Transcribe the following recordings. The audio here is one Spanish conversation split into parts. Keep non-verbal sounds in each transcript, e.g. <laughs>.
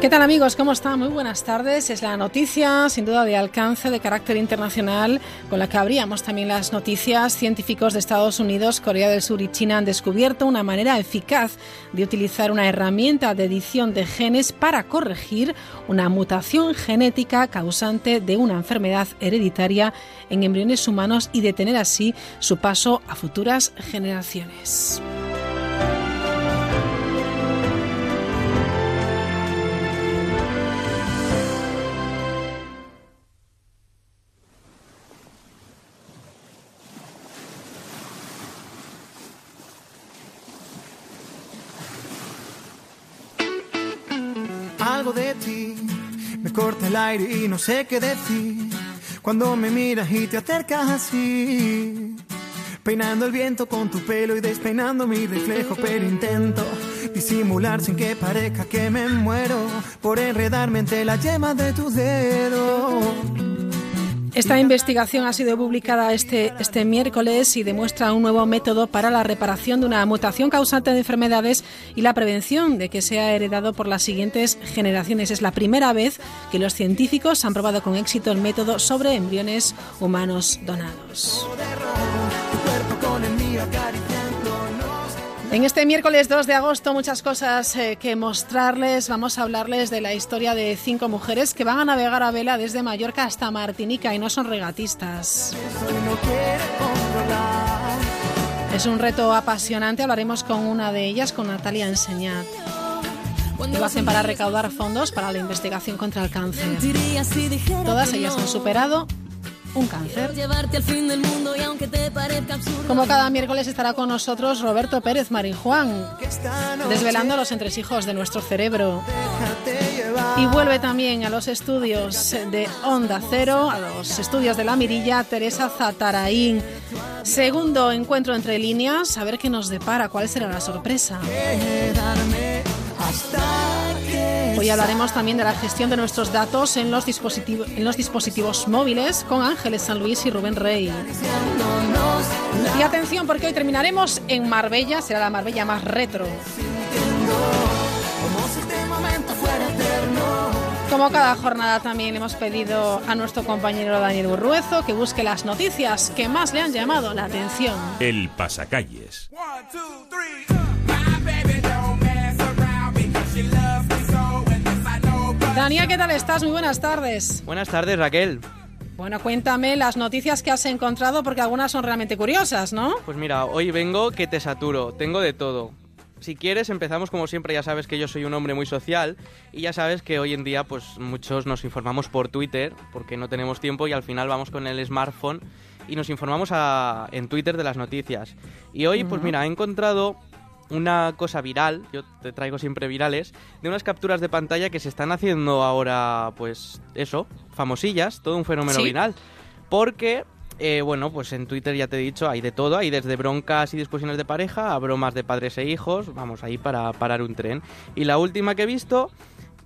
¿Qué tal amigos? ¿Cómo están? Muy buenas tardes. Es la noticia, sin duda, de alcance de carácter internacional, con la que abríamos también las noticias. Científicos de Estados Unidos, Corea del Sur y China han descubierto una manera eficaz de utilizar una herramienta de edición de genes para corregir una mutación genética causante de una enfermedad hereditaria en embriones humanos y detener así su paso a futuras generaciones. Aire y no sé qué decir. Cuando me miras y te acercas así. Peinando el viento con tu pelo y despeinando mi reflejo, pero intento disimular sin que parezca que me muero por enredarme entre la yema de tu dedo. Esta investigación ha sido publicada este, este miércoles y demuestra un nuevo método para la reparación de una mutación causante de enfermedades y la prevención de que sea heredado por las siguientes generaciones. Es la primera vez que los científicos han probado con éxito el método sobre embriones humanos donados. En este miércoles 2 de agosto muchas cosas eh, que mostrarles. Vamos a hablarles de la historia de cinco mujeres que van a navegar a vela desde Mallorca hasta Martinica y no son regatistas. Es un reto apasionante. Hablaremos con una de ellas, con Natalia Enseñat. Lo hacen para recaudar fondos para la investigación contra el cáncer. Todas ellas han superado un cáncer. Como cada miércoles estará con nosotros Roberto Pérez Marín Juan, desvelando los entresijos de nuestro cerebro. Y vuelve también a los estudios de Onda Cero, a los estudios de La Mirilla, Teresa Zataraín. Segundo encuentro entre líneas, a ver qué nos depara, cuál será la sorpresa. Hoy hablaremos también de la gestión de nuestros datos en los, dispositivos, en los dispositivos móviles con Ángeles San Luis y Rubén Rey. Y atención porque hoy terminaremos en Marbella, será la Marbella más retro. Como cada jornada también hemos pedido a nuestro compañero Daniel Burruezo que busque las noticias que más le han llamado la atención. El pasacalles. Daniel, ¿qué tal estás? Muy buenas tardes. Buenas tardes, Raquel. Bueno, cuéntame las noticias que has encontrado porque algunas son realmente curiosas, ¿no? Pues mira, hoy vengo que te saturo, tengo de todo. Si quieres, empezamos como siempre, ya sabes que yo soy un hombre muy social y ya sabes que hoy en día pues muchos nos informamos por Twitter porque no tenemos tiempo y al final vamos con el smartphone y nos informamos en Twitter de las noticias. Y hoy, pues mira, he encontrado una cosa viral, yo te traigo siempre virales, de unas capturas de pantalla que se están haciendo ahora, pues eso, famosillas, todo un fenómeno viral. Porque, eh, bueno, pues en Twitter ya te he dicho, hay de todo, hay desde broncas y discusiones de pareja a bromas de padres e hijos, vamos, ahí para parar un tren. Y la última que he visto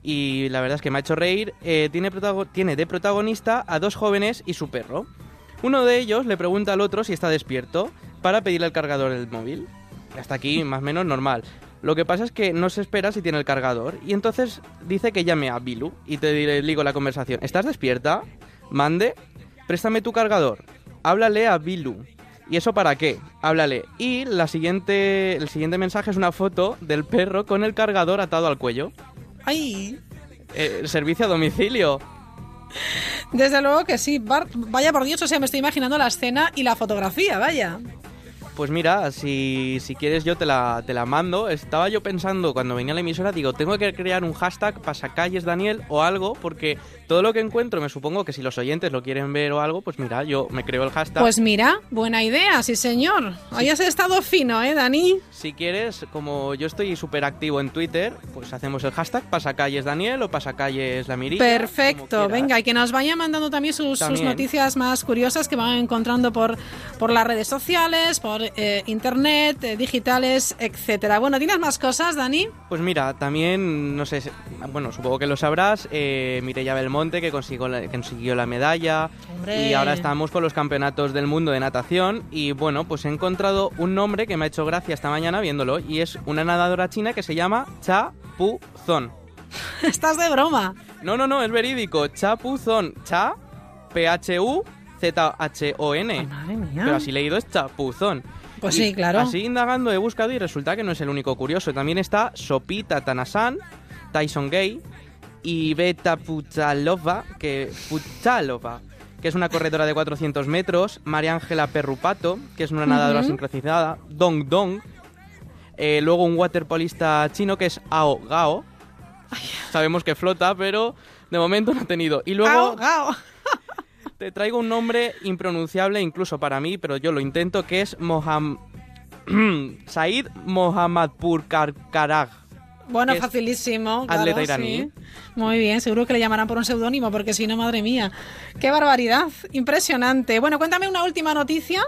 y la verdad es que me ha hecho reír, eh, tiene, tiene de protagonista a dos jóvenes y su perro. Uno de ellos le pregunta al otro si está despierto para pedirle el cargador del móvil. Hasta aquí más o menos normal. Lo que pasa es que no se espera si tiene el cargador y entonces dice que llame a Bilu y te digo la conversación. ¿Estás despierta? Mande, préstame tu cargador. Háblale a Bilu. ¿Y eso para qué? Háblale. Y la siguiente, el siguiente mensaje es una foto del perro con el cargador atado al cuello. ¡Ay! Eh, servicio a domicilio. Desde luego que sí. Vaya por Dios, o sea, me estoy imaginando la escena y la fotografía, vaya. Pues mira, si, si quieres yo te la, te la mando. Estaba yo pensando cuando venía a la emisora, digo, tengo que crear un hashtag pasacalles Daniel o algo, porque todo lo que encuentro, me supongo que si los oyentes lo quieren ver o algo, pues mira, yo me creo el hashtag. Pues mira, buena idea, sí señor. Sí. Hayas estado fino, ¿eh, Dani? Si quieres, como yo estoy súper activo en Twitter, pues hacemos el hashtag pasacalles Daniel o pasacalles la mirilla. Perfecto, venga, y que nos vaya mandando también sus, sus noticias más curiosas que van encontrando por, por las redes sociales, por eh, internet, eh, digitales, etcétera. Bueno, ¿tienes más cosas, Dani? Pues mira, también, no sé, bueno, supongo que lo sabrás, eh, Mireia Belmonte, que consiguió la, que consiguió la medalla. Hombre. Y ahora estamos con los campeonatos del mundo de natación. Y bueno, pues he encontrado un nombre que me ha hecho gracia esta mañana viéndolo. Y es una nadadora china que se llama Cha Pu Zon. <laughs> Estás de broma. No, no, no, es verídico. Cha Pu Zon. Cha, P-H-U-Z-H-O-N. Ay, madre mía. Pero así leído es Chapuzón. Pues Y sí, claro. Así indagando he buscado y resulta que no es el único curioso. También está Sopita Tanasan, Tyson Gay y Beta Puchalova, que, Puchalova, que es una corredora de 400 metros, María Ángela Perrupato, que es una nadadora Ujú. sincronizada, Dong Dong, eh, luego un waterpolista chino que es Ao Gao. Sabemos que flota, pero de momento no ha tenido. Y luego Gao, gao. Te traigo un nombre impronunciable incluso para mí, pero yo lo intento, que es Moham... <clears throat> Said Mohammadpur Karkarag. Bueno, facilísimo. claro, atleta iraní. sí. Muy bien, seguro que le llamarán por un seudónimo, porque si no, madre mía. Qué barbaridad. Impresionante. Bueno, cuéntame una última noticia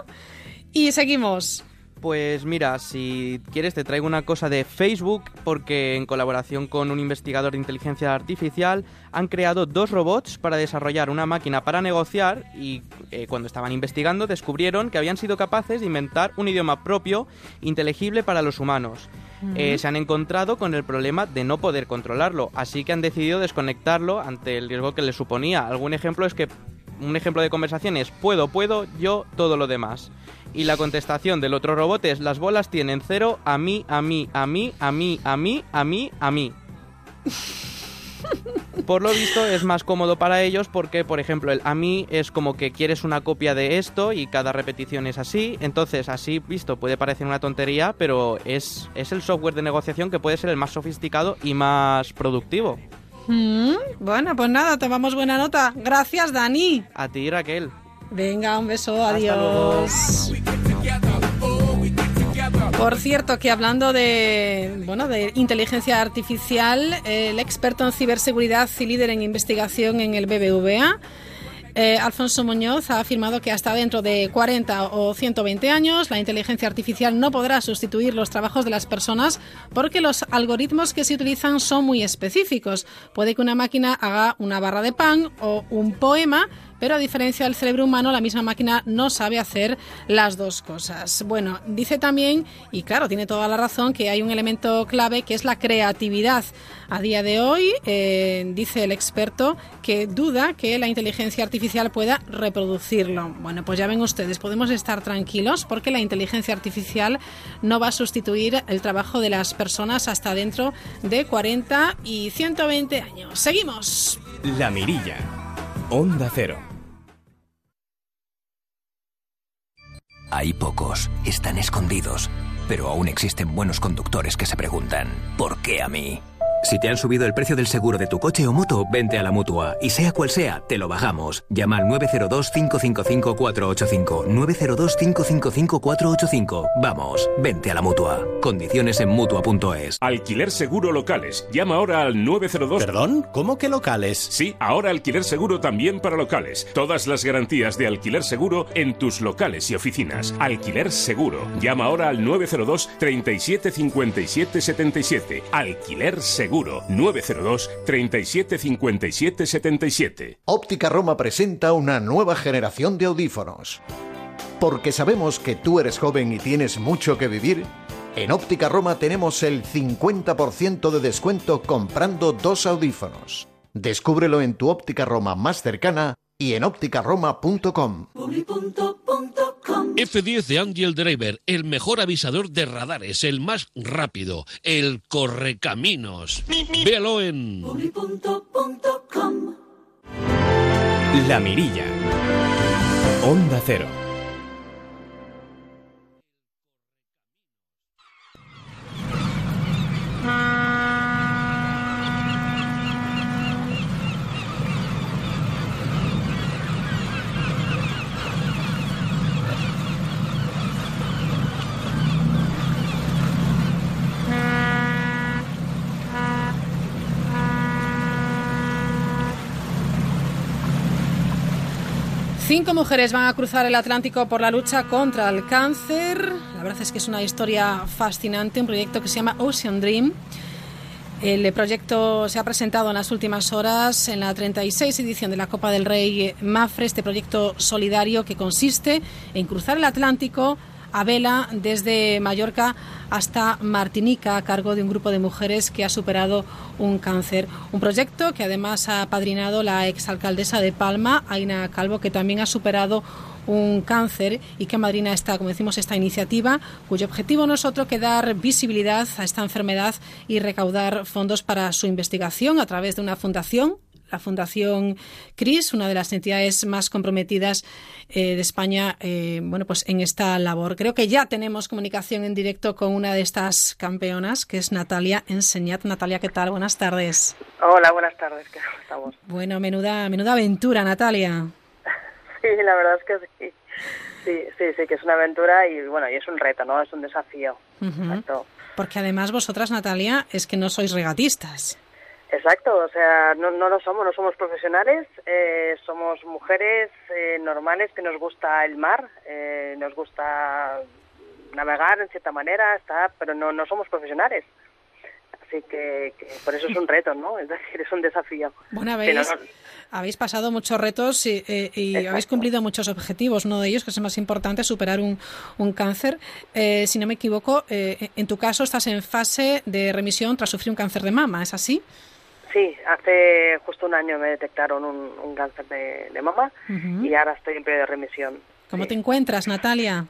y seguimos. Pues mira, si quieres te traigo una cosa de Facebook, porque en colaboración con un investigador de inteligencia artificial han creado dos robots para desarrollar una máquina para negociar y eh, cuando estaban investigando descubrieron que habían sido capaces de inventar un idioma propio, inteligible para los humanos. Eh, se han encontrado con el problema de no poder controlarlo, así que han decidido desconectarlo ante el riesgo que les suponía. Algún ejemplo es que un ejemplo de conversación es puedo, puedo, yo, todo lo demás. Y la contestación del otro robot es las bolas tienen cero, a mí, a mí, a mí, a mí, a mí, a mí, a mí. <laughs> Por lo visto es más cómodo para ellos porque, por ejemplo, el a mí es como que quieres una copia de esto y cada repetición es así. Entonces, así visto puede parecer una tontería, pero es, es el software de negociación que puede ser el más sofisticado y más productivo. Mm, Bueno, pues nada, tomamos buena nota. Gracias, Dani. A ti, Raquel. Venga, un beso, Hasta adiós. Por cierto, que hablando de, bueno, de inteligencia artificial, el experto en ciberseguridad y líder en investigación en el BBVA, eh, Alfonso Muñoz ha afirmado que hasta dentro de 40 o 120 años la inteligencia artificial no podrá sustituir los trabajos de las personas porque los algoritmos que se utilizan son muy específicos. Puede que una máquina haga una barra de pan o un poema, pero a diferencia del cerebro humano, la misma máquina no sabe hacer las dos cosas. Bueno, dice también, y claro, tiene toda la razón, que hay un elemento clave que es la creatividad. A día de hoy, eh, dice el experto, que duda que la inteligencia artificial pueda reproducirlo. Bueno, pues ya ven ustedes, podemos estar tranquilos porque la inteligencia artificial no va a sustituir el trabajo de las personas hasta dentro de 40 y 120 años. Seguimos. La Mirilla. Onda Cero. Hay pocos, están escondidos, pero aún existen buenos conductores que se preguntan, ¿por qué a mí? Si te han subido el precio del seguro de tu coche o moto, vente a la mutua. Y sea cual sea, te lo bajamos. Llama al 902-555-485. 902-555-485. Vamos, vente a la mutua. Condiciones en mutua.es. Alquiler Seguro Locales. Llama ahora al 902. ¿Perdón? ¿Cómo que locales? Sí, ahora alquiler seguro también para locales. Todas las garantías de alquiler seguro en tus locales y oficinas. Alquiler seguro. Llama ahora al 902 37 57 77. Alquiler seguro. 902 37 57 77. Óptica Roma presenta una nueva generación de audífonos. Porque sabemos que tú eres joven y tienes mucho que vivir, en Óptica Roma tenemos el 50% de descuento comprando dos audífonos. Descúbrelo en tu óptica Roma más cercana y en ópticaroma.com. F10 de Angel Driver, el mejor avisador de radares, el más rápido, el correcaminos. Véalo en La Mirilla. Onda Cero. Cinco mujeres van a cruzar el Atlántico por la lucha contra el cáncer. La verdad es que es una historia fascinante, un proyecto que se llama Ocean Dream. El proyecto se ha presentado en las últimas horas en la 36 edición de la Copa del Rey Mafre, este proyecto solidario que consiste en cruzar el Atlántico a vela desde Mallorca hasta Martinica a cargo de un grupo de mujeres que ha superado un cáncer. Un proyecto que además ha padrinado la exalcaldesa de Palma, Aina Calvo, que también ha superado un cáncer y que madrina esta, como decimos, esta iniciativa, cuyo objetivo no es otro que dar visibilidad a esta enfermedad y recaudar fondos para su investigación a través de una fundación la Fundación CRIS, una de las entidades más comprometidas eh, de España, eh, bueno, pues en esta labor. Creo que ya tenemos comunicación en directo con una de estas campeonas, que es Natalia Enseñat. Natalia, ¿qué tal? Buenas tardes. Hola, buenas tardes. ¿Qué estamos? Bueno, menuda, menuda aventura, Natalia. <laughs> sí, la verdad es que sí. Sí, sí, sí, que es una aventura y bueno, y es un reto, ¿no? Es un desafío. Porque además vosotras, Natalia, es que no sois regatistas. Exacto, o sea, no, no lo somos, no somos profesionales, eh, somos mujeres eh, normales que nos gusta el mar, eh, nos gusta navegar en cierta manera, está, pero no, no somos profesionales. Así que, por eso es un reto, ¿no? Es decir, es un desafío. Bueno, habéis, habéis pasado muchos retos y, y habéis cumplido muchos objetivos. Uno de ellos, que es el más importante, superar un, un cáncer. si no me equivoco, en tu caso estás en fase de remisión tras sufrir un cáncer de mama, ¿es así? Sí, hace justo un año me detectaron un, cáncer de, mama y ahora estoy en periodo de remisión. ¿Cómo te encuentras, Natalia?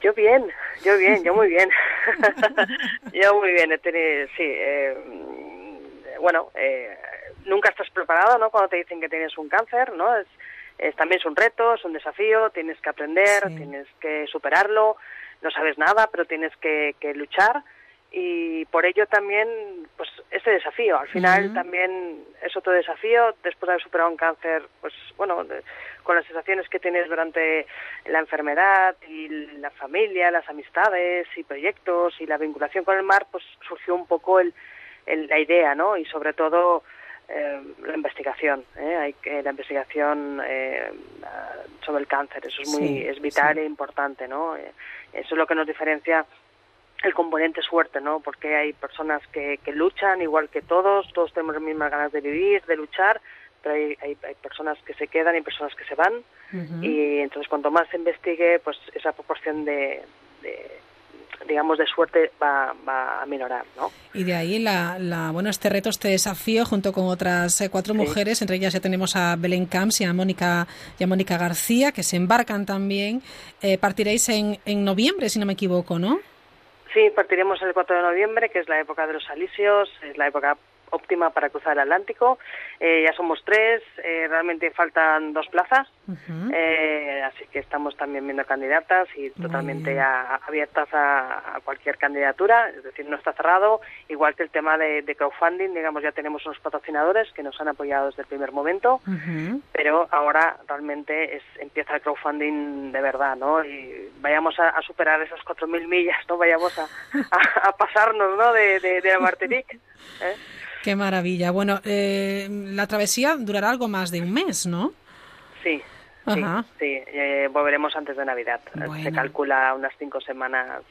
Yo bien, yo bien, yo muy bien. <laughs> <laughs> yo muy bien, he tenido, sí, eh, bueno, eh, nunca estás preparado, ¿no? Cuando te dicen que tienes un cáncer, ¿no? Es, también es un reto, es un desafío, tienes que aprender, tienes que superarlo, no sabes nada, pero tienes que, que luchar y por ello también pues ese desafío. Al final también es otro desafío después de haber superado un cáncer pues bueno con las sensaciones que tienes durante la enfermedad y la familia las amistades y proyectos y la vinculación con el mar pues surgió un poco el, la idea no y sobre todo eh, la investigación ¿eh? hay que la investigación eh, sobre el cáncer eso es muy es vital e importante no eso es lo que nos diferencia el componente suerte, ¿no? Porque hay personas que, que luchan igual que todos, todos tenemos las mismas ganas de vivir, de luchar, pero hay, hay, personas que se quedan y personas que se van y entonces cuanto más se investigue, pues esa proporción de, digamos de suerte va, va, a minorar, ¿no? Y de ahí la, la, bueno este reto, este desafío junto con otras eh, cuatro mujeres, entre ellas ya tenemos a Belén Camps y a Mónica y a Mónica García que se embarcan también. Eh, partiréis en, en noviembre, si no me equivoco, ¿no? Sí, partiremos el 4 de noviembre, que es la época de los alisios, es la época óptima para cruzar el Atlántico. Eh, ya somos tres, eh, realmente faltan dos plazas, eh, así que estamos también viendo candidatas y totalmente abiertas a, cualquier candidatura, es decir, no está cerrado, igual que el tema de, crowdfunding, digamos, ya tenemos unos patrocinadores que nos han apoyado desde el primer momento, pero ahora realmente es, empieza el crowdfunding de verdad, ¿no? Y vayamos a, superar esas 4.000 millas, ¿no? Vayamos a, a, pasarnos, ¿no? De, de, de Martinique. ¿eh? Qué maravilla. Bueno, eh, la travesía durará algo más de un mes, ¿no? Sí. Sí, sí. Eh, volveremos antes de Navidad. Se calcula unas cinco semanas.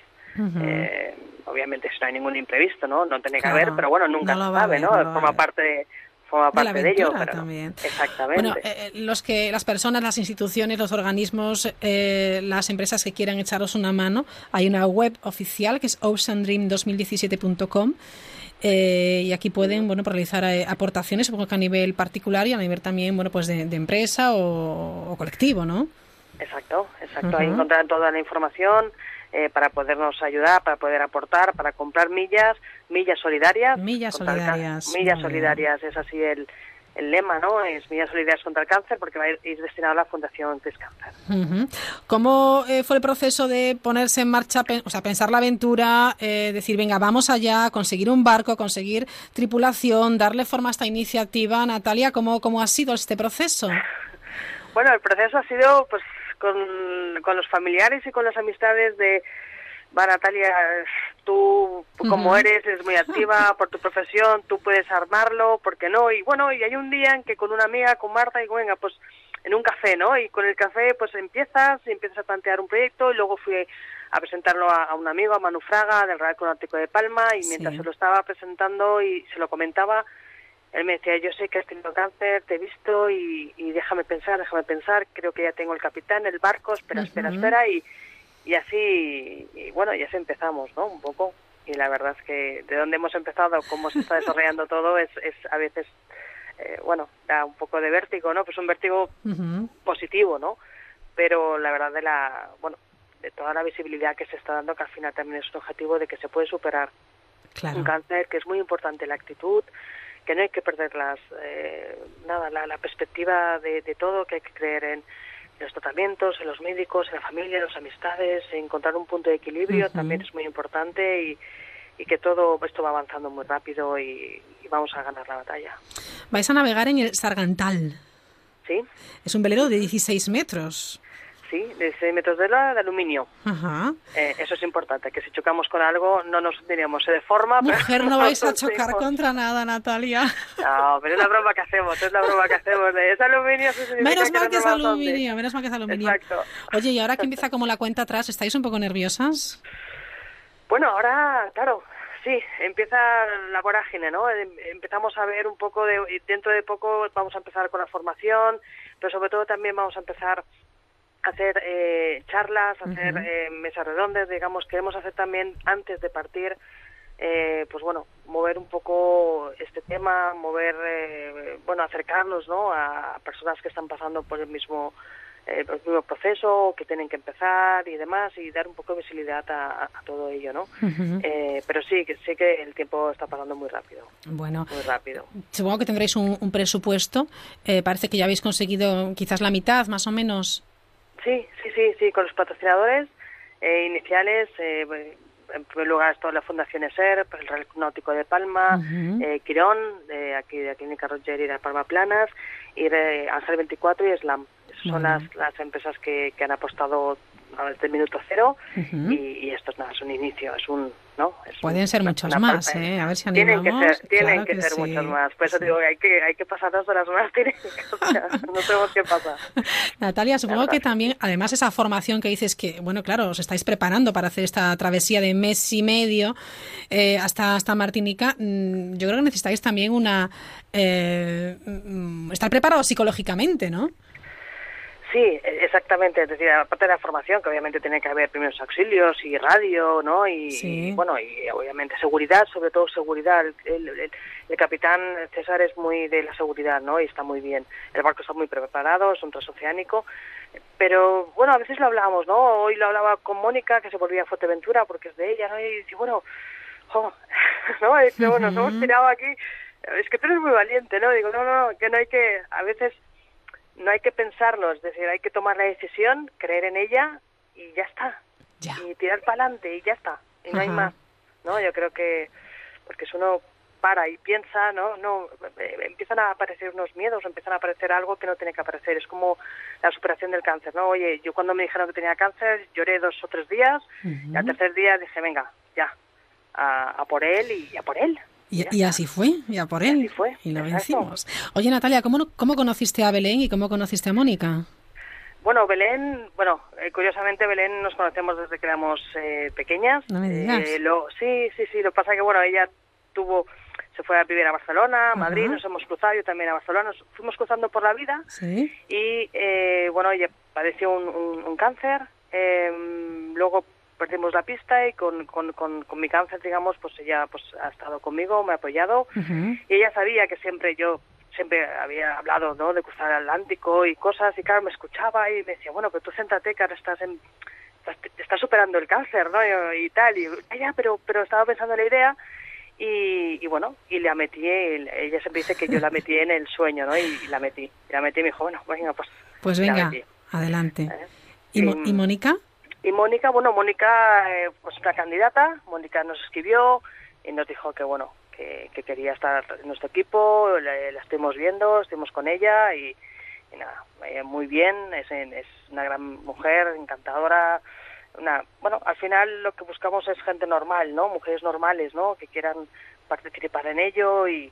eh, obviamente, si no hay ningún imprevisto, ¿no? No tiene que haber, pero bueno, nunca se sabe, ¿no? Forma parte forma parte de, ello. también. Exactamente. Bueno, eh, los que, las personas, las instituciones, los organismos, las empresas que quieran echaros una mano, hay una web oficial que es oceandream2017.com eh, y aquí pueden bueno realizar eh, aportaciones supongo que a nivel particular y a nivel también bueno pues de, empresa o, colectivo no exacto exacto. Ahí encontrarán toda la información eh, para podernos ayudar para poder aportar para comprar millas millas solidarias. Millas solidarias millas solidarias es así el el lema, ¿no? Es Millas Solidarias contra el Cáncer, porque va a ir, destinado a la Fundación Cris Cáncer. ¿Cómo eh, fue el proceso de ponerse en marcha, o sea, pensar la aventura, eh, decir, venga, vamos allá, conseguir un barco, conseguir tripulación, darle forma a esta iniciativa? Natalia, ¿cómo, cómo ha sido este proceso? <laughs> Bueno, el proceso ha sido, pues, con, con los familiares y con las amistades de va Natalia, tú como eres, eres muy activa <laughs> por tu profesión, tú puedes armarlo, ¿por qué no? Y bueno, y hay un día en que con una amiga, con Marta, digo, venga, pues en un café, ¿no? Y con el café pues empiezas, empiezas a plantear un proyecto y luego fui a presentarlo a, un amigo, a Manu Fraga, del Real Cronático de Palma, y mientras se lo estaba presentando y se lo comentaba, él me decía, yo sé que has tenido cáncer, te he visto y, déjame pensar, déjame pensar, creo que ya tengo el capitán, el barco, espera, espera, espera, y, y así, y bueno, ya se empezamos, ¿no? Un poco. Y la verdad es que de dónde hemos empezado, cómo se está desarrollando <laughs> todo, es, es a veces, eh, bueno, da un poco de vértigo, ¿no? Pues un vértigo positivo, ¿no? Pero la verdad de la, bueno, de toda la visibilidad que se está dando, que al final también es un objetivo de que se puede superar un cáncer, que es muy importante la actitud, que no hay que perder las, eh, nada, la, perspectiva de, todo, que hay que creer en los tratamientos, en los médicos, en la familia, en las amistades, encontrar un punto de equilibrio también es muy importante y, y, que todo esto va avanzando muy rápido y, y, vamos a ganar la batalla. Vais a navegar en el Sargantal. Sí. Es un velero de 16 metros sí, de 6 metros de, la, de aluminio. Ajá. Eh, eso es importante, que si chocamos con algo no nos diríamos, se deforma. Mujer, <laughs> no vais a chocar contra nada, Natalia. No, pero es la broma que hacemos, es la broma que hacemos. De, es aluminio, Menos mal que, es aluminio, menos mal que es aluminio. Exacto. Oye, y ahora que empieza como la cuenta atrás, ¿estáis un poco nerviosas? Bueno, ahora, claro, sí, empieza la vorágine, ¿no? Em, empezamos a ver un poco de, dentro de poco vamos a empezar con la formación, pero sobre todo también vamos a empezar hacer eh, charlas, hacer eh, mesas redondas, digamos, queremos hacer también antes de partir, eh, pues bueno, mover un poco este tema, mover, eh, bueno, acercarnos, ¿no? A personas que están pasando por el mismo el mismo proceso, que tienen que empezar y demás, y dar un poco de visibilidad a, todo ello, ¿no? pero sí, que sé que el tiempo está pasando muy rápido. Bueno, muy rápido. Supongo que tendréis un, un presupuesto. parece que ya habéis conseguido quizás la mitad, más o menos. Sí, sí, sí, sí, con los patrocinadores eh, iniciales, eh, en primer lugar está la Fundación ESER, el Real Náutico de Palma, eh, Quirón, aquí de la Clínica Roger y de Palma Planas, y de Ángel 24 y SLAM. son las, las empresas que, que han apostado el minuto cero y, esto es nada, es un inicio, es un... ¿no? Pueden ser muchos más, ¿eh? A ver si animamos. Tienen que ser, tienen que ser muchos más. Por eso digo que hay que, hay que pasar dos horas más, <laughs> no tenemos que pasar. Natalia, supongo que también, además esa formación que dices que, bueno, claro, os estáis preparando para hacer esta travesía de mes y medio eh, hasta, hasta Martinica, mm, yo creo que necesitáis también una... Eh, mm, estar preparados psicológicamente, ¿no? Sí, exactamente. Es decir, aparte de la formación, que obviamente tiene que haber primeros auxilios y radio, ¿no? Y, bueno, y obviamente seguridad, sobre todo seguridad. El, capitán César es muy de la seguridad, ¿no? Y está muy bien. El barco está muy preparado, es un transoceánico. Pero bueno, a veces lo hablábamos, ¿no? Hoy lo hablaba con Mónica, que se volvía a Fuerteventura porque es de ella, ¿no? Y dice, bueno, <laughs> ¿no? Y bueno, nos hemos tirado aquí. Es que tú eres muy valiente, ¿no? Digo, no, no, que no hay que. A veces no hay que pensarlo, es decir, hay que tomar la decisión, creer en ella y ya está. Y tirar para adelante y ya está. Y no hay más. ¿no? Yo creo que, porque si uno para y piensa, ¿no? no eh, empiezan a aparecer unos miedos, empiezan a aparecer algo que no tiene que aparecer. Es como la superación del cáncer, ¿no? Oye, yo cuando me dijeron que tenía cáncer lloré dos o tres días y al tercer día dije, venga, ya, a, a por él y a por él. Y, así fue, ya por él. Y fue. Y lo vencimos. Oye, Natalia, ¿cómo, ¿cómo conociste a Belén y cómo conociste a Mónica? Bueno, Belén, bueno, eh, curiosamente Belén nos conocemos desde que éramos eh, pequeñas. No me digas. Eh, lo, sí, sí, sí, lo que pasa es que, bueno, ella tuvo, se fue a vivir a Barcelona, a Madrid, nos hemos cruzado, yo también a Barcelona, nos fuimos cruzando por la vida. ¿Sí? Y, bueno, ella padeció un, un, un cáncer, luego perdimos la pista y con, con, con, mi cáncer, digamos, pues ella pues ha estado conmigo, me ha apoyado y ella sabía que siempre yo siempre había hablado ¿no? de cruzar el Atlántico y cosas y claro, me escuchaba y me decía, bueno, pero tú céntrate que ahora estás en estás, superando el cáncer, ¿no? Y, tal, y ya, pero, pero estaba pensando en la idea y, y, bueno, y la metí, ella siempre dice que yo la metí en el sueño, ¿no? Y, la metí, y la metí y me dijo, bueno, venga, pues... Pues venga, adelante. ¿Eh? ¿Y, ¿Y Mónica? Y Mónica, bueno, Mónica, eh, pues una candidata, Mónica nos escribió y nos dijo que, bueno, que, quería estar en nuestro equipo, la, estuvimos viendo, estuvimos con ella y, nada, eh, muy bien, es, es una gran mujer, encantadora, una, bueno, al final lo que buscamos es gente normal, ¿no? Mujeres normales, ¿no? Que quieran participar en ello y,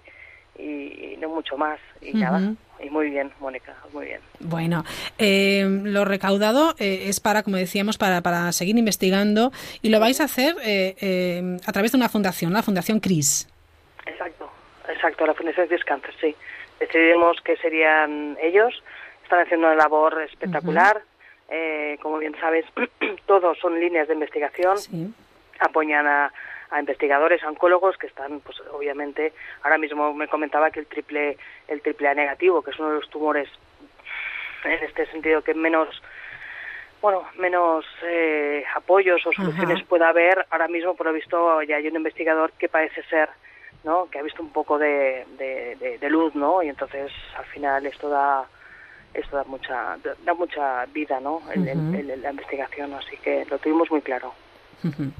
y, no mucho más. Y nada, y muy bien, Mónica, muy bien. Bueno, eh, lo recaudado eh, es para, como decíamos, para, para seguir investigando y lo vais a hacer eh, a través de una fundación, la Fundación CRIS. Exacto, exacto, la Fundación CRIS Cáncer, sí. Decidimos que serían ellos, están haciendo una labor espectacular. como bien sabes, <clears throat> todos son líneas de investigación, apoyan a, a investigadores, a oncólogos que están, pues obviamente, ahora mismo me comentaba que el triple, el triple A negativo, que es uno de los tumores en este sentido que menos bueno, menos eh, apoyos o soluciones pueda haber. Ahora mismo, por lo visto, ya hay un investigador que parece ser, ¿no? Que ha visto un poco de, de, luz, ¿no? Y entonces, al final, esto da esto da mucha da mucha vida, ¿no? En, la investigación, así que lo tuvimos muy claro. <laughs>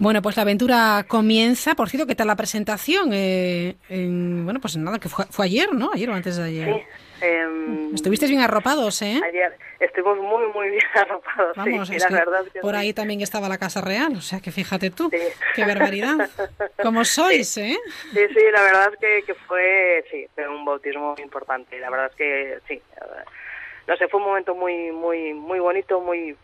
Bueno, pues la aventura comienza. Por cierto, ¿qué tal la presentación? Eh, bueno, pues nada, que fue, ayer, ¿no? Ayer o antes de ayer. Sí. Em, Estuvisteis bien arropados, ¿eh? Ayer estuvimos muy, muy bien <laughs> arropados. Vamos, sí, es la verdad por ahí también estaba la Casa Real, o sea que fíjate tú, qué barbaridad. <laughs> ¿Cómo sois, eh? Sí, sí, la verdad es que, fue, sí, fue un bautismo importante. La verdad es que, sí, no sé, fue un momento muy, muy, muy bonito, muy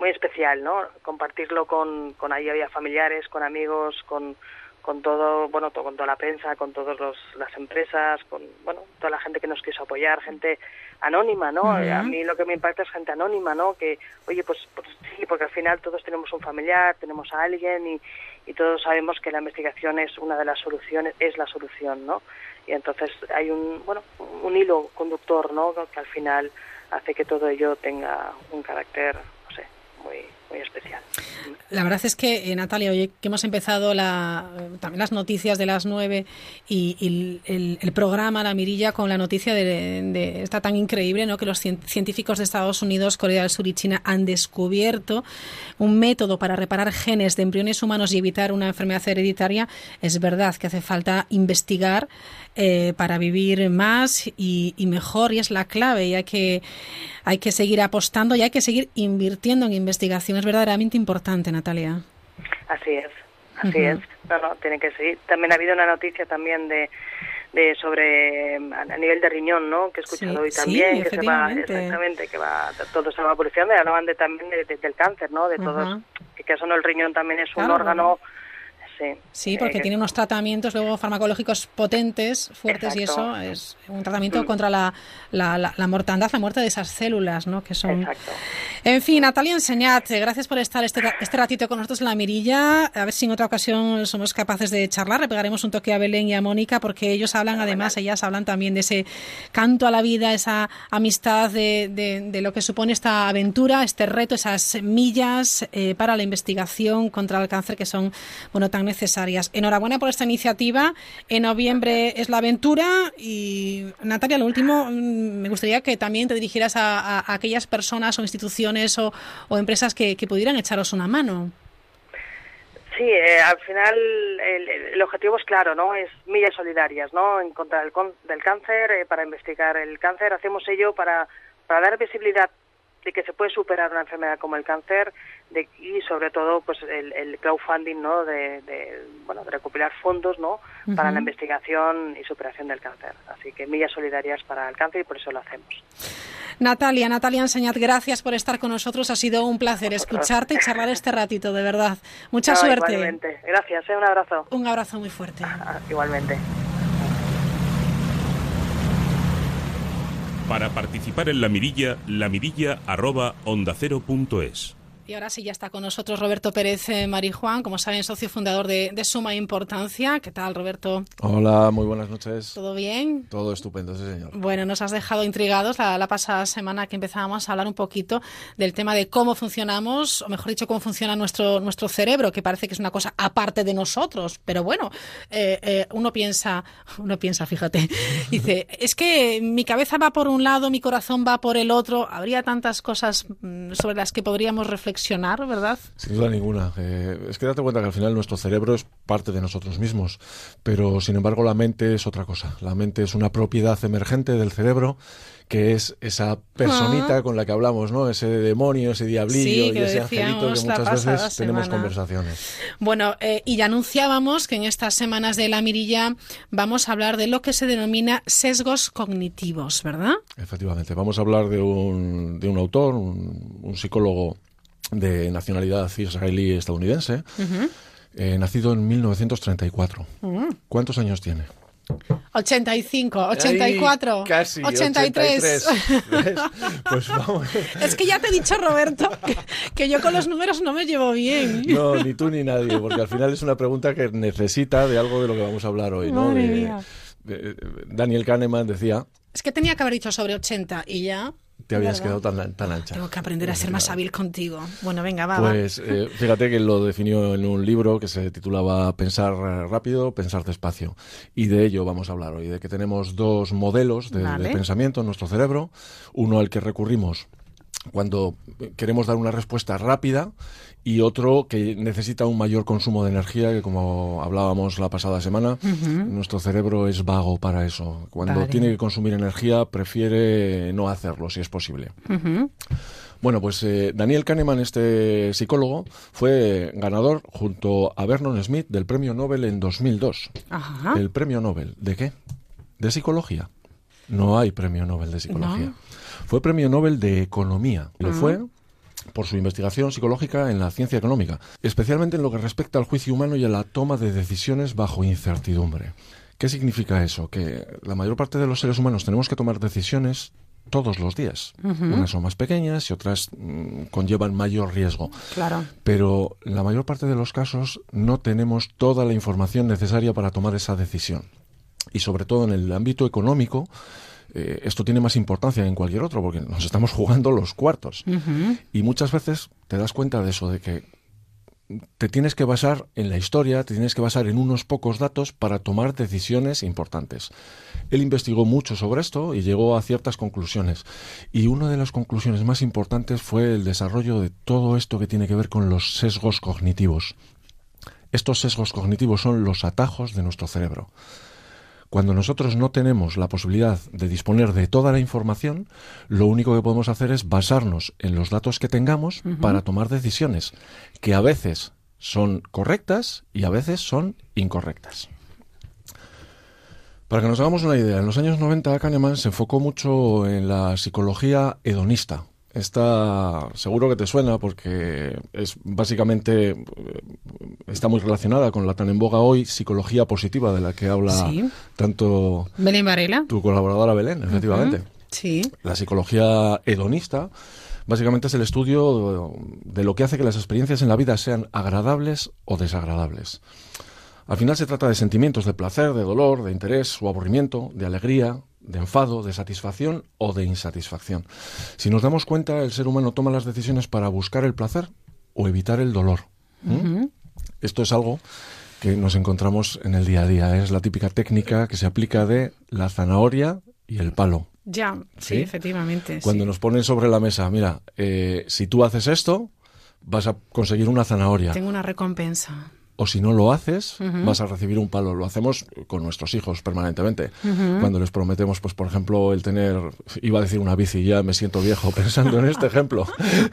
muy especial, ¿no? Compartirlo con, con ahí había familiares, con amigos, con, con todo, bueno, con toda la prensa, con todas las empresas, con, bueno, toda la gente que nos quiso apoyar, gente anónima, ¿no? A mí lo que me impacta es gente anónima, ¿no? Que, oye, pues, pues, sí, porque al final todos tenemos un familiar, tenemos a alguien y, y todos sabemos que la investigación es una de las soluciones, es la solución, ¿no? Y entonces hay un, bueno, un hilo conductor, ¿no? Que al final hace que todo ello tenga un carácter muy, muy especial. La verdad es que, eh, Natalia, hoy que hemos empezado la, también las noticias de las nueve y, el, programa La Mirilla con la noticia de, de, esta tan increíble ¿no? que los científicos de Estados Unidos, Corea del Sur y China han descubierto un método para reparar genes de embriones humanos y evitar una enfermedad hereditaria, es verdad que hace falta investigar eh, para vivir más y, mejor y es la clave y hay que, hay que seguir apostando y hay que seguir invirtiendo en investigación. Es verdaderamente importante, Natalia. Así es, así es. No, no, tiene que seguir. También ha habido una noticia también de de sobre a nivel de riñón, ¿no? Que he escuchado hoy también, que se va exactamente, que va todo se va evolucionando. Hablaban de también del cáncer, ¿no? De todos, que eso no el riñón también es un órgano Sí, porque eh, tiene unos tratamientos luego farmacológicos potentes, fuertes, y eso es un tratamiento mm. contra la, la, la, mortandad, la muerte de esas células, ¿no? Que son... Exacto. En fin, Natalia Enseñat, gracias por estar este, este ratito con nosotros en la mirilla. A ver si en otra ocasión somos capaces de charlar. Le pegaremos un toque a Belén y a Mónica, porque ellos hablan, además, ellas hablan también de ese canto a la vida, esa amistad, de, de, lo que supone esta aventura, este reto, esas semillas eh, para la investigación contra el cáncer que son, bueno, tan necesarias. Enhorabuena por esta iniciativa. En noviembre es la aventura y Natalia, lo último, mm, me gustaría que también te dirigieras a, aquellas personas o instituciones o, empresas que, pudieran echaros una mano. Sí, eh, al final el, objetivo es claro, ¿no? Es millas solidarias, ¿no? En contra del, del cáncer, eh, para investigar el cáncer. Hacemos ello para, para dar visibilidad de que se puede superar una enfermedad como el cáncer de, y sobre todo pues el, crowdfunding no de, bueno de recopilar fondos no para la investigación y superación del cáncer. Así que millas solidarias para el cáncer y por eso lo hacemos. Natalia Natalia Enseñat gracias por estar con nosotros. Ha sido un placer escucharte y charlar este ratito de verdad. Mucha <laughs> suerte. igualmente. Gracias ¿eh? un abrazo. Un abrazo muy fuerte. <laughs> Igualmente. Para participar en la mirilla, lamirilla Y ahora sí ya está con nosotros Roberto Pérez eh, Marijuán, como saben, socio fundador de, Suma Importancia. ¿Qué tal, Roberto? Hola, muy buenas noches. ¿Todo bien? Todo estupendo, sí, señor. Bueno, nos has dejado intrigados la, pasada semana que empezábamos a hablar un poquito del tema de cómo funcionamos, o mejor dicho, cómo funciona nuestro, nuestro cerebro, que parece que es una cosa aparte de nosotros. Pero bueno, eh, eh, uno piensa, uno piensa, fíjate, <laughs> dice, es que mi cabeza va por un lado, mi corazón va por el otro. Habría tantas cosas mm, sobre las que podríamos reflexionar reflexionar, ¿verdad? Sin duda ninguna. Eh, es que date cuenta que al final nuestro cerebro es parte de nosotros mismos, pero sin embargo la mente es otra cosa. La mente es una propiedad emergente del cerebro que es esa personita Ah. con la que hablamos, ¿no? Ese demonio, ese diablillo Sí, y ese angelito que muchas veces tenemos conversaciones. Bueno, eh, y ya anunciábamos que en estas semanas de la mirilla vamos a hablar de lo que se denomina sesgos cognitivos, ¿verdad? Efectivamente, vamos a hablar de un, de un autor, un, un psicólogo de nacionalidad israelí estadounidense, eh, nacido en 1934. Mm. ¿Cuántos años tiene? 85, 84, Ay, casi, 83. 83. ¿Ves? Pues vamos. <laughs> es que ya te he dicho, Roberto, que, que yo con los números no me llevo bien. No, ni tú ni nadie, porque al final es una pregunta que necesita de algo de lo que vamos a hablar hoy, ¿no? Madre De- mía. de- Daniel Kahneman decía, Es que tenía que haber dicho sobre 80 y ya. Te habías quedado tan, tan ancha. Tengo que aprender a ser más hábil contigo. Bueno, venga, va. Pues eh, fíjate que lo definió en un libro que se titulaba Pensar rápido, pensar despacio. Y de ello vamos a hablar hoy, de que tenemos dos modelos de, pensamiento en nuestro cerebro, uno al que recurrimos cuando queremos dar una respuesta rápida y otro que necesita un mayor consumo de energía, que como hablábamos la pasada semana, nuestro cerebro es vago para eso. Cuando Vale. tiene que consumir energía, prefiere no hacerlo, si es posible. Bueno, pues eh, Daniel Kahneman, este psicólogo, fue ganador junto a Vernon Smith del premio Nobel en 2002. Ajá. ¿El premio Nobel de qué? ¿De psicología? No hay premio Nobel de psicología. No. Fue premio Nobel de economía. Lo Ah. fue por su investigación psicológica en la ciencia económica, especialmente en lo que respecta al juicio humano y a la toma de decisiones bajo incertidumbre. ¿Qué significa eso? Que la mayor parte de los seres humanos tenemos que tomar decisiones todos los días. Unas son más pequeñas y otras mm, conllevan mayor riesgo. Claro. Pero en la mayor parte de los casos no tenemos toda la información necesaria para tomar esa decisión. Y sobre todo en el ámbito económico, eh, esto tiene más importancia que en cualquier otro, porque nos estamos jugando los cuartos. Y muchas veces te das cuenta de eso, de que te tienes que basar en la historia, te tienes que basar en unos pocos datos para tomar decisiones importantes. Él investigó mucho sobre esto y llegó a ciertas conclusiones. Y una de las conclusiones más importantes fue el desarrollo de todo esto que tiene que ver con los sesgos cognitivos. Estos sesgos cognitivos son los atajos de nuestro cerebro. Cuando nosotros no tenemos la posibilidad de disponer de toda la información, lo único que podemos hacer es basarnos en los datos que tengamos para tomar decisiones, que a veces son correctas y a veces son incorrectas. Para que nos hagamos una idea, en los años 90 Kahneman se enfocó mucho en la psicología hedonista. Esta seguro que te suena porque es básicamente eh, está muy relacionada con la tan en boga hoy psicología positiva de la que habla Sí. tanto Belén Varela. tu colaboradora Belén, efectivamente. Sí. La psicología hedonista básicamente es el estudio de lo que hace que las experiencias en la vida sean agradables o desagradables. Al final se trata de sentimientos de placer, de dolor, de interés o aburrimiento, de alegría, de enfado, de satisfacción o de insatisfacción. Si nos damos cuenta, el ser humano toma las decisiones para buscar el placer o evitar el dolor. ¿Mm? Esto es algo que nos encontramos en el día a día. Es la típica técnica que se aplica de la zanahoria y el palo. Ya, sí, ¿Sí? efectivamente. Cuando sí. nos ponen sobre la mesa, mira, eh, si tú haces esto, vas a conseguir una zanahoria. Tengo una recompensa. O si no lo haces, vas a recibir un palo. Lo hacemos con nuestros hijos permanentemente. Cuando les prometemos, pues por ejemplo, el tener, iba a decir una bici, ya me siento viejo <laughs> pensando en este ejemplo.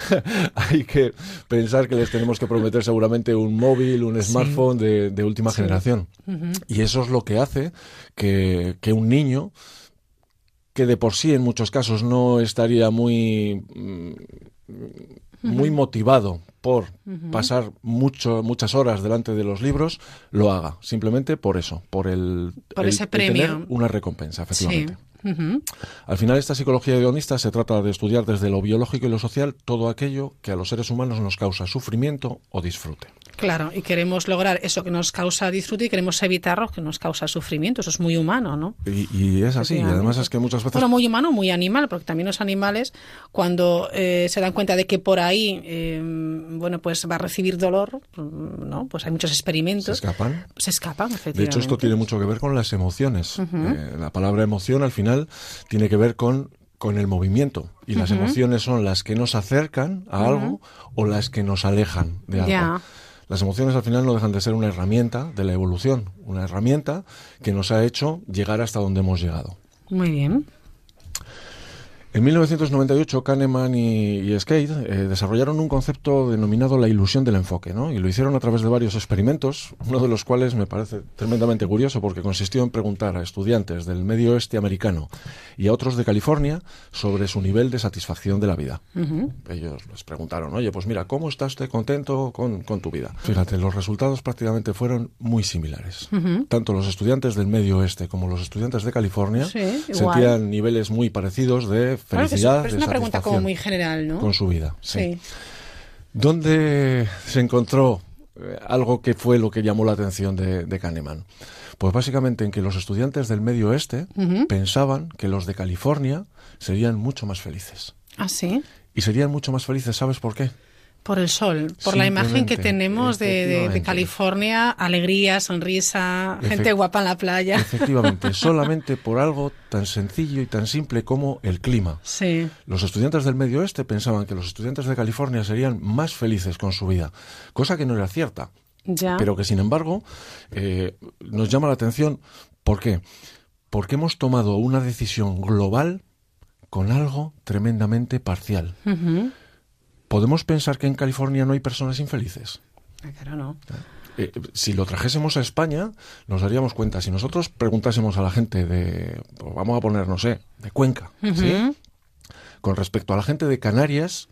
<laughs> Hay que pensar que les tenemos que prometer seguramente un móvil, un smartphone de, de última generación. Y eso es lo que hace que, que un niño que de por sí en muchos casos no estaría muy mm, muy motivado por pasar mucho muchas horas delante de los libros lo haga simplemente por eso por el Por el- ese el premio. tener una recompensa Sí. efectivamente. Al final esta psicología hedonista se trata de estudiar desde lo biológico y lo social todo aquello que a los seres humanos nos causa sufrimiento o disfrute Claro, y queremos lograr eso que nos causa disfrute y queremos evitar lo que nos causa sufrimiento. Eso es muy humano, ¿no? y, y es así y además es que muchas veces Bueno, muy humano, muy animal, porque también los animales, cuando eh, se dan cuenta de que por ahí, eh, bueno, pues va a recibir dolor, ¿no? Pues hay muchos se experimentos. escapan Se escapan, De efectivamente. hecho, esto tiene mucho que ver con las emociones. Eh, la palabra emoción al final tiene que ver con con el movimiento y las emociones son las que nos acercan a algo o las que nos alejan de algo. Las emociones al final no dejan de ser una herramienta de la evolución, una herramienta que nos ha hecho llegar hasta donde hemos llegado. Muy bien. En 1998, Kahneman y, y Skate eh, desarrollaron un concepto denominado la ilusión del enfoque, ¿no? Y lo hicieron a través de varios experimentos, uno de los cuales me parece tremendamente curioso porque consistió en preguntar a estudiantes del medio oeste americano y a otros de California sobre su nivel de satisfacción de la vida. Ellos les preguntaron, oye, pues mira, ¿cómo estás usted contento con, con tu vida? Fíjate, los resultados prácticamente fueron muy similares. Tanto los estudiantes del medio oeste como los estudiantes de California Sí, sentían niveles muy parecidos de Claro que es- felicidad, es una pregunta como muy general, ¿no? con su vida. Sí. Sí. ¿Dónde se encontró eh, algo que fue lo que llamó la atención de, de Kahneman? Pues básicamente en que los estudiantes del medio oeste pensaban que los de California serían mucho más felices. Ah, sí. Y serían mucho más felices, ¿sabes por qué? Por el sol, por la imagen que tenemos de, de- de efectivamente. California, alegría, sonrisa, gente guapa en la playa. Efectivamente, <laughs> solamente por algo tan sencillo y tan simple como el clima. Sí. Los estudiantes del medio oeste pensaban que los estudiantes de California serían más felices con su vida, cosa que no era cierta, Ya. pero que sin embargo eh, nos llama la atención. ¿Por qué? Porque hemos tomado una decisión global con algo tremendamente parcial. Ujú. ¿Podemos pensar que en California no hay personas infelices? Ah, Claro, no. Eh, si lo trajésemos a España, nos daríamos cuenta. Si nosotros preguntásemos a la gente de, pues vamos a poner, no sé, de Cuenca, ¿sí? Con respecto a la gente de Canarias,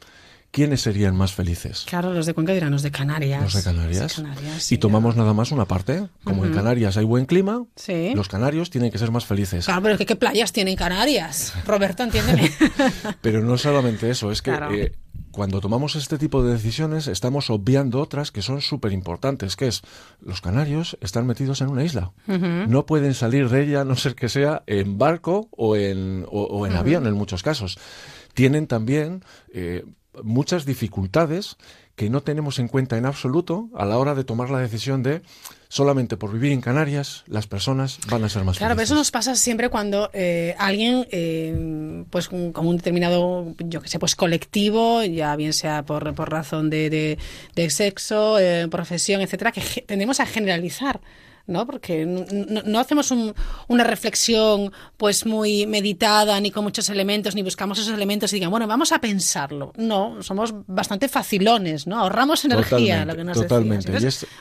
¿quiénes serían más felices? Claro, los de Cuenca dirán los de Canarias. Los de Canarias. Los de Canarias, y tomamos nada más una parte. Como en. Canarias hay buen clima, Sí. los canarios tienen que ser más felices. Claro, pero ¿qué, qué playas tienen Canarias? Roberto, entiéndeme. <laughs> Pero no solamente eso, es que Claro. eh, cuando tomamos este tipo de decisiones estamos obviando otras que son súper importantes, que es los canarios están metidos en una isla. No pueden salir de ella a no ser que sea en barco o en, o, o en avión en muchos casos. Tienen también eh, muchas dificultades que no tenemos en cuenta en absoluto a la hora de tomar la decisión de solamente por vivir en Canarias las personas van a ser más Claro, pero felices. eso nos pasa siempre cuando eh, alguien, eh, pues con, con un determinado, yo que sé, pues colectivo, ya bien sea por, por razón de, de, de sexo, eh, profesión, etcétera, que tendemos a generalizar. ¿No? Porque no, hacemos un- una reflexión pues muy meditada, ni con muchos elementos, ni buscamos esos elementos y digan, bueno, vamos a pensarlo. No, somos bastante facilones, ¿no? Ahorramos energía, Totalmente, lo que nos totalmente.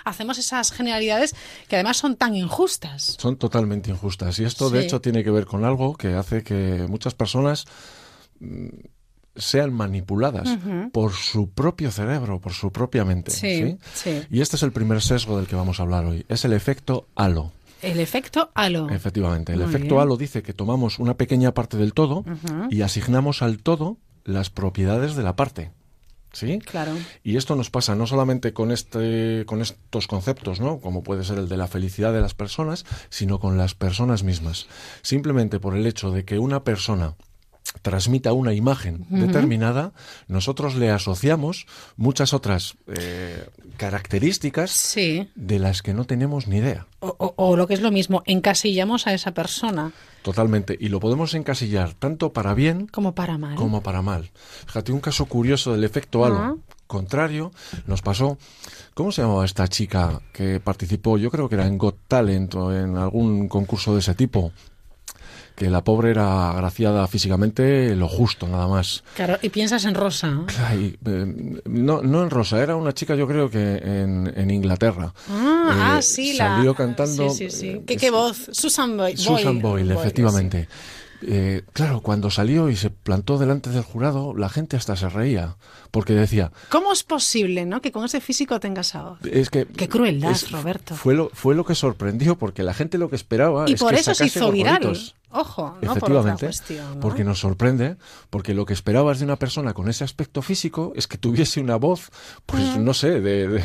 hacemos esas generalidades que además son tan injustas. Son totalmente injustas. Y esto, de hecho, tiene que ver con algo que hace que muchas personas mm, sean manipuladas por su propio cerebro, por su propia mente. Sí, sí. Y este es el primer sesgo del que vamos a hablar hoy. Es el efecto halo. El efecto halo. Efectivamente. El Muy efecto bien. halo dice que tomamos una pequeña parte del todo y asignamos al todo las propiedades de la parte. ¿Sí? Claro. Y esto nos pasa no solamente con este, con estos conceptos, ¿no? Como puede ser el de la felicidad de las personas, sino con las personas mismas. Simplemente por el hecho de que una persona transmita una imagen determinada, nosotros le asociamos muchas otras eh, características Sí. de las que no tenemos ni idea. O, o- o lo que es lo mismo, encasillamos a esa persona Totalmente. Y lo podemos encasillar tanto para bien como para mal. como para mal. Fíjate, un caso curioso del efecto halo contrario nos pasó. ¿Cómo se llamaba esta chica que participó? Yo creo que era en Got Talent o en algún concurso de ese tipo. Que la pobre era agraciada físicamente lo justo, nada más. Claro, y piensas en Rosa. Ay, eh, no, no en Rosa, era una chica yo creo que en, en Inglaterra. Ah, Eh, ah, sí, la. Salió cantando. Sí, sí, sí. eh, ¿Qué, qué voz? Susan Boyle. Susan Boyle, Boyle, efectivamente. Eh, claro, cuando salió y se plantó delante del jurado, la gente hasta se reía, porque decía. ¿Cómo es posible, no, que con ese físico tengas esa voz? es que... Qué crueldad, es- Roberto. Fue lo, fue lo que sorprendió, porque la gente lo que esperaba Y es por que eso se hizo viral. Ojo, no por otra Efectivamente, cuestión. ¿no? porque nos sorprende, porque lo que esperabas de una persona con ese aspecto físico es que tuviese una voz, pues Mm. no sé, de, de,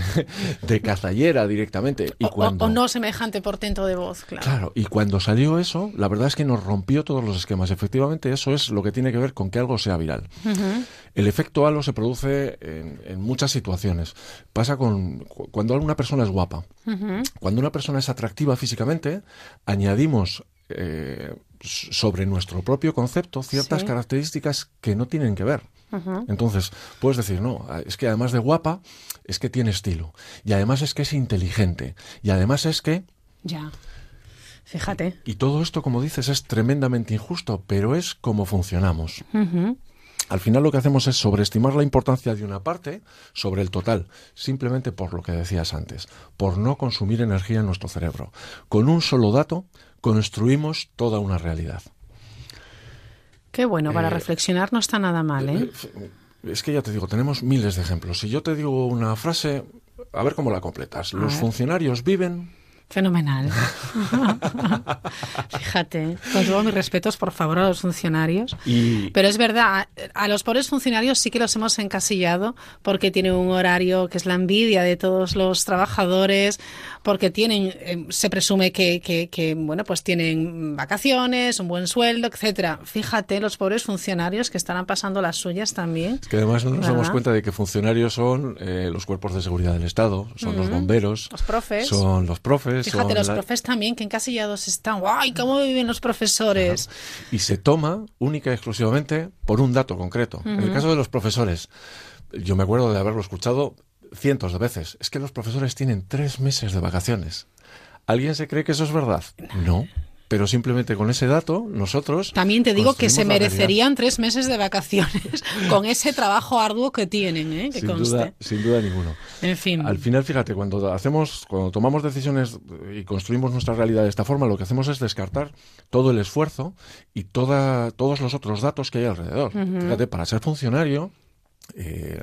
de cazallera directamente. Y O- o- cuando, o, no semejante portento de voz, claro. Claro, y cuando salió eso, la verdad es que nos rompió todos los esquemas. Efectivamente, eso es lo que tiene que ver con que algo sea viral. Ujú. El efecto halo se produce en, en muchas situaciones. Pasa con cu- cuando una persona es guapa. Cuando una persona es atractiva físicamente, añadimos eh, sobre nuestro propio concepto ciertas Sí. características que no tienen que ver. Entonces, puedes decir, no, es que además de guapa, es que tiene estilo. Y además es que es inteligente. Y además es que... Ya. Fíjate. Y todo esto, como dices, es tremendamente injusto, pero es como funcionamos. Al final lo que hacemos es sobreestimar la importancia de una parte sobre el total, simplemente por lo que decías antes, por no consumir energía en nuestro cerebro. Con un solo dato construimos toda una realidad. Qué bueno, para Eh, reflexionar no está nada mal, ¿eh? Es que ya te digo, tenemos miles de ejemplos. Si yo te digo una frase, a ver cómo la completas. Los funcionarios viven... Fenomenal. <laughs> Fíjate, con todos mis respetos, por favor, a los funcionarios. Y, Pero es verdad, a, a los pobres funcionarios sí que los hemos encasillado porque tienen un horario que es la envidia de todos los trabajadores, porque tienen, eh, se presume que, que, que, bueno, pues tienen vacaciones, un buen sueldo, etcétera. Fíjate, los pobres funcionarios que estarán pasando las suyas también. que además no nos damos ¿Verdad? cuenta de que funcionarios son eh, los cuerpos de seguridad del Estado, son los bomberos, Los profes. son los profes, Fíjate, los la- profes también, que encasillados están. ¡Guay! ¿Cómo viven los profesores? y se toma única y exclusivamente por un dato concreto. En el caso de los profesores, yo me acuerdo de haberlo escuchado cientos de veces. Es que los profesores tienen tres meses de vacaciones. ¿Alguien se cree que eso es verdad? No. Pero simplemente con ese dato, nosotros. También te digo que se merecerían tres meses de vacaciones <laughs> con ese trabajo arduo que tienen, ¿eh? que Sin conste. duda, sin duda ninguno. En fin. Al final, fíjate, cuando hacemos, cuando tomamos decisiones y construimos nuestra realidad de esta forma, lo que hacemos es descartar todo el esfuerzo y toda, todos los otros datos que hay alrededor. Fíjate, para ser funcionario, eh,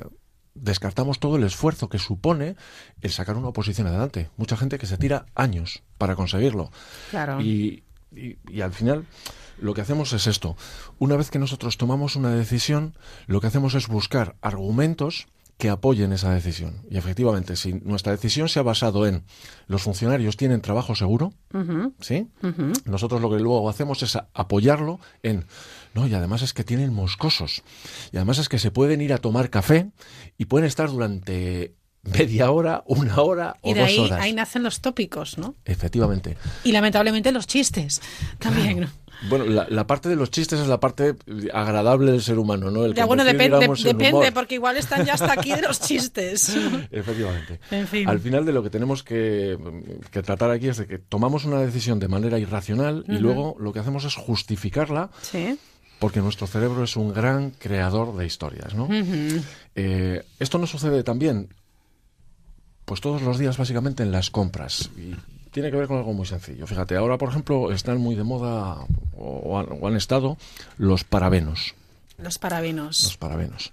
descartamos todo el esfuerzo que supone el sacar una oposición adelante. Mucha gente que se tira años para conseguirlo. Claro. Y, y- y al final lo que hacemos es esto. Una vez que nosotros tomamos una decisión, lo que hacemos es buscar argumentos que apoyen esa decisión. Y efectivamente, si nuestra decisión se ha basado en los funcionarios tienen trabajo seguro, ¿sí? Nosotros lo que luego hacemos es apoyarlo en, no, y además es que tienen moscosos, y además es que se pueden ir a tomar café y pueden estar durante media hora, una hora o Y de dos ahí, horas. ahí nacen los tópicos, ¿no? Efectivamente. Y lamentablemente los chistes también, ¿no? Bueno, la, la parte de los chistes es la parte agradable del ser humano, ¿no? El Ya, bueno, depende, digamos, en depende, porque igual están ya hasta aquí de los <laughs> chistes. Efectivamente. En fin. Al final de lo que tenemos que, que tratar aquí es de que tomamos una decisión de manera irracional y luego lo que hacemos es justificarla Sí. Porque nuestro cerebro es un gran creador de historias, ¿no? Eh, esto no sucede también, pues todos los días básicamente en las compras. Y tiene que ver con algo muy sencillo. Fíjate, ahora por ejemplo están muy de moda o, han, o han estado los parabenos. Los parabenos. Los parabenos.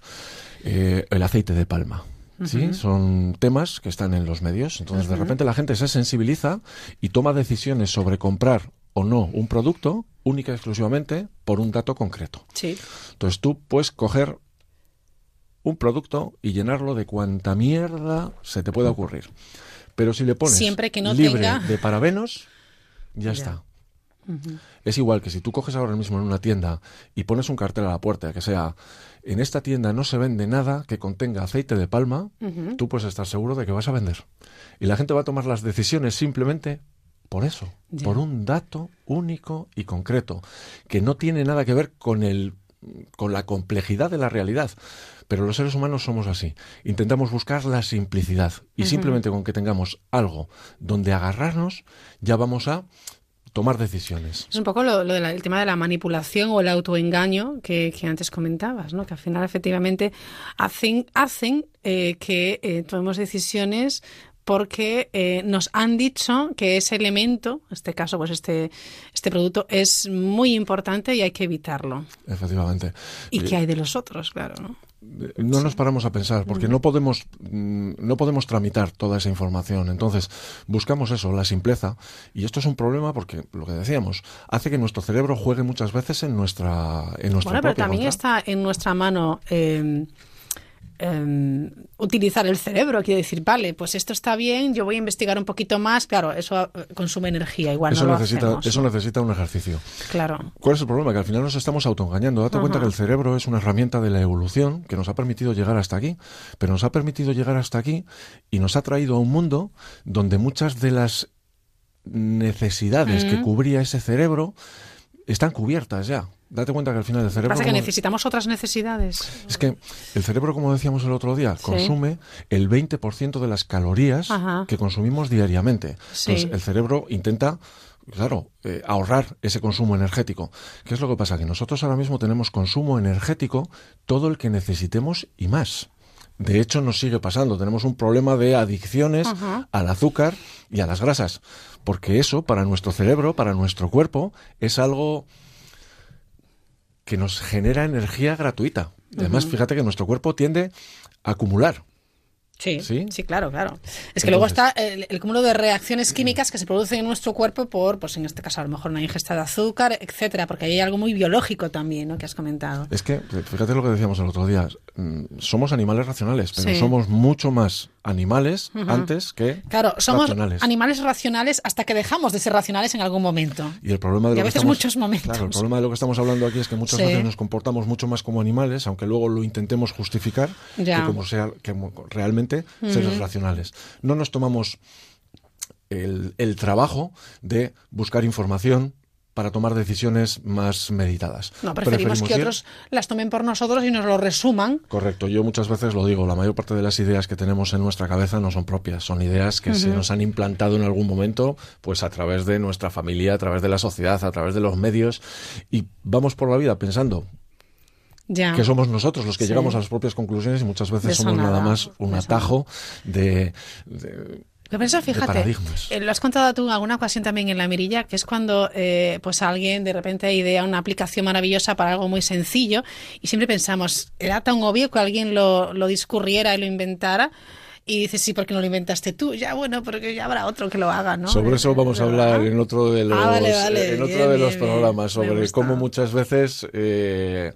Eh, el aceite de palma. ¿sí? Son temas que están en los medios. Entonces, de repente la gente se sensibiliza y toma decisiones sobre comprar o no un producto única y exclusivamente por un dato concreto. Sí. Entonces tú puedes coger un producto y llenarlo de cuanta mierda se te pueda ocurrir. Pero si le pones Siempre que no libre tenga- de parabenos, ya, está. Es igual que si tú coges ahora mismo en una tienda y pones un cartel a la puerta que sea en esta tienda no se vende nada que contenga aceite de palma, tú puedes estar seguro de que vas a vender. Y la gente va a tomar las decisiones simplemente por eso, por un dato único y concreto, que no tiene nada que ver con el con la complejidad de la realidad. Pero los seres humanos somos así. Intentamos buscar la simplicidad. Y simplemente con que tengamos algo donde agarrarnos, ya vamos a tomar decisiones. Es un poco lo, lo de tema de la manipulación o el autoengaño que, que antes comentabas, ¿no? Que al final efectivamente hacen, hacen eh, que eh, tomemos decisiones porque eh, nos han dicho que ese elemento, en este caso, pues este, este producto, es muy importante y hay que evitarlo. Efectivamente. ¿Y Eh, qué hay de los otros, claro, no? no nos paramos a pensar porque no podemos mm, no podemos tramitar toda esa información entonces buscamos eso la simpleza y esto es un problema porque lo que decíamos hace que nuestro cerebro juegue muchas veces en nuestra en nuestra Bueno, pero también contra. está en nuestra mano eh, eh, utilizar el cerebro. Quiere decir, vale, pues esto está bien, yo voy a investigar un poquito más. Claro, eso eh, consume energía, igual eso no lo necesita hacemos, eso necesita un ejercicio Claro. ¿Cuál es el problema? Que al final nos estamos autoengañando. Date cuenta que el cerebro es una herramienta de la evolución que nos ha permitido llegar hasta aquí, pero nos ha permitido llegar hasta aquí y nos ha traído a un mundo donde muchas de las necesidades que cubría ese cerebro están cubiertas ya. Date cuenta que al final el cerebro... Pasa que como- necesitamos otras necesidades. Es que el cerebro, como decíamos el otro día, Sí. consume el 20% de las calorías Ajá. que consumimos diariamente. Sí. Entonces, el cerebro intenta, claro, eh, ahorrar ese consumo energético. ¿Qué es lo que pasa? Que nosotros ahora mismo tenemos consumo energético todo el que necesitemos y más. De hecho, nos sigue pasando. Tenemos un problema de adicciones Ajá. al azúcar y a las grasas. Porque eso, para nuestro cerebro, para nuestro cuerpo, es algo que nos genera energía gratuita. Y Además, fíjate que nuestro cuerpo tiende a acumular. Sí, ¿Sí? sí, claro, claro. Es que luego está el, el cúmulo de reacciones químicas que se producen en nuestro cuerpo por, pues en este caso, a lo mejor una ingesta de azúcar, etcétera, porque hay algo muy biológico también, ¿no? Que has comentado. Es que, fíjate lo que decíamos el otro día, mm, somos animales racionales, pero Sí. somos mucho más animales antes que Claro, somos racionales. animales racionales hasta que dejamos de ser racionales en algún momento. Y el problema de Y lo a que veces estamos, muchos momentos. Claro, el problema de lo que estamos hablando aquí es que muchas Sí. veces nos comportamos mucho más como animales, aunque luego lo intentemos justificar, Ya. que como sea, que realmente seres racionales. No nos tomamos el, el trabajo de buscar información para tomar decisiones más meditadas. No, preferimos, que ir- otros las tomen por nosotros y nos lo resuman. Correcto, yo muchas veces lo digo, la mayor parte de las ideas que tenemos en nuestra cabeza no son propias, son ideas que se nos han implantado en algún momento, pues a través de nuestra familia, a través de la sociedad, a través de los medios, y vamos por la vida pensando Ya. que somos nosotros los que Sí. llegamos a las propias conclusiones y muchas veces somos nada nada, más un atajo de, de- Pero eso, fíjate, eh, lo has contado tú en alguna ocasión también en la mirilla, que es cuando eh, pues alguien de repente idea una aplicación maravillosa para algo muy sencillo y siempre pensamos, era tan obvio que alguien lo, lo discurriera y lo inventara. Y dices, sí, porque no lo inventaste tú. Ya, bueno, porque ya habrá otro que lo haga, ¿no? Sobre eso vamos a hablar en otro de los, Ah, vale, vale, en otro bien, de los bien, programas, sobre cómo muchas veces eh,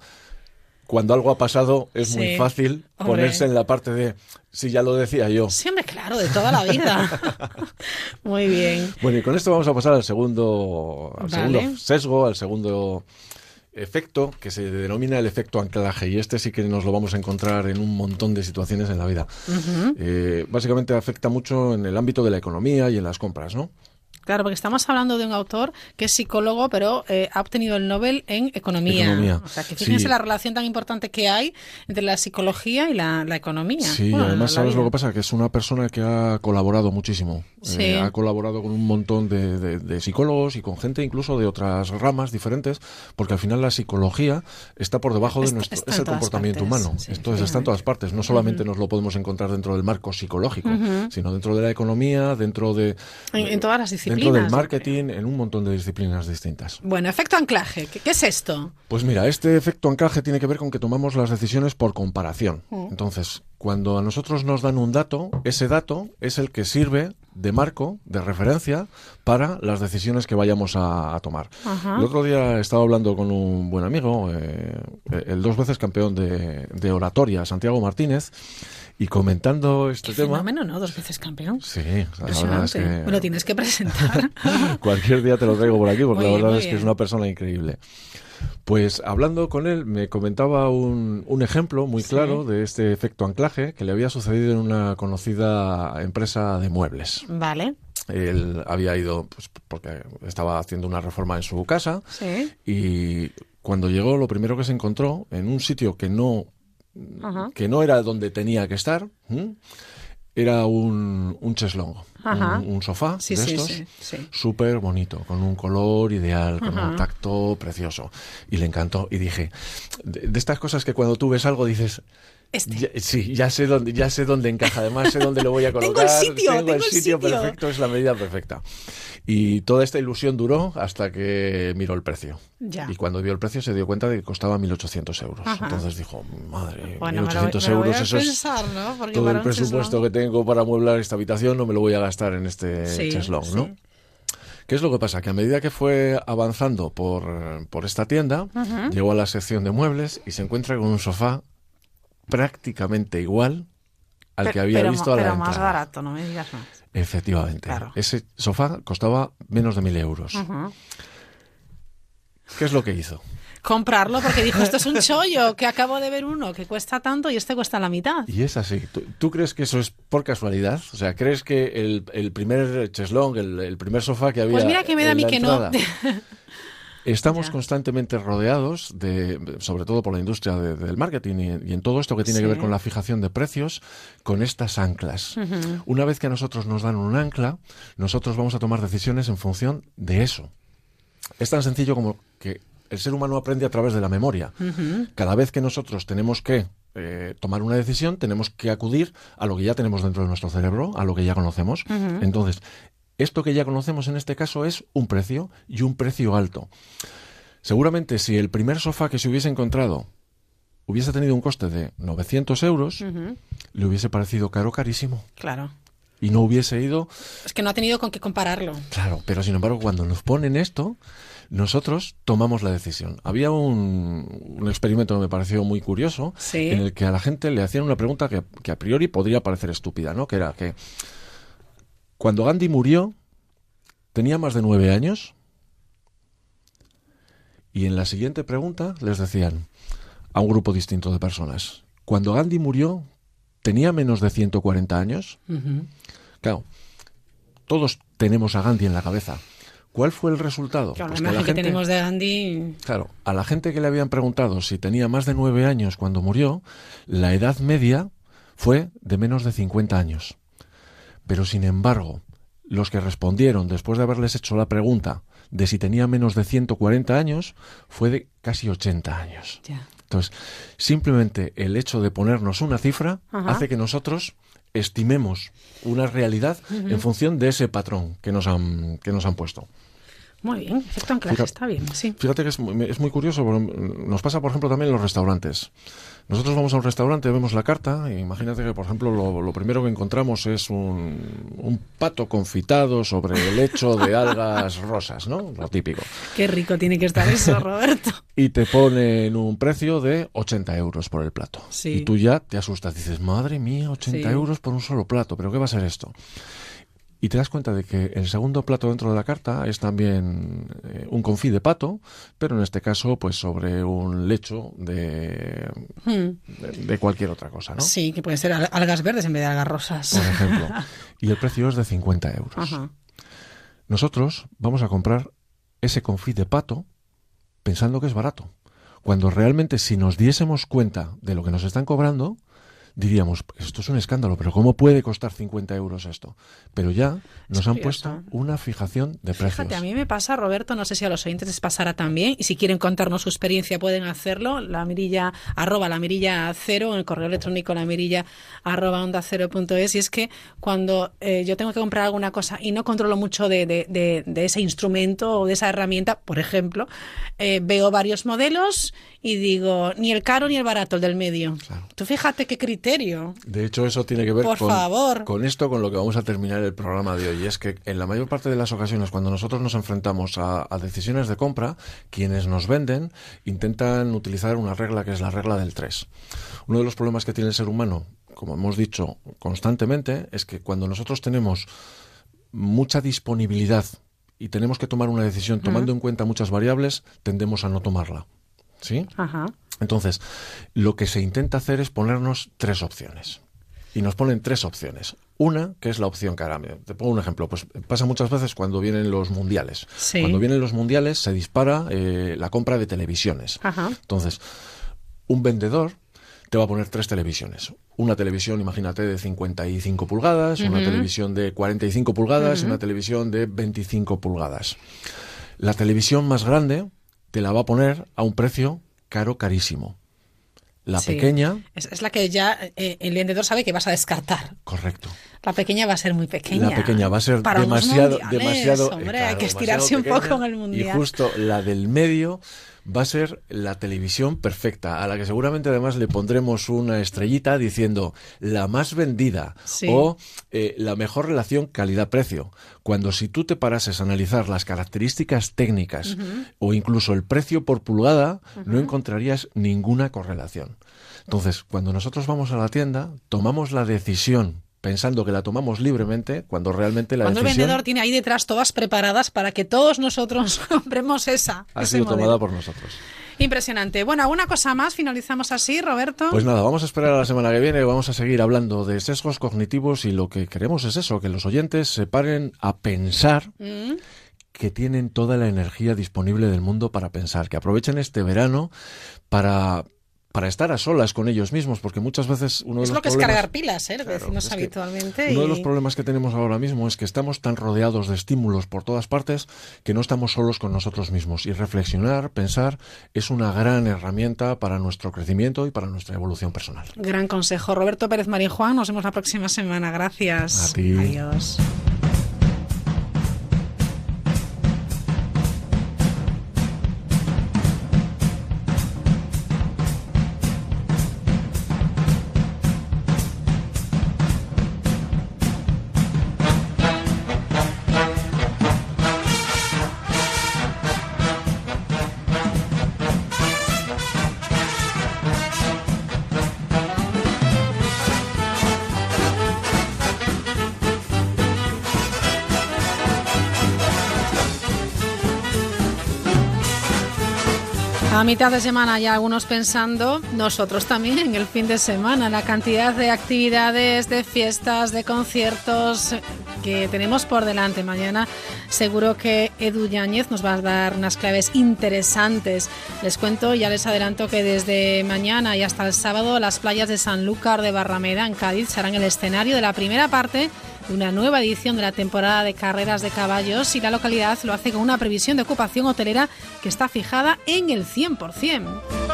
cuando algo ha pasado es muy fácil Hombre. ponerse en la parte de si ya lo decía yo. Siempre, claro, de toda la vida. <laughs> Muy bien. Bueno, y con esto vamos a pasar al segundo, al Vale. segundo sesgo, al segundo efecto que se denomina el efecto anclaje y este sí que nos lo vamos a encontrar en un montón de situaciones en la vida. Eh, básicamente afecta mucho en el ámbito de la economía y en las compras, ¿no? Claro, porque estamos hablando de un autor que es psicólogo, pero eh, ha obtenido el Nobel en economía. Economía. O sea, que fíjense Sí. la relación tan importante que hay entre la psicología y la, la economía. Sí, Bueno, además sabes vida. lo que pasa, que es una persona que ha colaborado muchísimo. Sí. Eh, ha colaborado con un montón de, de- de psicólogos y con gente incluso de otras ramas diferentes, porque al final la psicología está por debajo de Está- nuestro... está es el comportamiento partes, humano. sí, Entonces está en todas partes. No solamente nos lo podemos encontrar dentro del marco psicológico, sino dentro de la economía, dentro de... En, en todas las disciplinas. Dentro del marketing, en un montón de disciplinas distintas. Bueno, efecto anclaje. ¿Qué, qué es esto? Pues mira, este efecto anclaje tiene que ver con que tomamos las decisiones por comparación. Mm. Entonces, cuando a nosotros nos dan un dato, ese dato es el que sirve de marco, de referencia, para las decisiones que vayamos a, a tomar. Ajá. El otro día estaba hablando con un buen amigo, eh, el dos veces campeón de, de oratoria, Santiago Martínez, y comentando este Qué tema... fenómeno, ¿no? Dos veces campeón. Sí, la verdad es que... Me lo tienes que presentar. <laughs> Cualquier día te lo traigo por aquí porque Muy la bien, verdad muy es que bien. es una persona increíble. Pues hablando con él me comentaba un, un ejemplo muy Sí. claro de este efecto anclaje que le había sucedido en una conocida empresa de muebles. Vale. Él había ido pues, porque estaba haciendo una reforma en su casa Sí. y cuando llegó lo primero que se encontró en un sitio que no Ajá. que no era donde tenía que estar ¿m? era un, un cheslong, Ajá. un, un sofá Sí, de sí, estos sí. súper bonito, con un color ideal, con Ajá. un tacto precioso. Y le encantó. Y dije, de, de estas cosas que cuando tú ves algo dices, Este. "Ya- sí, ya sé dónde, ya sé dónde encaja, además sé dónde lo voy a <laughs> Tengo el colocar. sitio, tengo tengo el el sitio sitio". perfecto, es la medida perfecta. Y toda esta ilusión duró hasta que miró el precio. Ya. Y cuando vio el precio se dio cuenta de que costaba 1.800 euros. Ajá. Entonces dijo, madre, Bueno, me lo voy- 1.800 me lo voy euros, eso es todo para el presupuesto que tengo para amueblar esta habitación, no me lo voy a gastar en este Sí, cheslong, sí. ¿no? ¿Qué es lo que pasa? Que a medida que fue avanzando por, por esta tienda, llegó a la sección de muebles y se encuentra con un sofá prácticamente igual al que había pero, visto a la Pero más entrada. barato, no me digas más. Efectivamente. Claro. Ese sofá costaba menos de mil euros. ¿Qué es lo que hizo? Comprarlo porque dijo, esto es un <laughs> chollo, que acabo de ver uno que cuesta tanto y este cuesta la mitad. Y es así. ¿Tú, tú crees que eso es por casualidad? O sea, ¿crees que el, el primer cheslong, el, el primer sofá que había Pues mira que me da a mí que no. <laughs> Estamos Ya. constantemente rodeados, de, sobre todo por la industria de- del marketing y, y en todo esto que tiene que ver con la fijación de precios, con estas anclas. Una vez que a nosotros nos dan un ancla, nosotros vamos a tomar decisiones en función de eso. Es tan sencillo como que el ser humano aprende a través de la memoria. Cada vez que nosotros tenemos que eh, tomar una decisión, tenemos que acudir a lo que ya tenemos dentro de nuestro cerebro, a lo que ya conocemos. Entonces, esto que ya conocemos en este caso es un precio y un precio alto. Seguramente si el primer sofá que se hubiese encontrado hubiese tenido un coste de 900 euros, le hubiese parecido caro, carísimo. Claro. Y no hubiese ido Es que no ha tenido con qué compararlo. Claro, pero sin embargo, cuando nos ponen esto, nosotros tomamos la decisión. Había un, un experimento que me pareció muy curioso, Sí. en el que a la gente le hacían una pregunta que, que a priori podría parecer estúpida, ¿no? Que era que cuando Gandhi murió, tenía más de nueve años, y en la siguiente pregunta les decían a un grupo distinto de personas, cuando Gandhi murió, tenía menos de 140 años. Claro, todos tenemos a Gandhi en la cabeza. ¿Cuál fue el resultado? Claro, Pues la que imagen que tenemos de Gandhi. Claro, a la gente que le habían preguntado si tenía más de nueve años cuando murió, la edad media fue de menos de 50 años. Pero sin embargo, los que respondieron después de haberles hecho la pregunta de si tenía menos de 140 años fue de casi 80 años. Entonces, simplemente el hecho de ponernos una cifra Ajá. hace que nosotros estimemos una realidad en función de ese patrón que nos han, que nos han puesto. Muy bien, efecto anclaje, Fija- está bien, sí. Fíjate que es muy, es muy curioso, nos pasa, por ejemplo, también en los restaurantes. Nosotros vamos a un restaurante, vemos la carta, e imagínate que, por ejemplo, lo, lo primero que encontramos es un, un pato confitado sobre el lecho de <laughs> algas rosas, ¿no? Lo típico. Qué rico tiene que estar eso, <laughs> Roberto. Y te ponen un precio de 80 euros por el plato. Sí. Y tú ya te asustas, dices, madre mía, 80 Sí. euros por un solo plato, ¿pero qué va a ser esto? Y te das cuenta de que el segundo plato dentro de la carta es también eh, un confit de pato, pero en este caso, pues sobre un lecho de, Hmm. de, de cualquier otra cosa, ¿no? Sí, que pueden ser al- algas verdes en vez de algas rosas. Por ejemplo. <laughs> Y el precio es de 50 euros. Ajá. Nosotros vamos a comprar ese confit de pato pensando que es barato. Cuando realmente si nos diésemos cuenta de lo que nos están cobrando, diríamos, esto es un escándalo, pero ¿cómo puede costar 50 euros esto? Pero ya nos han curioso. puesto una fijación de precios. Fíjate, a mí me pasa, Roberto, no sé si a los oyentes les pasará también, y si quieren contarnos su experiencia pueden hacerlo, la mirilla, arroba la mirilla cero, en el correo electrónico la mirilla arroba onda cero punto es, y es que cuando eh, yo tengo que comprar alguna cosa y no controlo mucho de, de- de- de ese instrumento o de esa herramienta, por ejemplo, eh, veo varios modelos y digo, ni el caro ni el barato, el del medio. Tú fíjate qué criterio. De hecho, eso tiene que ver Por con, favor. con esto, con lo que vamos a terminar el programa de hoy. Y es que en la mayor parte de las ocasiones, cuando nosotros nos enfrentamos a, a decisiones de compra, quienes nos venden intentan utilizar una regla que es la regla del 3. Uno de los problemas que tiene el ser humano, como hemos dicho constantemente, es que cuando nosotros tenemos mucha disponibilidad y tenemos que tomar una decisión tomando en cuenta muchas variables, tendemos a no tomarla. ¿Sí? Ajá. Entonces, lo que se intenta hacer es ponernos tres opciones. Y nos ponen tres opciones. Una, que es la opción. Mira, Te pongo un ejemplo. Pues pasa muchas veces cuando vienen los mundiales. Sí. Cuando vienen los mundiales se dispara eh, la compra de televisiones. Ajá. Entonces, un vendedor te va a poner tres televisiones. Una televisión, imagínate, de 55 pulgadas, una Ujú. televisión de 45 pulgadas y Ujú. una televisión de 25 pulgadas. La televisión más grande te la va a poner a un precio caro, carísimo. La Sí. pequeña, Es, es la que ya eh, el vendedor sabe que vas a descartar. correcto. La pequeña va a ser muy pequeña. La pequeña va a ser Para demasiado, demasiado. eh, Hombre, claro, hay que demasiado estirarse un poco en el mundial. Y justo la del medio va a ser la televisión perfecta, a la que seguramente además le pondremos una estrellita diciendo la más vendida Sí. o eh, la mejor relación calidad-precio. Cuando si tú te parases a analizar las características técnicas o incluso el precio por pulgada, no encontrarías ninguna correlación. Entonces, cuando nosotros vamos a la tienda, tomamos la decisión pensando que la tomamos libremente, cuando realmente la Cuando el decisión vendedor tiene ahí detrás todas preparadas para que todos nosotros <laughs> compremos esa. ha sido modelo. tomada por nosotros. Impresionante. Bueno, ¿alguna cosa más? Finalizamos así, Roberto. Pues nada, vamos a esperar a la semana que viene, vamos a seguir hablando de sesgos cognitivos y lo que queremos es eso, que los oyentes se paren a pensar Mm, que tienen toda la energía disponible del mundo para pensar, que aprovechen este verano para para estar a solas con ellos mismos, porque muchas veces uno de es los lo que problemas, es cargar pilas, ¿eh? Lo que decimos habitualmente. Uno de los problemas que tenemos ahora mismo es que estamos tan rodeados de estímulos por todas partes que no estamos solos con nosotros mismos. Y reflexionar, pensar, es una gran herramienta para nuestro crecimiento y para nuestra evolución personal. Gran consejo. Roberto Pérez María Juan, nos vemos la próxima semana. Gracias. A ti. Adiós. A mitad de semana ya algunos pensando, nosotros también en el fin de semana, la cantidad de actividades, de fiestas, de conciertos que tenemos por delante. Mañana seguro que Edu Yáñez nos va a dar unas claves interesantes. Les cuento, ya les adelanto que desde mañana y hasta el sábado las playas de Sanlúcar de Barrameda en Cádiz serán el escenario de la primera parte una nueva edición de la temporada de carreras de caballos y la localidad lo hace con una previsión de ocupación hotelera que está fijada en el 100%.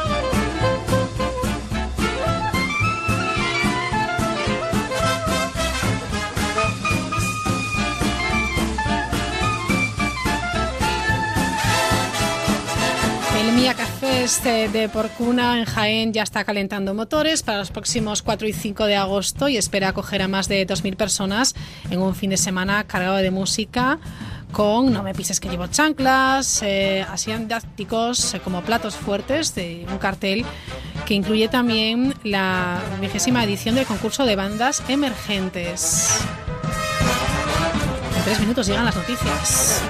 Fest eh, de Porcuna en Jaén ya está calentando motores para los próximos 4 y 5 de agosto y espera acoger a más de 2.000 personas en un fin de semana cargado de música con No me pises que llevo chanclas, eh, así didácticos eh, como platos fuertes de un cartel que incluye también la vigésima edición del concurso de bandas emergentes. En tres minutos llegan las noticias.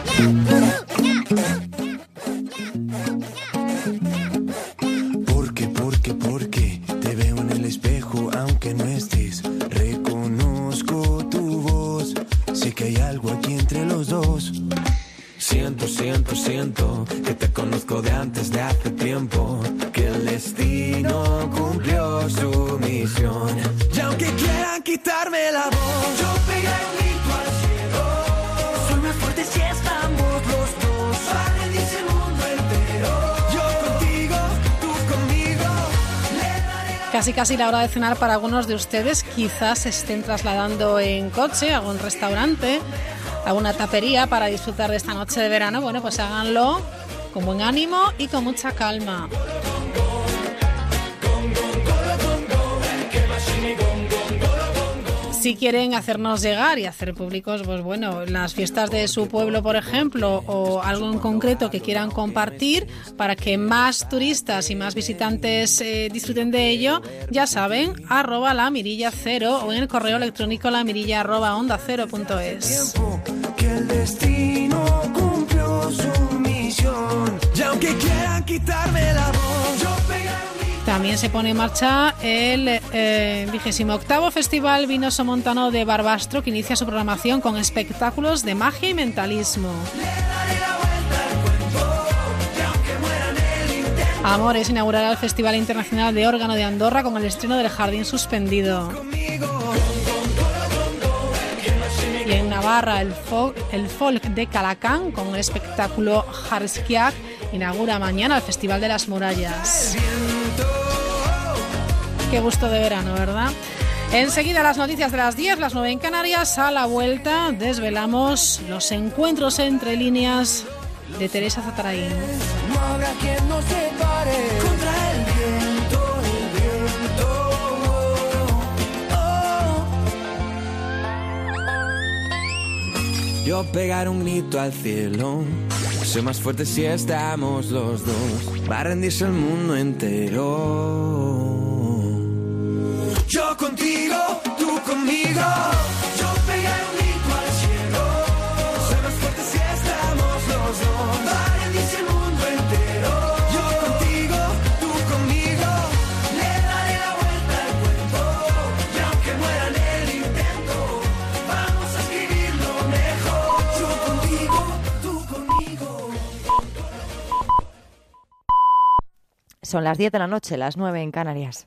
Porque, porque, porque te veo en el espejo aunque no estés. Reconozco tu voz. Sé que hay algo aquí entre los dos. Siento, siento, siento que te conozco de antes de hace tiempo. Que el destino cumplió su misión. Y aunque quieran quitarme la voz, yo pegué un Casi casi la hora de cenar para algunos de ustedes. Quizás estén trasladando en coche a algún restaurante, a una tapería para disfrutar de esta noche de verano. Bueno, pues háganlo con buen ánimo y con mucha calma. Si quieren hacernos llegar y hacer públicos, pues bueno, las fiestas de su pueblo, por ejemplo, o algo en concreto que quieran compartir para que más turistas y más visitantes eh, disfruten de ello, ya saben, arroba la mirilla cero o en el correo electrónico la mirilla arroba onda cero punto es. Y aunque quieran quitarme la voz, También se pone en marcha el vigésimo octavo Festival Vinoso Montano de Barbastro, que inicia su programación con espectáculos de magia y mentalismo. Amores inaugurará el Festival Internacional de Órgano de Andorra con el estreno del Jardín Suspendido. Y en Navarra, el folk, el folk de Calacán con el espectáculo Jarskiak inaugura mañana el Festival de las Murallas. Qué gusto de verano, ¿verdad? Enseguida las noticias de las 10, las 9 en Canarias. A la vuelta desvelamos los encuentros entre líneas de Teresa viento. Oh. Yo pegar un grito al cielo. Soy más fuerte si estamos los dos. Va a rendirse el mundo entero contigo, tú conmigo. Yo pegaré un grito al cielo. Soy más fuerte si estamos los dos. Para ti el mundo entero. Yo contigo, tú conmigo. Le daré la vuelta al cuento. Y aunque muera en el intento, vamos a escribirlo mejor. Yo contigo, tú conmigo. Son las 10 de la noche, las 9 en Canarias.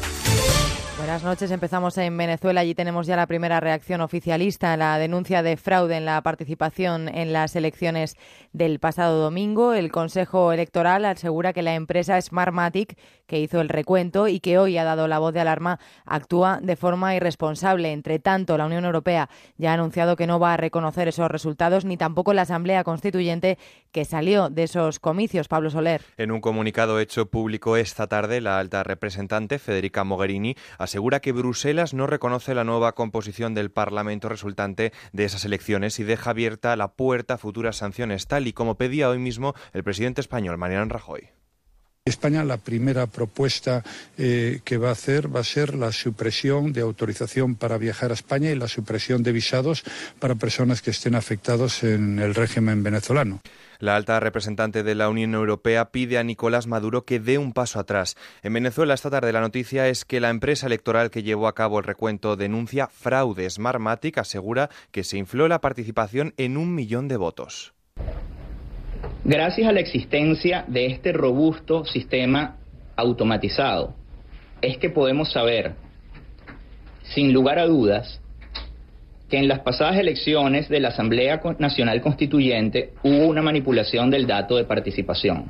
Buenas noches. Empezamos en Venezuela. Allí tenemos ya la primera reacción oficialista a la denuncia de fraude en la participación en las elecciones del pasado domingo. El Consejo Electoral asegura que la empresa Smartmatic, que hizo el recuento y que hoy ha dado la voz de alarma, actúa de forma irresponsable. Entre tanto, la Unión Europea ya ha anunciado que no va a reconocer esos resultados, ni tampoco la Asamblea Constituyente que salió de esos comicios. Pablo Soler. En un comunicado hecho público esta tarde, la alta representante Federica Mogherini asegura asegura que Bruselas no reconoce la nueva composición del Parlamento resultante de esas elecciones y deja abierta la puerta a futuras sanciones, tal y como pedía hoy mismo el presidente español, Mariano Rajoy. España la primera propuesta eh, que va a hacer va a ser la supresión de autorización para viajar a España y la supresión de visados para personas que estén afectados en el régimen venezolano. La alta representante de la Unión Europea pide a Nicolás Maduro que dé un paso atrás. En Venezuela esta tarde la noticia es que la empresa electoral que llevó a cabo el recuento denuncia fraude. Smartmatic asegura que se infló la participación en un millón de votos. Gracias a la existencia de este robusto sistema automatizado, es que podemos saber, sin lugar a dudas, que en las pasadas elecciones de la Asamblea Nacional Constituyente hubo una manipulación del dato de participación.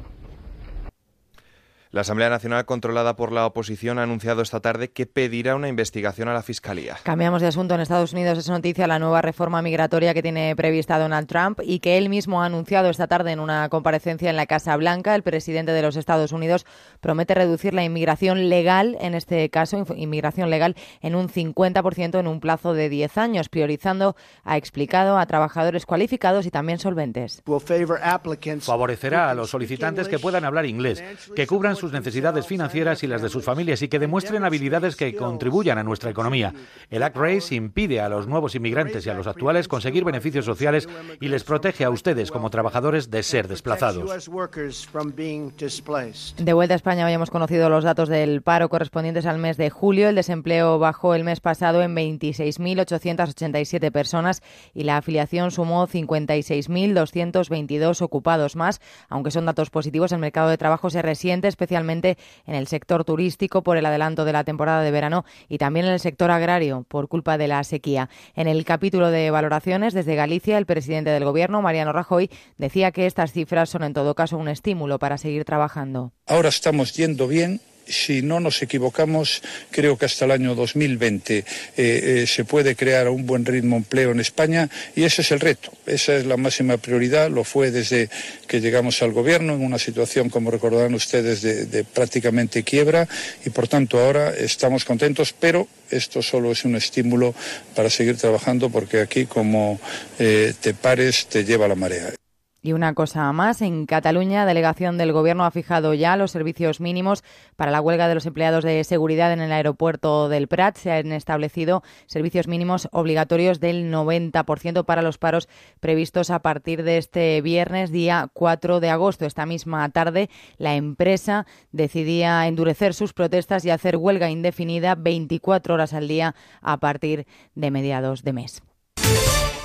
La Asamblea Nacional, controlada por la oposición, ha anunciado esta tarde que pedirá una investigación a la Fiscalía. Cambiamos de asunto. En Estados Unidos es noticia la nueva reforma migratoria que tiene prevista Donald Trump y que él mismo ha anunciado esta tarde en una comparecencia en la Casa Blanca. El presidente de los Estados Unidos promete reducir la inmigración legal, en este caso, inmigración legal, en un 50% en un plazo de 10 años, priorizando, ha explicado, a trabajadores cualificados y también solventes. Favorecerá a los solicitantes que puedan hablar inglés, que cubran sus necesidades financieras y las de sus familias y que demuestren habilidades que contribuyan a nuestra economía. El Act Race impide a los nuevos inmigrantes y a los actuales conseguir beneficios sociales y les protege a ustedes como trabajadores de ser desplazados. De vuelta a España hoy hemos conocido los datos del paro correspondientes al mes de julio. El desempleo bajó el mes pasado en 26.887 personas y la afiliación sumó 56.222 ocupados más. Aunque son datos positivos, el mercado de trabajo se resiente especialmente especialmente en el sector turístico por el adelanto de la temporada de verano y también en el sector agrario por culpa de la sequía. En el capítulo de valoraciones desde Galicia, el presidente del Gobierno, Mariano Rajoy, decía que estas cifras son en todo caso un estímulo para seguir trabajando. Ahora estamos yendo bien si no nos equivocamos, creo que hasta el año 2020 eh, eh, se puede crear a un buen ritmo empleo en España y ese es el reto, esa es la máxima prioridad, lo fue desde que llegamos al gobierno en una situación, como recordarán ustedes, de, prácticamente quiebra y por tanto ahora estamos contentos, pero esto solo es un estímulo para seguir trabajando porque aquí como eh, te pares te lleva la marea. Y una cosa más, en Cataluña, delegación del Gobierno ha fijado ya los servicios mínimos para la huelga de los empleados de seguridad en el aeropuerto del Prat. Se han establecido servicios mínimos obligatorios del 90% para los paros previstos a partir de este viernes, día 4 de agosto. Esta misma tarde, la empresa decidía endurecer sus protestas y hacer huelga indefinida 24 horas al día a partir de mediados de mes.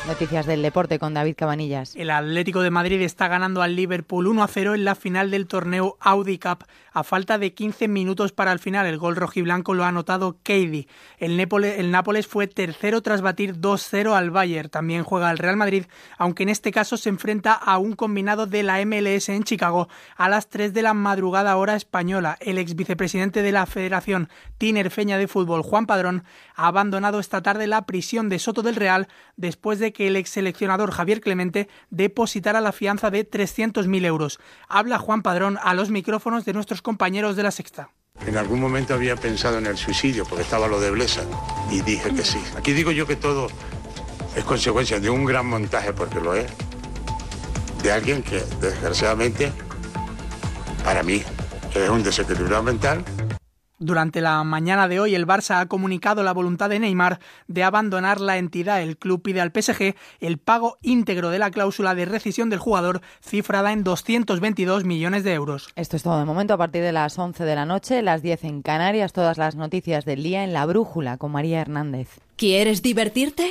Noticias del deporte con David Cabanillas. El Atlético de Madrid está ganando al Liverpool 1 a 0 en la final del torneo Audi Cup a falta de 15 minutos para el final. El gol rojiblanco lo ha anotado Cady. El, Nápoles fue tercero tras batir 2-0 al Bayern. También juega el Real Madrid, aunque en este caso se enfrenta a un combinado de la MLS en Chicago a las 3 de la madrugada hora española. El ex vicepresidente de la Federación Tinerfeña de Fútbol, Juan Padrón, ha abandonado esta tarde la prisión de Soto del Real después de que el ex seleccionador Javier Clemente depositara la fianza de 300.000 euros. Habla Juan Padrón a los micrófonos de nuestros compañeros de la Sexta. En algún momento había pensado en el suicidio porque estaba lo de Blesa y dije que sí. Aquí digo yo que todo es consecuencia de un gran montaje porque lo es. De alguien que desgraciadamente para mí es un desequilibrado mental Durante la mañana de hoy, el Barça ha comunicado la voluntad de Neymar de abandonar la entidad. El club pide al PSG el pago íntegro de la cláusula de rescisión del jugador, cifrada en 222 millones de euros. Esto es todo de momento. A partir de las 11 de la noche, las 10 en Canarias, todas las noticias del día en La Brújula con María Hernández. ¿Quieres divertirte?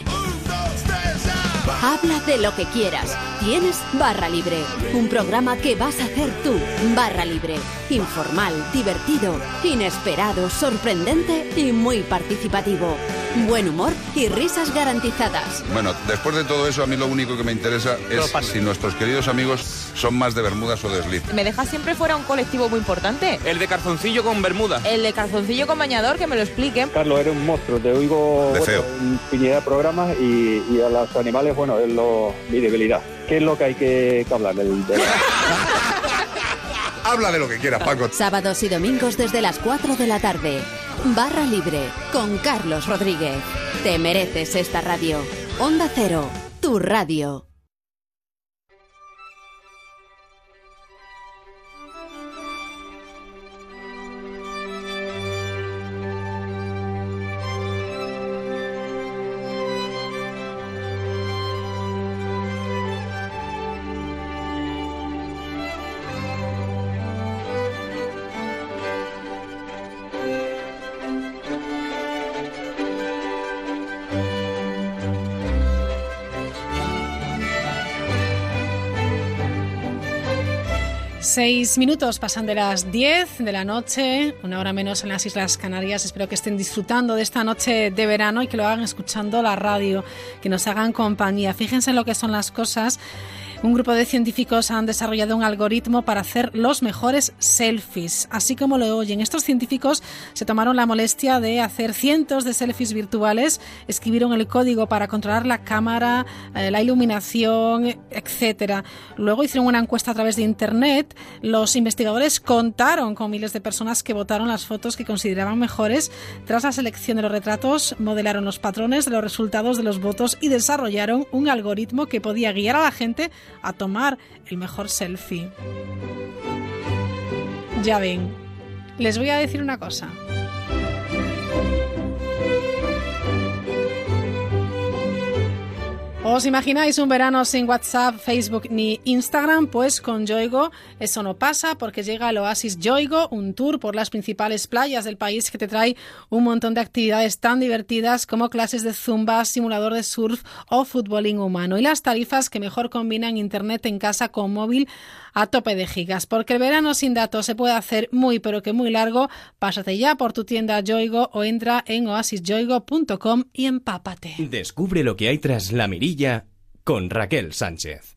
Habla de lo que quieras. Tienes Barra Libre, un programa que vas a hacer tú. Barra Libre, informal, divertido, inesperado, sorprendente y muy participativo. Buen humor y risas garantizadas. Bueno, después de todo eso, a mí lo único que me interesa es si nuestros queridos amigos son más de Bermudas o de Slip. Me deja siempre fuera un colectivo muy importante. El de calzoncillo con Bermuda. El de calzoncillo con bañador, que me lo expliquen. Carlos, eres un monstruo. Te oigo De bueno, feo. en infinidad de programas y, y a los animales, bueno, es lo, mi debilidad. ¿Qué es lo que hay que, que hablar? Del, del- <laughs> Habla de lo que quieras, Paco. Sábados y domingos desde las 4 de la tarde. Barra Libre con Carlos Rodríguez. Te mereces esta radio. Onda Cero, tu radio. Seis minutos pasan de las 10 de la noche, una hora menos en las Islas Canarias. Espero que estén disfrutando de esta noche de verano y que lo hagan escuchando la radio, que nos hagan compañía. Fíjense en lo que son las cosas. Un grupo de científicos han desarrollado un algoritmo para hacer los mejores selfies. Así como lo oyen, estos científicos se tomaron la molestia de hacer cientos de selfies virtuales, escribieron el código para controlar la cámara, eh, la iluminación, etcétera. Luego hicieron una encuesta a través de internet. Los investigadores contaron con miles de personas que votaron las fotos que consideraban mejores. Tras la selección de los retratos, modelaron los patrones de los resultados de los votos y desarrollaron un algoritmo que podía guiar a la gente a tomar el mejor selfie. Ya ven, les voy a decir una cosa. ¿Os imagináis un verano sin WhatsApp, Facebook ni Instagram? Pues con Yoigo eso no pasa porque llega el Oasis Yoigo, un tour por las principales playas del país que te trae un montón de actividades tan divertidas como clases de zumba, simulador de surf o futbolín humano. Y las tarifas que mejor combinan internet en casa con móvil a tope de gigas. Porque el verano sin datos se puede hacer muy pero que muy largo. Pásate ya por tu tienda Yoigo o entra en oasisyoigo.com y empápate. Descubre lo que hay tras la mirilla con Raquel Sánchez.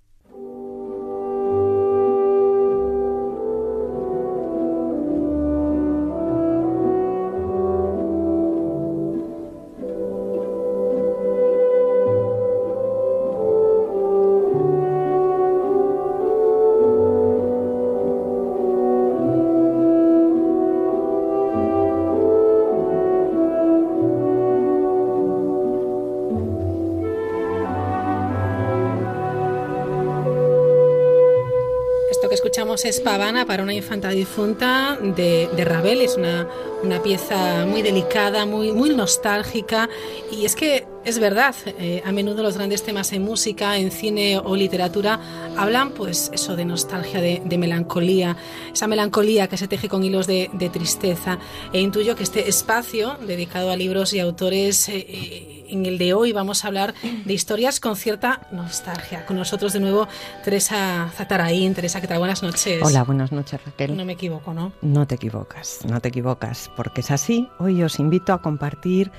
Es Pavana para una infanta difunta de, de Ravel. Es una, una pieza muy delicada, muy, muy nostálgica. Y es que es verdad, eh, a menudo los grandes temas en música, en cine o literatura hablan, pues, eso de nostalgia, de, de melancolía, esa melancolía que se teje con hilos de, de tristeza. E intuyo que este espacio dedicado a libros y autores. eh, eh, en el de hoy vamos a hablar de historias con cierta nostalgia. Con nosotros de nuevo Teresa Zataraín. Teresa, ¿qué tal? Buenas noches. Hola, buenas noches Raquel. No me equivoco, ¿no? No te equivocas, no te equivocas, porque es así. Hoy os invito a compartir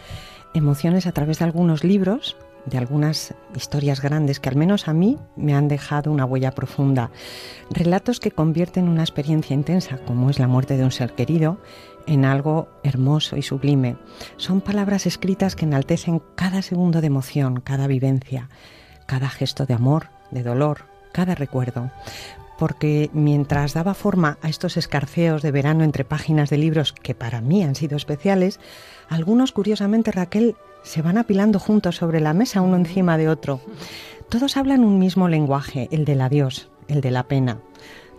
emociones a través de algunos libros, de algunas historias grandes que al menos a mí me han dejado una huella profunda. Relatos que convierten una experiencia intensa, como es la muerte de un ser querido, en algo hermoso y sublime. Son palabras escritas que enaltecen cada segundo de emoción, cada vivencia, cada gesto de amor, de dolor, cada recuerdo. Porque mientras daba forma a estos escarceos de verano entre páginas de libros que para mí han sido especiales, algunos curiosamente Raquel se van apilando juntos sobre la mesa uno encima de otro. Todos hablan un mismo lenguaje, el del adiós, el de la pena.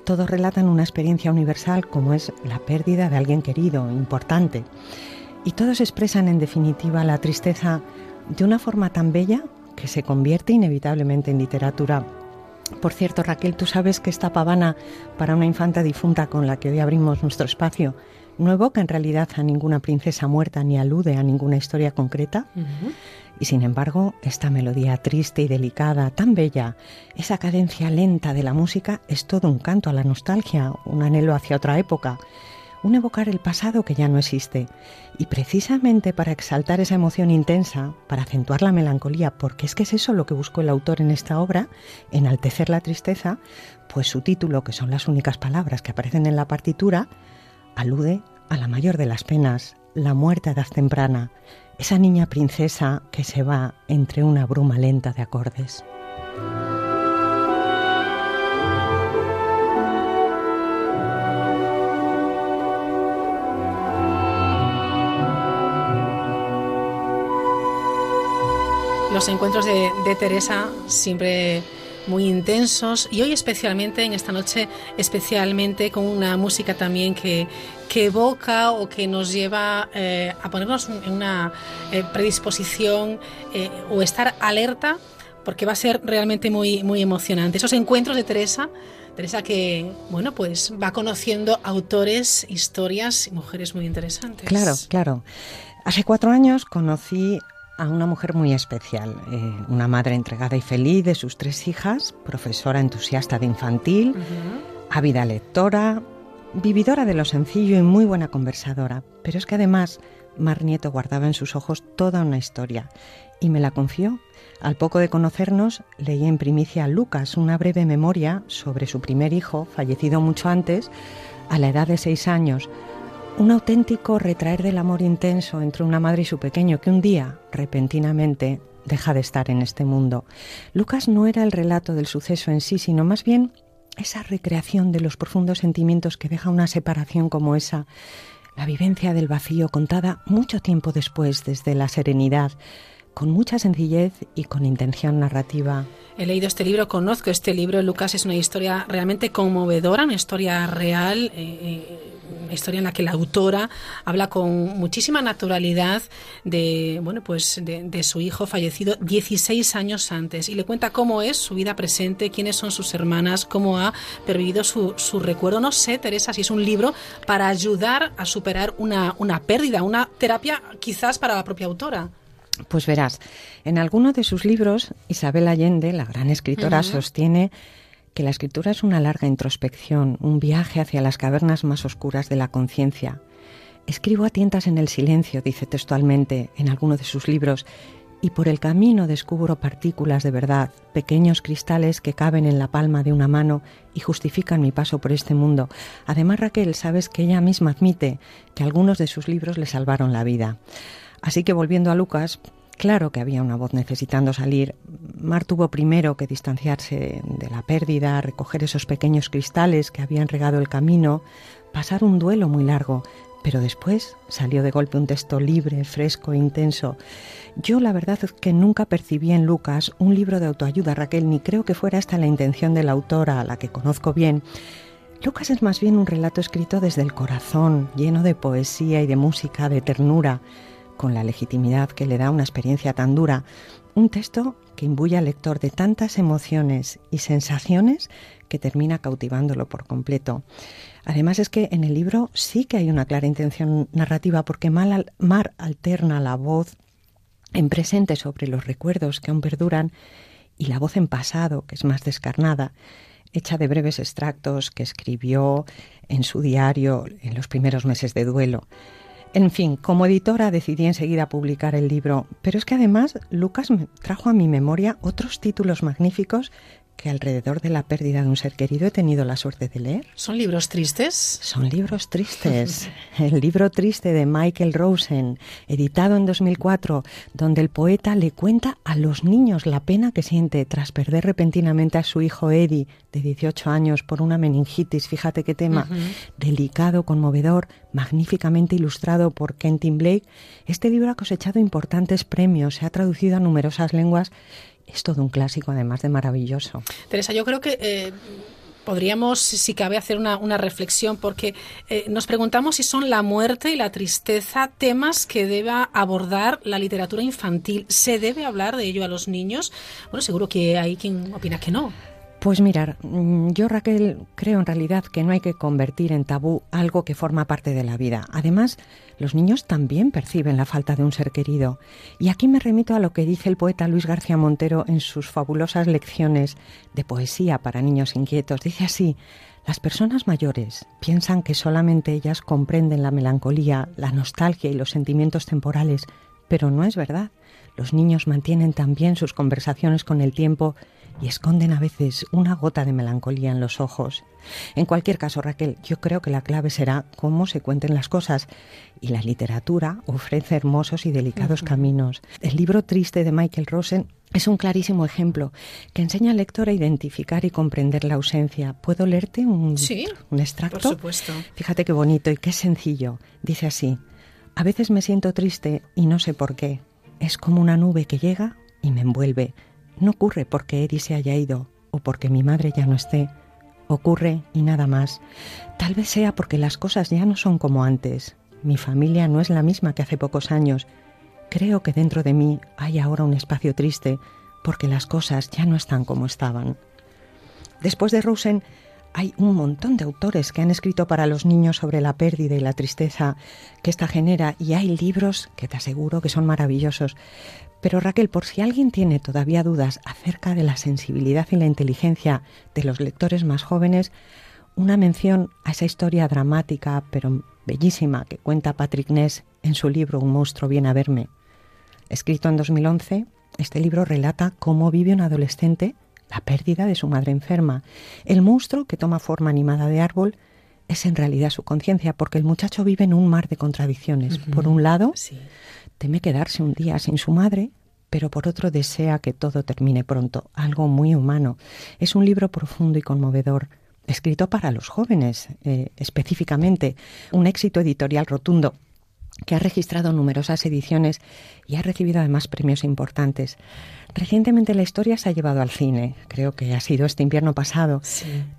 todos relatan una experiencia universal como es la pérdida de alguien querido, importante. Y todos expresan en definitiva la tristeza de una forma tan bella que se convierte inevitablemente en literatura. Por cierto, Raquel, tú sabes que esta pavana para una infanta difunta con la que hoy abrimos nuestro espacio no evoca en realidad a ninguna princesa muerta ni alude a ninguna historia concreta. Y sin embargo, esta melodía triste y delicada, tan bella, esa cadencia lenta de la música es todo un canto a la nostalgia, un anhelo hacia otra época un evocar el pasado que ya no existe. Y precisamente para exaltar esa emoción intensa, para acentuar la melancolía, porque es que es eso lo que buscó el autor en esta obra, enaltecer la tristeza, pues su título, que son las únicas palabras que aparecen en la partitura, alude a la mayor de las penas, la muerte a edad temprana, esa niña princesa que se va entre una bruma lenta de acordes. Los encuentros de, Teresa siempre muy intensos y hoy especialmente, en esta noche especialmente con una música también que, que evoca o que nos lleva eh, a ponernos en una eh, predisposición eh, o estar alerta porque va a ser realmente muy, muy emocionante. Esos encuentros de Teresa, Teresa que, bueno, pues va conociendo autores, historias y mujeres muy interesantes. Claro, claro. Hace cuatro años conocí a una mujer muy especial, eh, una madre entregada y feliz de sus tres hijas, profesora entusiasta de infantil, ávida lectora, vividora de lo sencillo y muy buena conversadora. Pero es que además Mar Nieto guardaba en sus ojos toda una historia y me la confió. Al poco de conocernos, leí en primicia a Lucas una breve memoria sobre su primer hijo, fallecido mucho antes, a la edad de seis años, un auténtico retraer del amor intenso entre una madre y su pequeño que un día, repentinamente, deja de estar en este mundo. Lucas no era el relato del suceso en sí, sino más bien esa recreación de los profundos sentimientos que deja una separación como esa, la vivencia del vacío contada mucho tiempo después desde la serenidad, con mucha sencillez y con intención narrativa. He leído este libro, conozco este libro. Lucas es una historia realmente conmovedora, una historia real. Eh, eh, una historia en la que la autora habla con muchísima naturalidad de bueno pues de, su hijo fallecido 16 años antes y le cuenta cómo es su vida presente, quiénes son sus hermanas, cómo ha pervivido su, su recuerdo. No sé, Teresa, si es un libro para ayudar a superar una, una pérdida, una terapia quizás para la propia autora. Pues verás, en alguno de sus libros, Isabel Allende, la gran escritora, sostiene que la escritura es una larga introspección, un viaje hacia las cavernas más oscuras de la conciencia. Escribo a tientas en el silencio, dice textualmente en alguno de sus libros, y por el camino descubro partículas de verdad, pequeños cristales que caben en la palma de una mano y justifican mi paso por este mundo. Además, Raquel, sabes que ella misma admite que algunos de sus libros le salvaron la vida. Así que volviendo a Lucas, claro que había una voz necesitando salir. Mar tuvo primero que distanciarse de la pérdida, recoger esos pequeños cristales que habían regado el camino, pasar un duelo muy largo, pero después salió de golpe un texto libre, fresco e intenso. Yo la verdad es que nunca percibí en Lucas un libro de autoayuda, Raquel, ni creo que fuera esta la intención de la autora, a la que conozco bien. Lucas es más bien un relato escrito desde el corazón, lleno de poesía y de música, de ternura con la legitimidad que le da una experiencia tan dura, un texto que imbuye al lector de tantas emociones y sensaciones que termina cautivándolo por completo. Además es que en el libro sí que hay una clara intención narrativa porque Mar alterna la voz en presente sobre los recuerdos que aún perduran y la voz en pasado, que es más descarnada, hecha de breves extractos que escribió en su diario en los primeros meses de duelo. En fin, como editora decidí enseguida publicar el libro, pero es que además Lucas trajo a mi memoria otros títulos magníficos que alrededor de la pérdida de un ser querido he tenido la suerte de leer. ¿Son libros tristes? Son libros tristes. <laughs> el libro triste de Michael Rosen, editado en 2004, donde el poeta le cuenta a los niños la pena que siente tras perder repentinamente a su hijo Eddie, de 18 años, por una meningitis. Fíjate qué tema delicado, conmovedor, magníficamente ilustrado por Kentin Blake. Este libro ha cosechado importantes premios, se ha traducido a numerosas lenguas es todo un clásico, además de maravilloso. Teresa, yo creo que... Eh, podríamos, si cabe, hacer una, reflexión, porque eh, nos preguntamos si son la muerte y la tristeza temas que deba abordar la literatura infantil. ¿Se debe hablar de ello a los niños? Bueno, seguro que hay quien opina que no. Pues mirar, mm, yo Raquel creo en realidad que no hay que convertir en tabú algo que forma parte de la vida. Además, los niños también perciben la falta de un ser querido. Y aquí me remito a lo que dice el poeta Luis García Montero en sus fabulosas lecciones de poesía para niños inquietos. Dice así, las personas mayores piensan que solamente ellas comprenden la melancolía, la nostalgia y los sentimientos temporales, pero no es verdad. Los niños mantienen también sus conversaciones con el tiempo y esconden a veces una gota de melancolía en los ojos. En cualquier caso, Raquel, yo creo que la clave será cómo se cuenten las cosas y la literatura ofrece hermosos y delicados caminos. El libro Triste de Michael Rosen es un clarísimo ejemplo que enseña al lector a identificar y comprender la ausencia. ¿Puedo leerte un, un extracto? Por supuesto. Fíjate qué bonito y qué sencillo. Dice así, a veces me siento triste y no sé por qué. Es como una nube que llega y me envuelve no ocurre porque Eddie se haya ido o porque mi madre ya no esté. Ocurre y nada más. Tal vez sea porque las cosas ya no son como antes. Mi familia no es la misma que hace pocos años. Creo que dentro de mí hay ahora un espacio triste porque las cosas ya no están como estaban. Después de Rosen, hay un montón de autores que han escrito para los niños sobre la pérdida y la tristeza que ésta genera y hay libros que te aseguro que son maravillosos. Pero Raquel, por si alguien tiene todavía dudas acerca de la sensibilidad y la inteligencia de los lectores más jóvenes, una mención a esa historia dramática pero bellísima que cuenta Patrick Ness en su libro Un monstruo viene a verme. Escrito en 2011, este libro relata cómo vive un adolescente la pérdida de su madre enferma. El monstruo que toma forma animada de árbol es en realidad su conciencia, porque el muchacho vive en un mar de contradicciones. Por un lado, teme quedarse un día sin su madre, pero por otro desea que todo termine pronto, algo muy humano. Es un libro profundo y conmovedor, escrito para los jóvenes eh, específicamente, un éxito editorial rotundo que ha registrado numerosas ediciones y ha recibido además premios importantes. Recientemente la historia se ha llevado al cine, creo que ha sido este invierno pasado,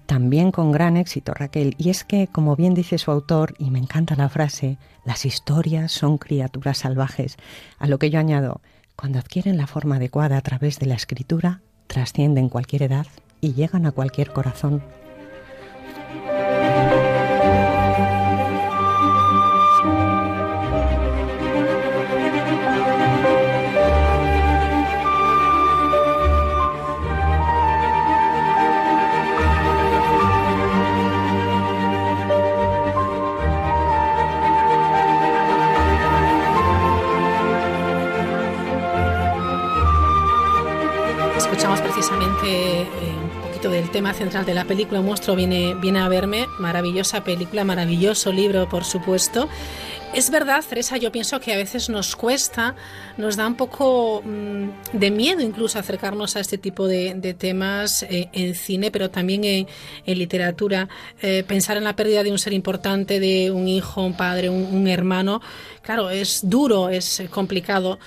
también con gran éxito Raquel, y es que, como bien dice su autor, y me encanta la frase, las historias son criaturas salvajes, a lo que yo añado, cuando adquieren la forma adecuada a través de la escritura, trascienden cualquier edad y llegan a cualquier corazón. Tema central de la película, Un viene, viene a verme, maravillosa película, maravilloso libro, por supuesto. Es verdad, Teresa, yo pienso que a veces nos cuesta, nos da un poco mm, de miedo incluso acercarnos a este tipo de, temas eh, en cine, pero también en, literatura. Eh, pensar en la pérdida de un ser importante, de un hijo, un padre, un hermano, claro, es duro, es complicado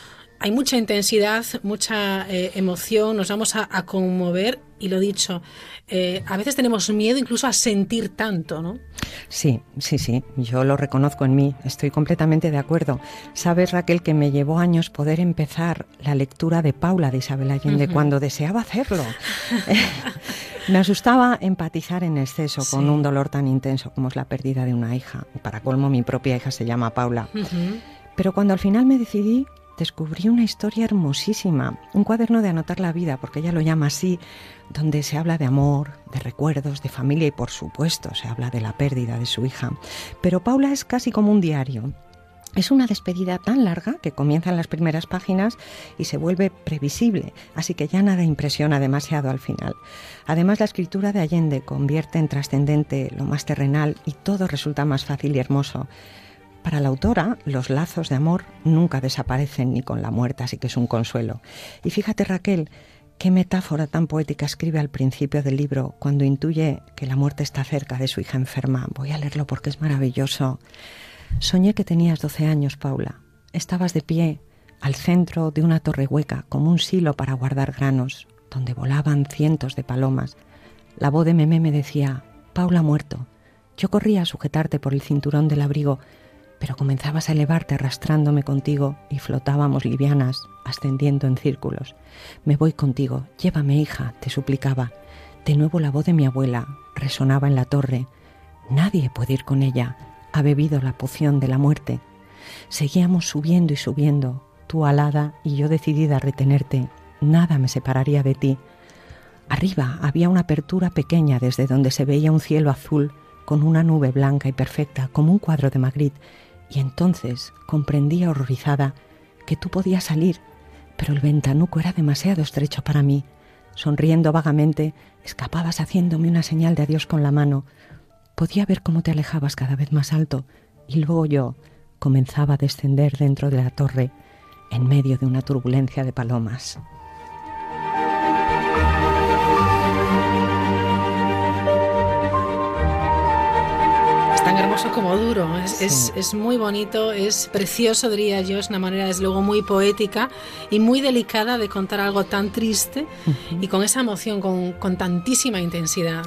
hay mucha intensidad, mucha eh, emoción, nos vamos a, conmover y lo dicho, eh, a veces tenemos miedo incluso a sentir tanto, ¿no? Sí, sí, sí, yo lo reconozco en mí, estoy completamente de acuerdo. Sabes, Raquel, que me llevó años poder empezar la lectura de Paula de Isabel Allende cuando deseaba hacerlo. <laughs> me asustaba empatizar en exceso con un dolor tan intenso como es la pérdida de una hija. Para colmo, mi propia hija se llama Paula. Pero cuando al final me decidí, descubrí una historia hermosísima, un cuaderno de anotar la vida, porque ella lo llama así, donde se habla de amor, de recuerdos, de familia y por supuesto se habla de la pérdida de su hija. Pero Paula es casi como un diario. Es una despedida tan larga que comienza en las primeras páginas y se vuelve previsible, así que ya nada impresiona demasiado al final. Además, la escritura de Allende convierte en trascendente lo más terrenal y todo resulta más fácil y hermoso. Para la autora, los lazos de amor nunca desaparecen ni con la muerte, así que es un consuelo. Y fíjate, Raquel, qué metáfora tan poética escribe al principio del libro cuando intuye que la muerte está cerca de su hija enferma. Voy a leerlo porque es maravilloso. Soñé que tenías doce años, Paula. Estabas de pie al centro de una torre hueca, como un silo para guardar granos, donde volaban cientos de palomas. La voz de Memé me decía, Paula ha muerto. Yo corría a sujetarte por el cinturón del abrigo, pero comenzabas a elevarte arrastrándome contigo y flotábamos livianas, ascendiendo en círculos. Me voy contigo, llévame hija, te suplicaba. De nuevo la voz de mi abuela resonaba en la torre. Nadie puede ir con ella. Ha bebido la poción de la muerte. Seguíamos subiendo y subiendo, tú alada y yo decidida a retenerte. Nada me separaría de ti. Arriba había una apertura pequeña desde donde se veía un cielo azul con una nube blanca y perfecta como un cuadro de Magritte, y entonces comprendía horrorizada que tú podías salir, pero el ventanuco era demasiado estrecho para mí. Sonriendo vagamente, escapabas haciéndome una señal de adiós con la mano. Podía ver cómo te alejabas cada vez más alto, y luego yo comenzaba a descender dentro de la torre en medio de una turbulencia de palomas. Tan hermoso como duro. Es, es, muy bonito, es precioso, diría yo. Es una manera, desde luego, muy poética y muy delicada de contar algo tan triste y con esa emoción, con, con tantísima intensidad.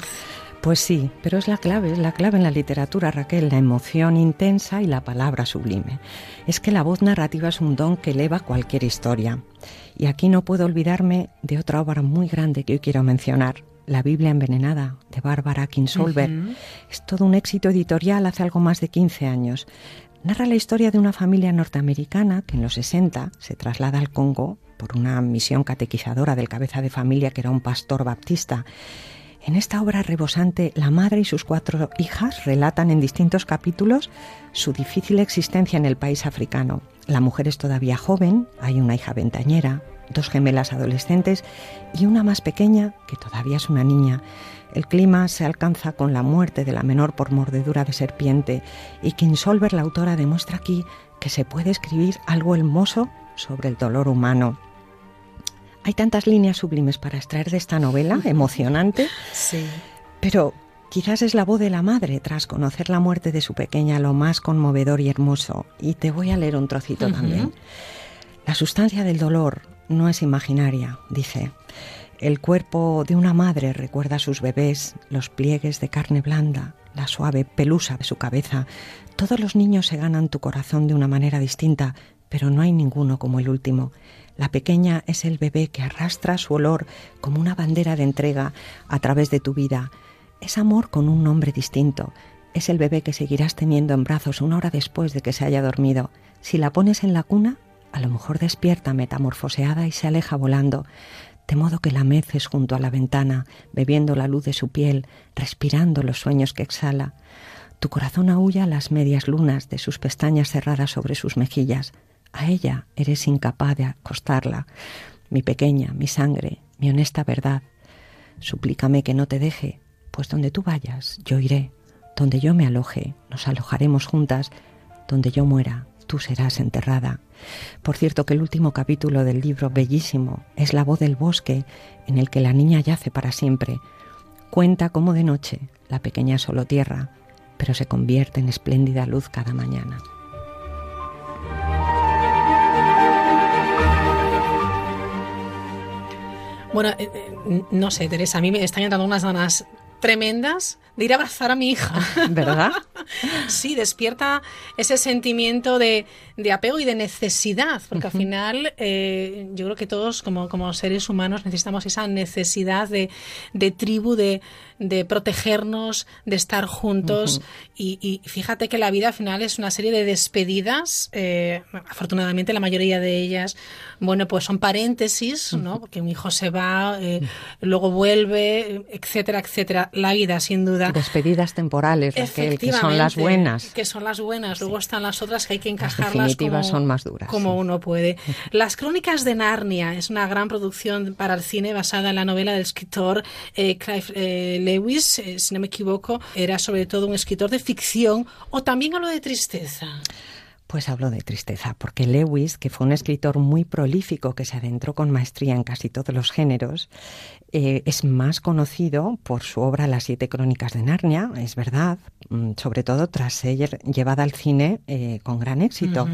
Pues sí, pero es la clave, es la clave en la literatura, Raquel, la emoción intensa y la palabra sublime. Es que la voz narrativa es un don que eleva cualquier historia. Y aquí no puedo olvidarme de otra obra muy grande que hoy quiero mencionar, la Biblia envenenada de Bárbara Kinsolver. Es todo un éxito editorial hace algo más de 15 años. Narra la historia de una familia norteamericana que en los 60 se traslada al Congo por una misión catequizadora del cabeza de familia que era un pastor baptista. En esta obra rebosante, la madre y sus cuatro hijas relatan en distintos capítulos su difícil existencia en el país africano. La mujer es todavía joven, hay una hija ventañera, dos gemelas adolescentes y una más pequeña, que todavía es una niña. El clima se alcanza con la muerte de la menor por mordedura de serpiente y Kinsolver, la autora, demuestra aquí que se puede escribir algo hermoso sobre el dolor humano. Hay tantas líneas sublimes para extraer de esta novela, <laughs> emocionante, sí. pero quizás es la voz de la madre tras conocer la muerte de su pequeña lo más conmovedor y hermoso. Y te voy a leer un trocito también. La sustancia del dolor no es imaginaria, dice. El cuerpo de una madre recuerda a sus bebés, los pliegues de carne blanda, la suave pelusa de su cabeza. Todos los niños se ganan tu corazón de una manera distinta, pero no hay ninguno como el último. La pequeña es el bebé que arrastra su olor como una bandera de entrega a través de tu vida. Es amor con un nombre distinto. Es el bebé que seguirás teniendo en brazos una hora después de que se haya dormido. Si la pones en la cuna, a lo mejor despierta metamorfoseada y se aleja volando, de modo que la meces junto a la ventana, bebiendo la luz de su piel, respirando los sueños que exhala. Tu corazón aúlla las medias lunas de sus pestañas cerradas sobre sus mejillas. A ella eres incapaz de acostarla. Mi pequeña, mi sangre, mi honesta verdad. Suplícame que no te deje, pues donde tú vayas, yo iré. Donde yo me aloje, nos alojaremos juntas. Donde yo muera, tú serás enterrada. Por cierto que el último capítulo del libro, bellísimo, es la voz del bosque en el que la niña yace para siempre. Cuenta cómo de noche la pequeña solo tierra, pero se convierte en espléndida luz cada mañana. Bueno, eh, eh, no sé, Teresa, a mí me están entrando unas ganas tremendas de ir a abrazar a mi hija. ¿Verdad? <laughs> sí, despierta ese sentimiento de, de apego y de necesidad, porque al final eh, yo creo que todos como, como seres humanos necesitamos esa necesidad de, de tribu, de, de protegernos, de estar juntos. y, y, fíjate que la vida al final es una serie de despedidas. Eh, afortunadamente la mayoría de ellas, bueno, pues son paréntesis, ¿no? Porque un hijo se va, eh, luego vuelve, etcétera, etcétera. La vida, sin duda. Despedidas temporales, Raquel, que son las buenas. Que son las buenas. Luego están las otras que hay que encajarlas las como, son más duras. Como uno puede. Las Crónicas de Narnia es una gran producción para el cine basada en la novela del escritor eh, Clive eh, Lewis, eh, si no me equivoco, era sobre todo un escritor de ficción o también hablo de tristeza. Pues hablo de tristeza, porque Lewis, que fue un escritor muy prolífico que se adentró con maestría en casi todos los géneros, eh, es más conocido por su obra Las siete crónicas de Narnia, es verdad, mm, sobre todo tras ser llevada al cine eh, con gran éxito.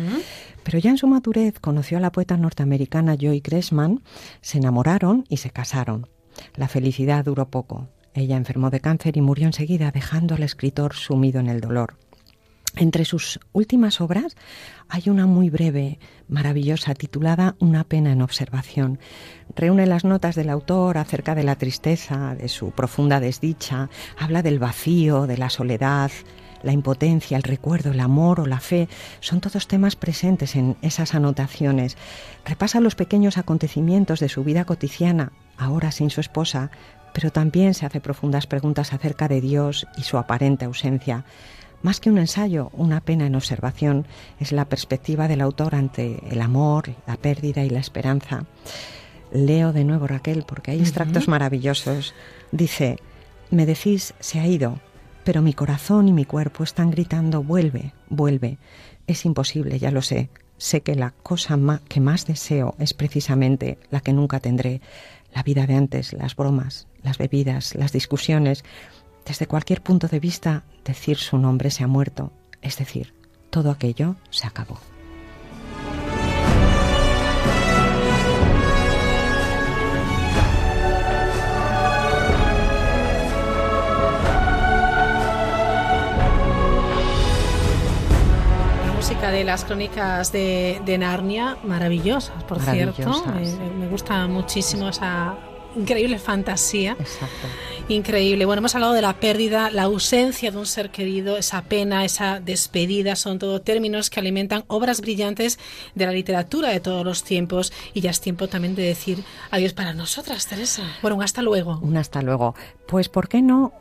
Pero ya en su madurez conoció a la poeta norteamericana Joy Gressman, se enamoraron y se casaron. La felicidad duró poco. Ella enfermó de cáncer y murió enseguida, dejando al escritor sumido en el dolor. Entre sus últimas obras hay una muy breve, maravillosa, titulada Una pena en observación. Reúne las notas del autor acerca de la tristeza, de su profunda desdicha, habla del vacío, de la soledad, la impotencia, el recuerdo, el amor o la fe, son todos temas presentes en esas anotaciones. Repasa los pequeños acontecimientos de su vida cotidiana, ahora sin su esposa, pero también se hace profundas preguntas acerca de Dios y su aparente ausencia. Más que un ensayo, una pena en observación es la perspectiva del autor ante el amor, la pérdida y la esperanza. Leo de nuevo Raquel porque hay extractos maravillosos. Dice, me decís, se ha ido, pero mi corazón y mi cuerpo están gritando, vuelve, vuelve. Es imposible, ya lo sé. Sé que la cosa que más deseo es precisamente la que nunca tendré, la vida de antes, las bromas, las bebidas, las discusiones, desde cualquier punto de vista, decir su nombre se ha muerto, es decir, todo aquello se acabó. De las crónicas de, Narnia, maravillosas, por cierto. me, gusta muchísimo esa increíble fantasía. Exacto. Increíble. Bueno, hemos hablado de la pérdida, la ausencia de un ser querido, esa pena, esa despedida, son todo términos que alimentan obras brillantes de la literatura de todos los tiempos y ya es tiempo también de decir adiós para nosotras, Teresa. Bueno, un hasta luego. Un hasta luego. Pues, ¿por qué no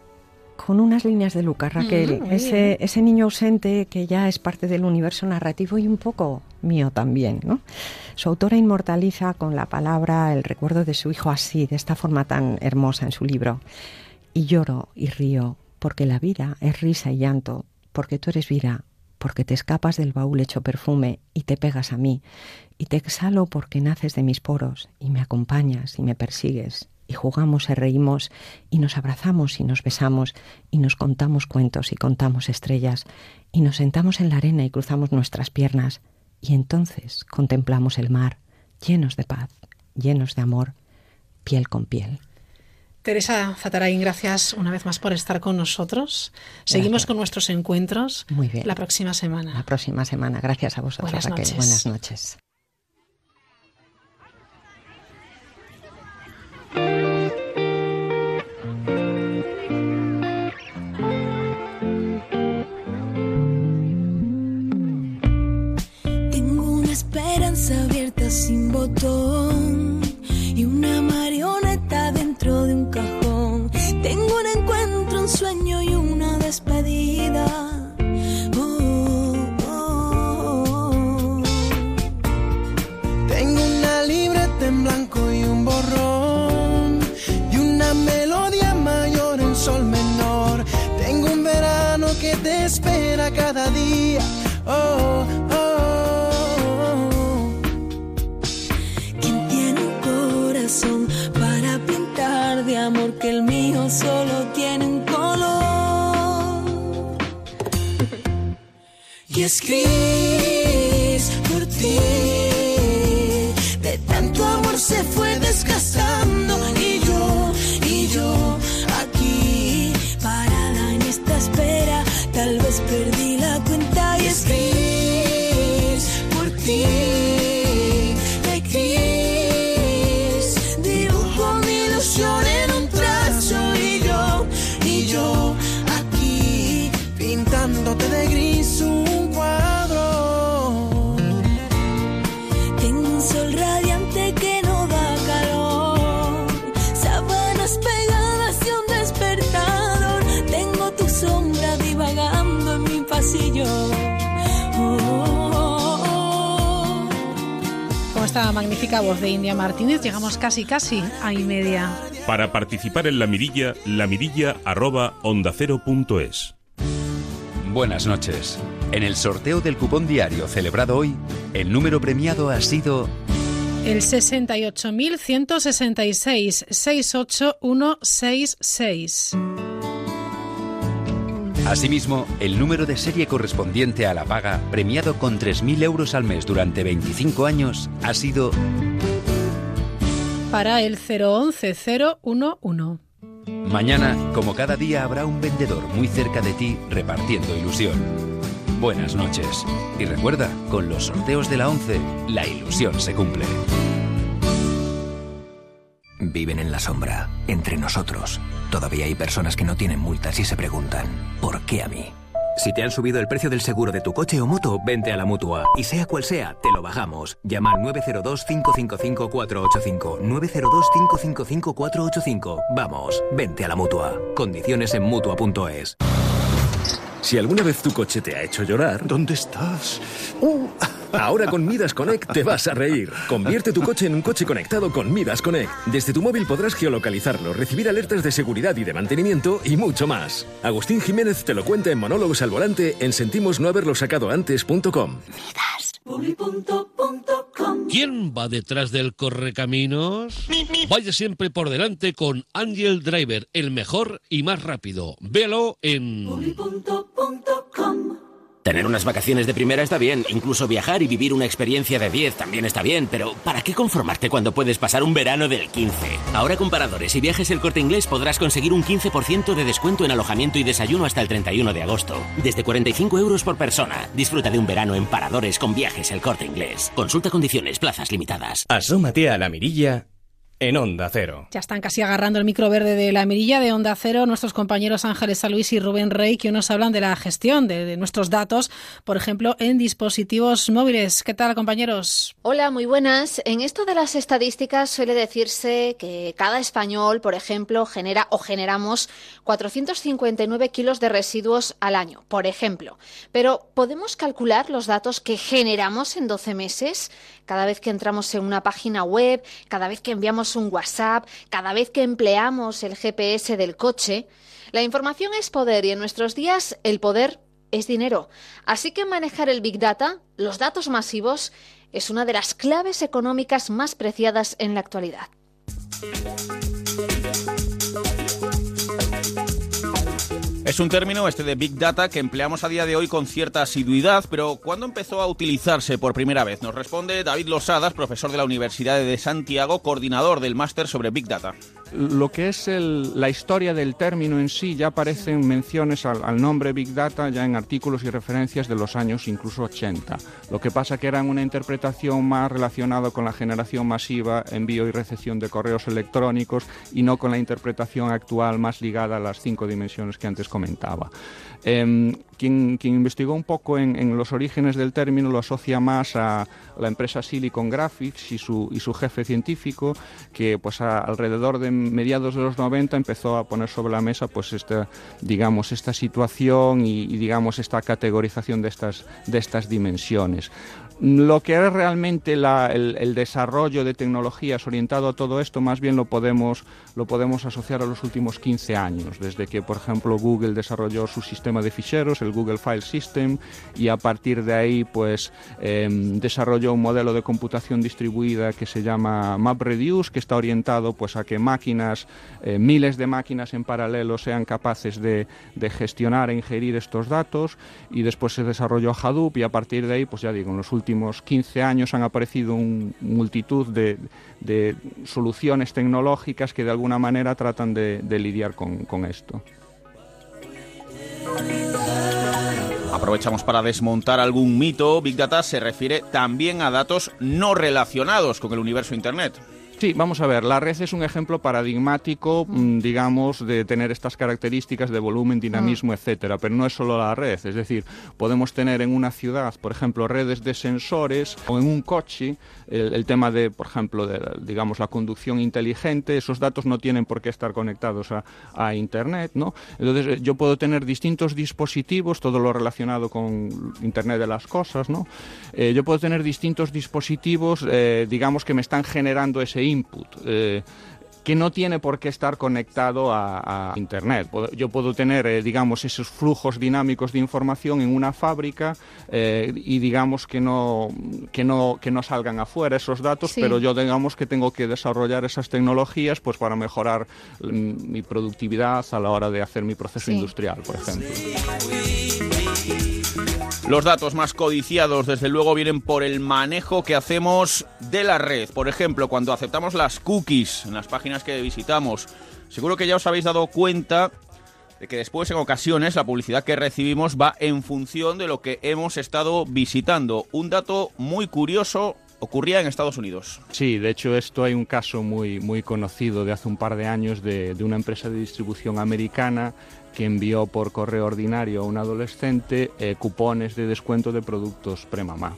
con unas líneas de Lucas, Raquel, mm, ese, ese, niño ausente que ya es parte del universo narrativo y un poco mío también. ¿no? Su autora inmortaliza con la palabra el recuerdo de su hijo así, de esta forma tan hermosa en su libro. Y lloro y río, porque la vida es risa y llanto, porque tú eres vida, porque te escapas del baúl hecho perfume y te pegas a mí, y te exhalo porque naces de mis poros y me acompañas y me persigues y jugamos y reímos y nos abrazamos y nos besamos y nos contamos cuentos y contamos estrellas y nos sentamos en la arena y cruzamos nuestras piernas y entonces contemplamos el mar llenos de paz, llenos de amor, piel con piel. Teresa Zatarain, gracias una vez más por estar con nosotros. Seguimos con nuestros encuentros Muy bien. la próxima semana. La próxima semana. Gracias a vosotros, Buenas Raquel. Noches. Buenas noches. Sin botón y una marioneta dentro de un cajón. Tengo un encuentro, un sueño y una despedida. Por ti. De tanto amor se fue esta magnífica voz de India Martínez llegamos casi casi a y media. Para participar en la mirilla, la mirilla arroba onda cero punto es. Buenas noches. En el sorteo del cupón diario celebrado hoy, el número premiado ha sido... El 68.166 68166. Asimismo, el número de serie correspondiente a la paga, premiado con 3.000 euros al mes durante 25 años, ha sido... Para el 011011. Mañana, como cada día, habrá un vendedor muy cerca de ti repartiendo ilusión. Buenas noches. Y recuerda, con los sorteos de la 11, la ilusión se cumple. Viven en la sombra, entre nosotros. Todavía hay personas que no tienen multas y se preguntan, ¿por qué a mí? Si te han subido el precio del seguro de tu coche o moto, vente a la mutua. Y sea cual sea, te lo bajamos. Llama al 902-555-485. 902-555-485. Vamos, vente a la mutua. Condiciones en mutua.es. Si alguna vez tu coche te ha hecho llorar. ¿Dónde estás? Uh. Ahora con Midas Connect te vas a reír. Convierte tu coche en un coche conectado con Midas Connect. Desde tu móvil podrás geolocalizarlo, recibir alertas de seguridad y de mantenimiento y mucho más. Agustín Jiménez te lo cuenta en Monólogos al Volante en sentimos no haberlo sacado antes.com. ¿Quién va detrás del correcaminos? Vaya siempre por delante con Angel Driver, el mejor y más rápido. Véalo en Tener unas vacaciones de primera está bien, incluso viajar y vivir una experiencia de 10 también está bien, pero ¿para qué conformarte cuando puedes pasar un verano del 15? Ahora con Paradores y Viajes El Corte Inglés podrás conseguir un 15% de descuento en alojamiento y desayuno hasta el 31 de agosto, desde 45 euros por persona. Disfruta de un verano en Paradores con Viajes El Corte Inglés. Consulta condiciones, plazas limitadas. Asómate a la mirilla en Onda Cero. Ya están casi agarrando el micro verde de la mirilla de Onda Cero nuestros compañeros Ángeles Luis y Rubén Rey, que nos hablan de la gestión de, de, nuestros datos, por ejemplo, en dispositivos móviles. ¿Qué tal, compañeros? Hola, muy buenas. En esto de las estadísticas suele decirse que cada español, por ejemplo, genera o generamos 459 kilos de residuos al año, por ejemplo. Pero, ¿podemos calcular los datos que generamos en 12 meses? Cada vez que entramos en una página web, cada vez que enviamos un WhatsApp, cada vez que empleamos el GPS del coche. La información es poder y en nuestros días el poder es dinero. Así que manejar el Big Data, los datos masivos, es una de las claves económicas más preciadas en la actualidad. Es un término este de Big Data que empleamos a día de hoy con cierta asiduidad, pero ¿cuándo empezó a utilizarse por primera vez? Nos responde David Losadas, profesor de la Universidad de Santiago, coordinador del máster sobre Big Data. Lo que es el, la historia del término en sí ya aparecen menciones al, al, nombre Big Data ya en artículos y referencias de los años incluso 80. Lo que pasa que eran una interpretación más relacionada con la generación masiva, envío y recepción de correos electrónicos y no con la interpretación actual más ligada a las cinco dimensiones que antes comentaba. Eh, quien, investigó un poco en, los orígenes del término lo asocia más a la empresa Silicon Graphics y su, y su jefe científico, que pues a, alrededor de mediados de los 90 empezó a poner sobre la mesa pues esta, digamos, esta situación y, y digamos esta categorización de estas, de estas dimensiones. Lo que es realmente la, el, el, desarrollo de tecnologías orientado a todo esto, más bien lo podemos, lo podemos asociar a los últimos 15 años, desde que, por ejemplo, Google desarrolló su sistema de ficheros, el Google File System, y a partir de ahí, pues, eh, desarrolló un modelo de computación distribuida que se llama MapReduce, que está orientado, pues, a que máquinas, eh, miles de máquinas en paralelo sean capaces de, de gestionar e ingerir estos datos, y después se desarrolló Hadoop, y a partir de ahí, pues, ya digo, en los últimos últimos 15 años han aparecido un, multitud de, soluciones tecnológicas que de alguna manera tratan de, lidiar con esto. Aprovechamos para desmontar algún mito. Big Data se refiere también a datos no relacionados con el universo Internet. Sí, vamos a ver, la red es un ejemplo paradigmático, mm. digamos, de tener estas características de volumen, dinamismo, mm. etcétera, pero no es solo la red, es decir, podemos tener en una ciudad, por ejemplo, redes de sensores o en un coche el, el tema de, por ejemplo, de, digamos, la conducción inteligente, esos datos no tienen por qué estar conectados a, a Internet, ¿no? Entonces, yo puedo tener distintos dispositivos, todo lo relacionado con Internet de las cosas, ¿no? Eh, yo puedo tener distintos dispositivos, eh, digamos, que me están generando ese input. Eh, que no tiene por qué estar conectado a, a Internet. Yo puedo tener, eh, digamos, esos flujos dinámicos de información en una fábrica eh, y digamos que no, que, no, que no salgan afuera esos datos, sí. pero yo digamos que tengo que desarrollar esas tecnologías pues para mejorar mi productividad a la hora de hacer mi proceso sí. industrial, por ejemplo. Los datos más codiciados, desde luego, vienen por el manejo que hacemos de la red. Por ejemplo, cuando aceptamos las cookies en las páginas que visitamos, Seguro que ya os habéis dado cuenta de que después en ocasiones la publicidad que recibimos va en función de lo que hemos estado visitando. Un dato muy curioso ocurría en Estados Unidos. Sí, de hecho esto hay un caso muy, muy conocido de hace un par de años de, de una empresa de distribución americana que envió por correo ordinario a un adolescente eh, cupones de descuento de productos premamá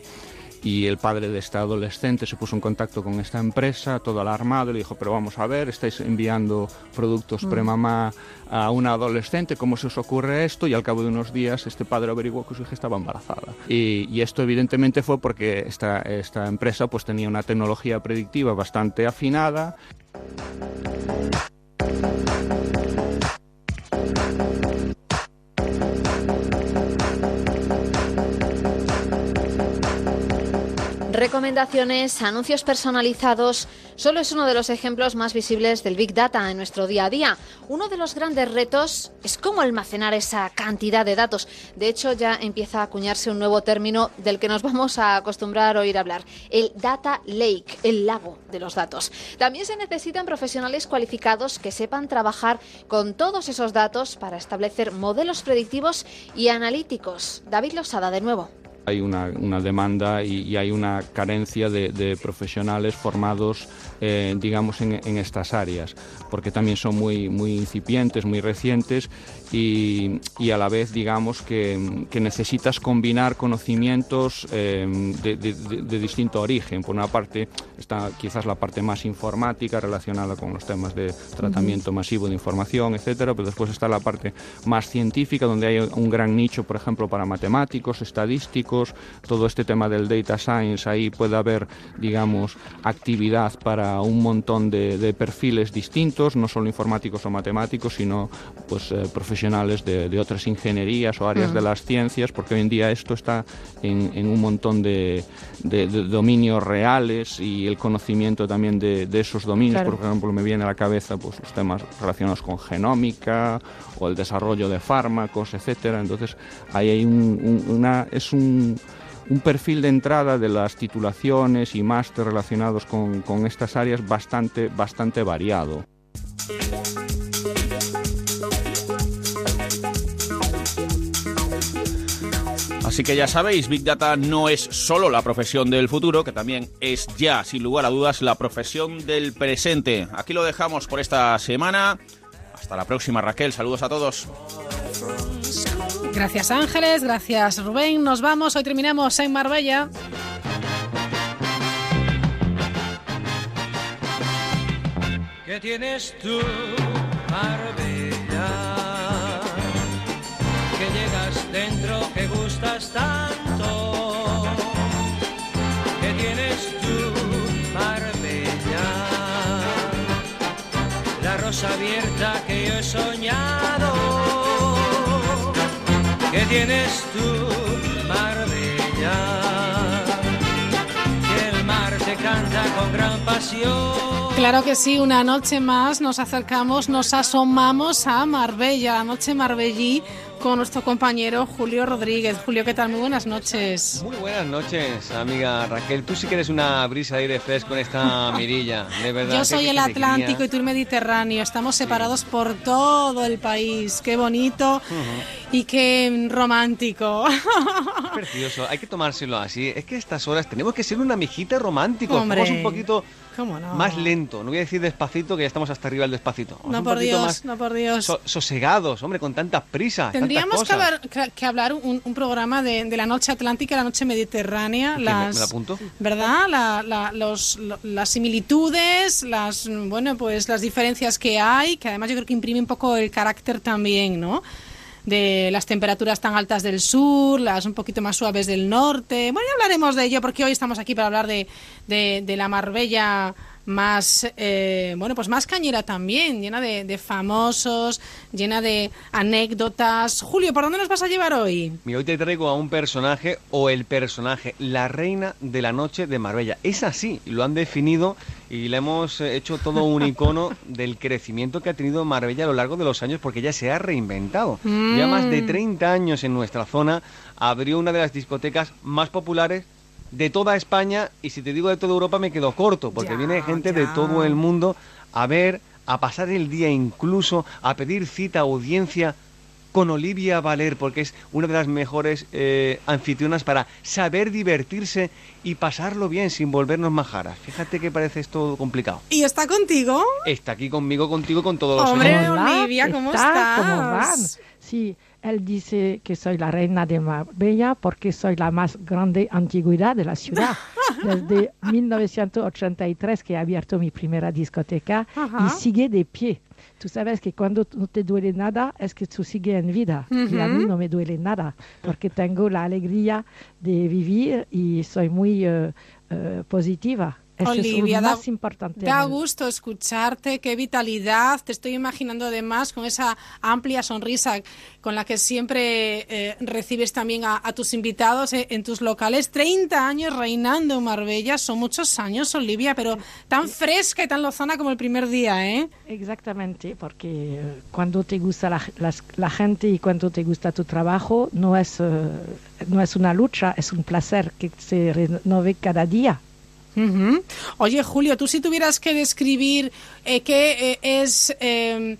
y el padre de este adolescente se puso en contacto con esta empresa, todo alarmado, le dijo, pero vamos a ver, estáis enviando productos Mm. premamá a una adolescente, ¿cómo se os ocurre esto? Y al cabo de unos días este padre averiguó que su hija estaba embarazada. Y, y esto evidentemente fue porque esta, esta empresa pues tenía una tecnología predictiva bastante afinada. Recomendaciones, anuncios personalizados, solo es uno de los ejemplos más visibles del Big Data en nuestro día a día. Uno de los grandes retos es cómo almacenar esa cantidad de datos. De hecho, ya empieza a acuñarse un nuevo término del que nos vamos a acostumbrar a oír hablar, el Data Lake, el lago de los datos. También se necesitan profesionales cualificados que sepan trabajar con todos esos datos para establecer modelos predictivos y analíticos. David Losada, de nuevo. Hay una, una demanda y, hay una carencia de, de profesionales formados, eh, digamos, en, en estas áreas, porque también son muy, muy incipientes, muy recientes y, y a la vez, digamos, que, que necesitas combinar conocimientos eh, de, de- de- distinto origen. Por una parte está quizás la parte más informática relacionada con los temas de tratamiento masivo de información, etcétera, pero después está la parte más científica, donde hay un gran nicho, por ejemplo, para matemáticos, estadísticos, todo este tema del data science, ahí puede haber, digamos, actividad para un montón de, de perfiles distintos, no solo informáticos o matemáticos, sino pues eh, profesionales de, de otras ingenierías o áreas de las ciencias, porque hoy en día esto está en, en un montón de, de- de dominios reales y el conocimiento también de, de esos dominios, Claro. por ejemplo, me viene a la cabeza pues los temas relacionados con genómica o el desarrollo de fármacos, etcétera. Entonces, ahí hay un, un- una es un un perfil de entrada de las titulaciones y máster relacionados con, con estas áreas bastante, bastante variado. Así que ya sabéis, Big Data no es solo la profesión del futuro, que también es ya, sin lugar a dudas, la profesión del presente. Aquí lo dejamos por esta semana. Hasta la próxima, Raquel. Saludos a todos. Gracias Ángeles, gracias Rubén. Nos vamos, hoy terminamos en Marbella. ¿Qué tienes tú, Marbella? Que dentro, que gustas tanto. ¿Qué tienes tú, Marbella? La rosa abierta que yo he soñado. ¿Qué tienes tú, Marbella? Que el mar te canta con gran pasión. Claro que sí, una noche más nos acercamos, nos asomamos a Marbella, la noche marbellí, con nuestro compañero Julio Rodríguez. Julio, ¿qué tal? Muy buenas noches. Muy buenas noches, amiga Raquel. Tú sí que eres una brisa de aire fresco en esta <laughs> mirilla, de verdad. Yo soy el. Atlántico y tú el Mediterráneo. Estamos separados por todo el país. Qué bonito y qué romántico. Precioso, hay que tomárselo así. Es que a estas horas tenemos que ser una mijita romántico. Hombre, Vamos un poquito ¿Cómo no? más lento. No voy a decir despacito, que ya estamos hasta arriba del despacito. Vamos No, por Dios, más no, por Dios. so- sosegados, hombre, con tantas prisas. Tendríamos que hablar, que- hablar un, un programa de, de la noche atlántica la noche mediterránea. ¿Me- Las, ¿Me la apunto? ¿Verdad? La- la- los- lo- las similitudes, las bueno, pues las diferencias que hay, que además yo creo que imprime un poco el carácter también, ¿no? De las temperaturas tan altas del sur, las un poquito más suaves del norte. Bueno, ya hablaremos de ello porque hoy estamos aquí para hablar de, de, de la Marbella más eh, bueno pues más cañera también llena de, de famosos llena de anécdotas Julio por dónde nos vas a llevar hoy Mira, hoy te traigo a un personaje o el personaje, la reina de la noche de Marbella. Es así, lo han definido y le hemos hecho todo un <laughs> icono del crecimiento que ha tenido Marbella a lo largo de los años porque ya se ha reinventado. Ya más de Mm. 30 años en nuestra zona abrió una de las discotecas más populares de toda España y si te digo de toda Europa me quedo corto porque Ya, viene gente ya. de todo el mundo a ver a pasar el día incluso, a pedir cita, audiencia con Olivia Valer, porque es una de las mejores eh, anfitrionas para saber divertirse y pasarlo bien sin volvernos majaras. Fíjate que parece esto complicado. ¿Y está contigo? Está aquí conmigo, contigo, con todos los Hombre. Olivia, ¿cómo está? estás? ¿Cómo van? Sí, él dice que soy la reina de Marbella porque soy la más grande antigüedad de la ciudad. <laughs> Desde 1983 que he abierto mi primera discoteca Ajá. y sigue de pie. Tú sabes que cuando no te duele nada es que tú sigues en vida. Y a mí no me duele nada porque tengo la alegría de vivir y soy muy eh, eh, positiva. Eso Olivia, es lo da, más importante. da en el- gusto escucharte, qué vitalidad. Te estoy imaginando además con esa amplia sonrisa con la que siempre eh, recibes también a, a tus invitados eh, en tus locales. 30 años reinando en Marbella, son muchos años, Olivia, pero tan fresca y tan lozana como el primer día, ¿eh? Exactamente, porque cuando te gusta la, las- la gente y cuando te gusta tu trabajo, no es, eh, no es una lucha, es un placer que se renove cada día. Oye, Julio, tú si tuvieras que describir eh, qué eh, es... eh,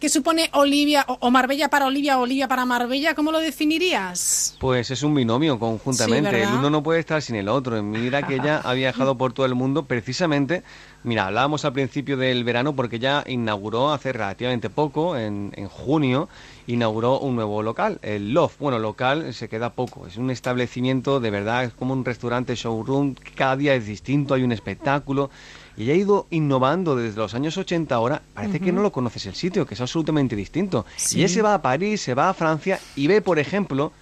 ¿Qué supone Olivia o, Marbella para Olivia o Olivia para Marbella? ¿Cómo lo definirías? Pues es un binomio conjuntamente. El uno no puede estar sin el otro. Mira que ella ha viajado por todo el mundo precisamente. Mira, hablábamos al principio del verano porque ella inauguró hace relativamente poco, en, en junio, inauguró un nuevo local, el Loft. Bueno, local se queda poco. Es un establecimiento de verdad, es como un restaurante showroom. Cada día es distinto, hay un espectáculo. Y ella ha ido innovando desde los años 80 ahora. Parece que no lo conoces el sitio, que es absolutamente distinto. Sí. Y ella se va a París, se va a Francia y ve, por ejemplo,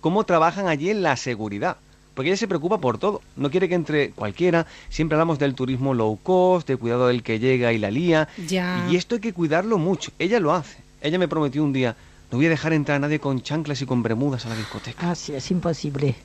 cómo trabajan allí en la seguridad. Porque ella se preocupa por todo. No quiere que entre cualquiera. Siempre hablamos del turismo low cost, de cuidado del que llega y la lía. Ya. Y esto hay que cuidarlo mucho. Ella lo hace. Ella me prometió un día, no voy a dejar entrar a nadie con chanclas y con bermudas a la discoteca. Así es imposible.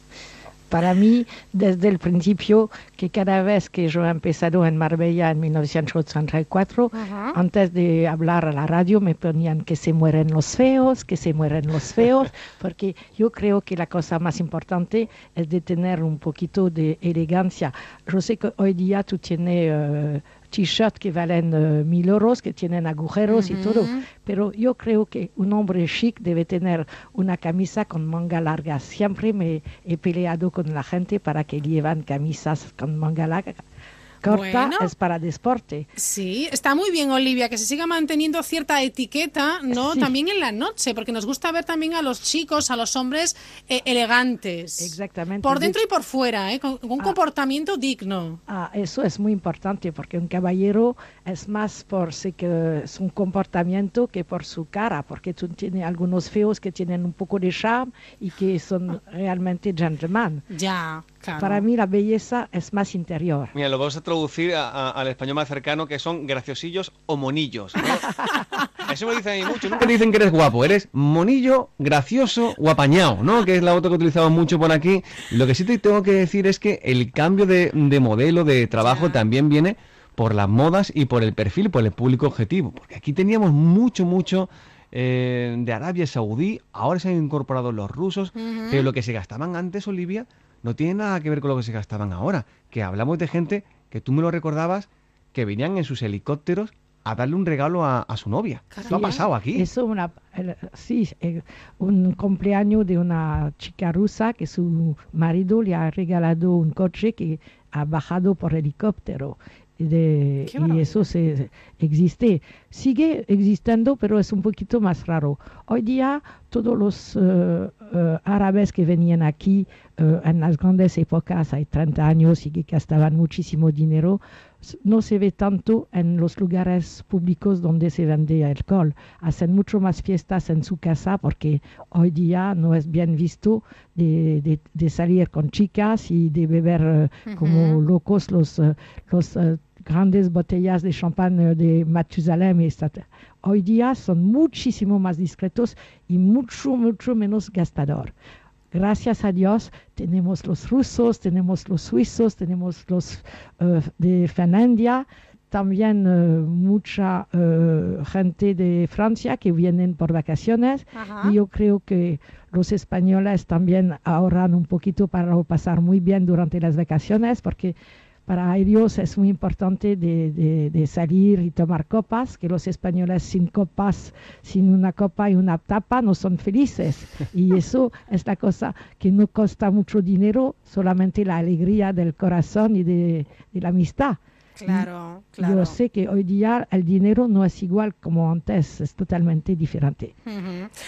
Para mí, desde el principio, que cada vez que yo he empezado en Marbella en 1984, Ajá. antes de hablar a la radio me ponían que se mueren los feos, que se mueren los feos, <laughs> porque yo creo que la cosa más importante es de tener un poquito de elegancia. Yo sé que hoy día tú tienes eh, t-shirts que valen eh, mil euros, que tienen agujeros y todo, pero yo creo que un hombre chic debe tener una camisa con manga larga. Siempre me he peleado con la gente para que llevan camisas con manga larga. Corta Bueno. es para deporte. Sí, está muy bien, Olivia, que se siga manteniendo cierta etiqueta, ¿no? Sí. También en la noche, porque nos gusta ver también a los chicos, a los hombres eh, elegantes. Exactamente. Por dentro y por fuera, ¿eh? Con, con un comportamiento digno. Ah, eso es muy importante porque un caballero es más por sí que su comportamiento que por su cara, porque tú tienes algunos feos que tienen un poco de charme y que son realmente gentleman. Ya, claro. Para mí la belleza es más interior. Mira, lo vamos a traducir a- a- al español más cercano, que son graciosillos o monillos. ¿no? <laughs> Eso me dicen a mí mucho. Nunca te dicen que eres guapo, eres monillo, gracioso o apañado, ¿no? Que es la otra que utilizamos mucho por aquí. Lo que sí te tengo que decir es que el cambio de, de modelo de trabajo también viene por las modas y por el perfil, por el público objetivo. Porque aquí teníamos mucho, mucho eh, de Arabia Saudí, ahora se han incorporado los rusos, pero lo que se gastaban antes, Olivia, no tiene nada que ver con lo que se gastaban ahora. Que hablamos de gente que tú me lo recordabas, que venían en sus helicópteros a darle un regalo a, a su novia. ¿Qué ha Sí, pasado aquí? Eso una, el- sí, eh, un cumpleaños de una chica rusa que su marido le ha regalado un coche que ha bajado por helicóptero. Y, de- y eso se, existe. Sigue existiendo, pero es un poquito más raro. Hoy día todos los eh, eh, árabes que venían aquí eh, en las grandes épocas, hay 30 años y que gastaban muchísimo dinero, no se ve tanto en los lugares públicos donde se vende alcohol. Hacen mucho más fiestas en su casa porque hoy día no es bien visto de, de- de salir con chicas y de beber eh, como locos los, eh, los grandes botellas de champán de Matusalem. y esta- Hoy día son muchísimo más discretos y mucho, mucho menos gastador. Gracias a Dios tenemos los rusos, tenemos los suizos, tenemos los eh, de Finlandia, también eh, mucha eh, gente de Francia que vienen por vacaciones Ajá. y yo creo que los españoles también ahorran un poquito para pasar muy bien durante las vacaciones porque para ellos es muy importante de, de- de salir y tomar copas, que los españoles sin copas, sin una copa y una tapa no son felices. Y <laughs> eso es la cosa que no cuesta mucho dinero, solamente la alegría del corazón y de, de la amistad. Claro, claro. Yo sé que hoy día el dinero no es igual como antes, es totalmente diferente.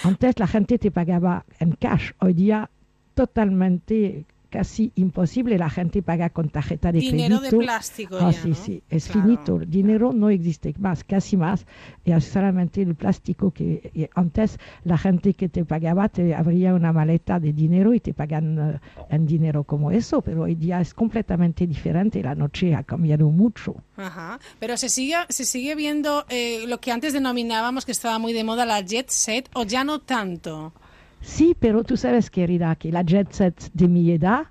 Antes la gente te pagaba en cash, hoy día totalmente casi imposible, la gente paga con tarjeta de Dinero de crédito. plástico Ah, ya, sí, ¿no? sí, es Claro. finito, el dinero no existe más, casi más, y es solamente el plástico que y antes la gente que te pagaba te abría una maleta de dinero y te pagan eh, en dinero como eso, pero hoy día es completamente diferente, la noche ha cambiado mucho. Ajá. Pero se sigue, se sigue viendo eh, lo que antes denominábamos que estaba muy de moda la jet set o ya no tanto. Sí, pero tú sabes, querida, que la jet set de mi edad,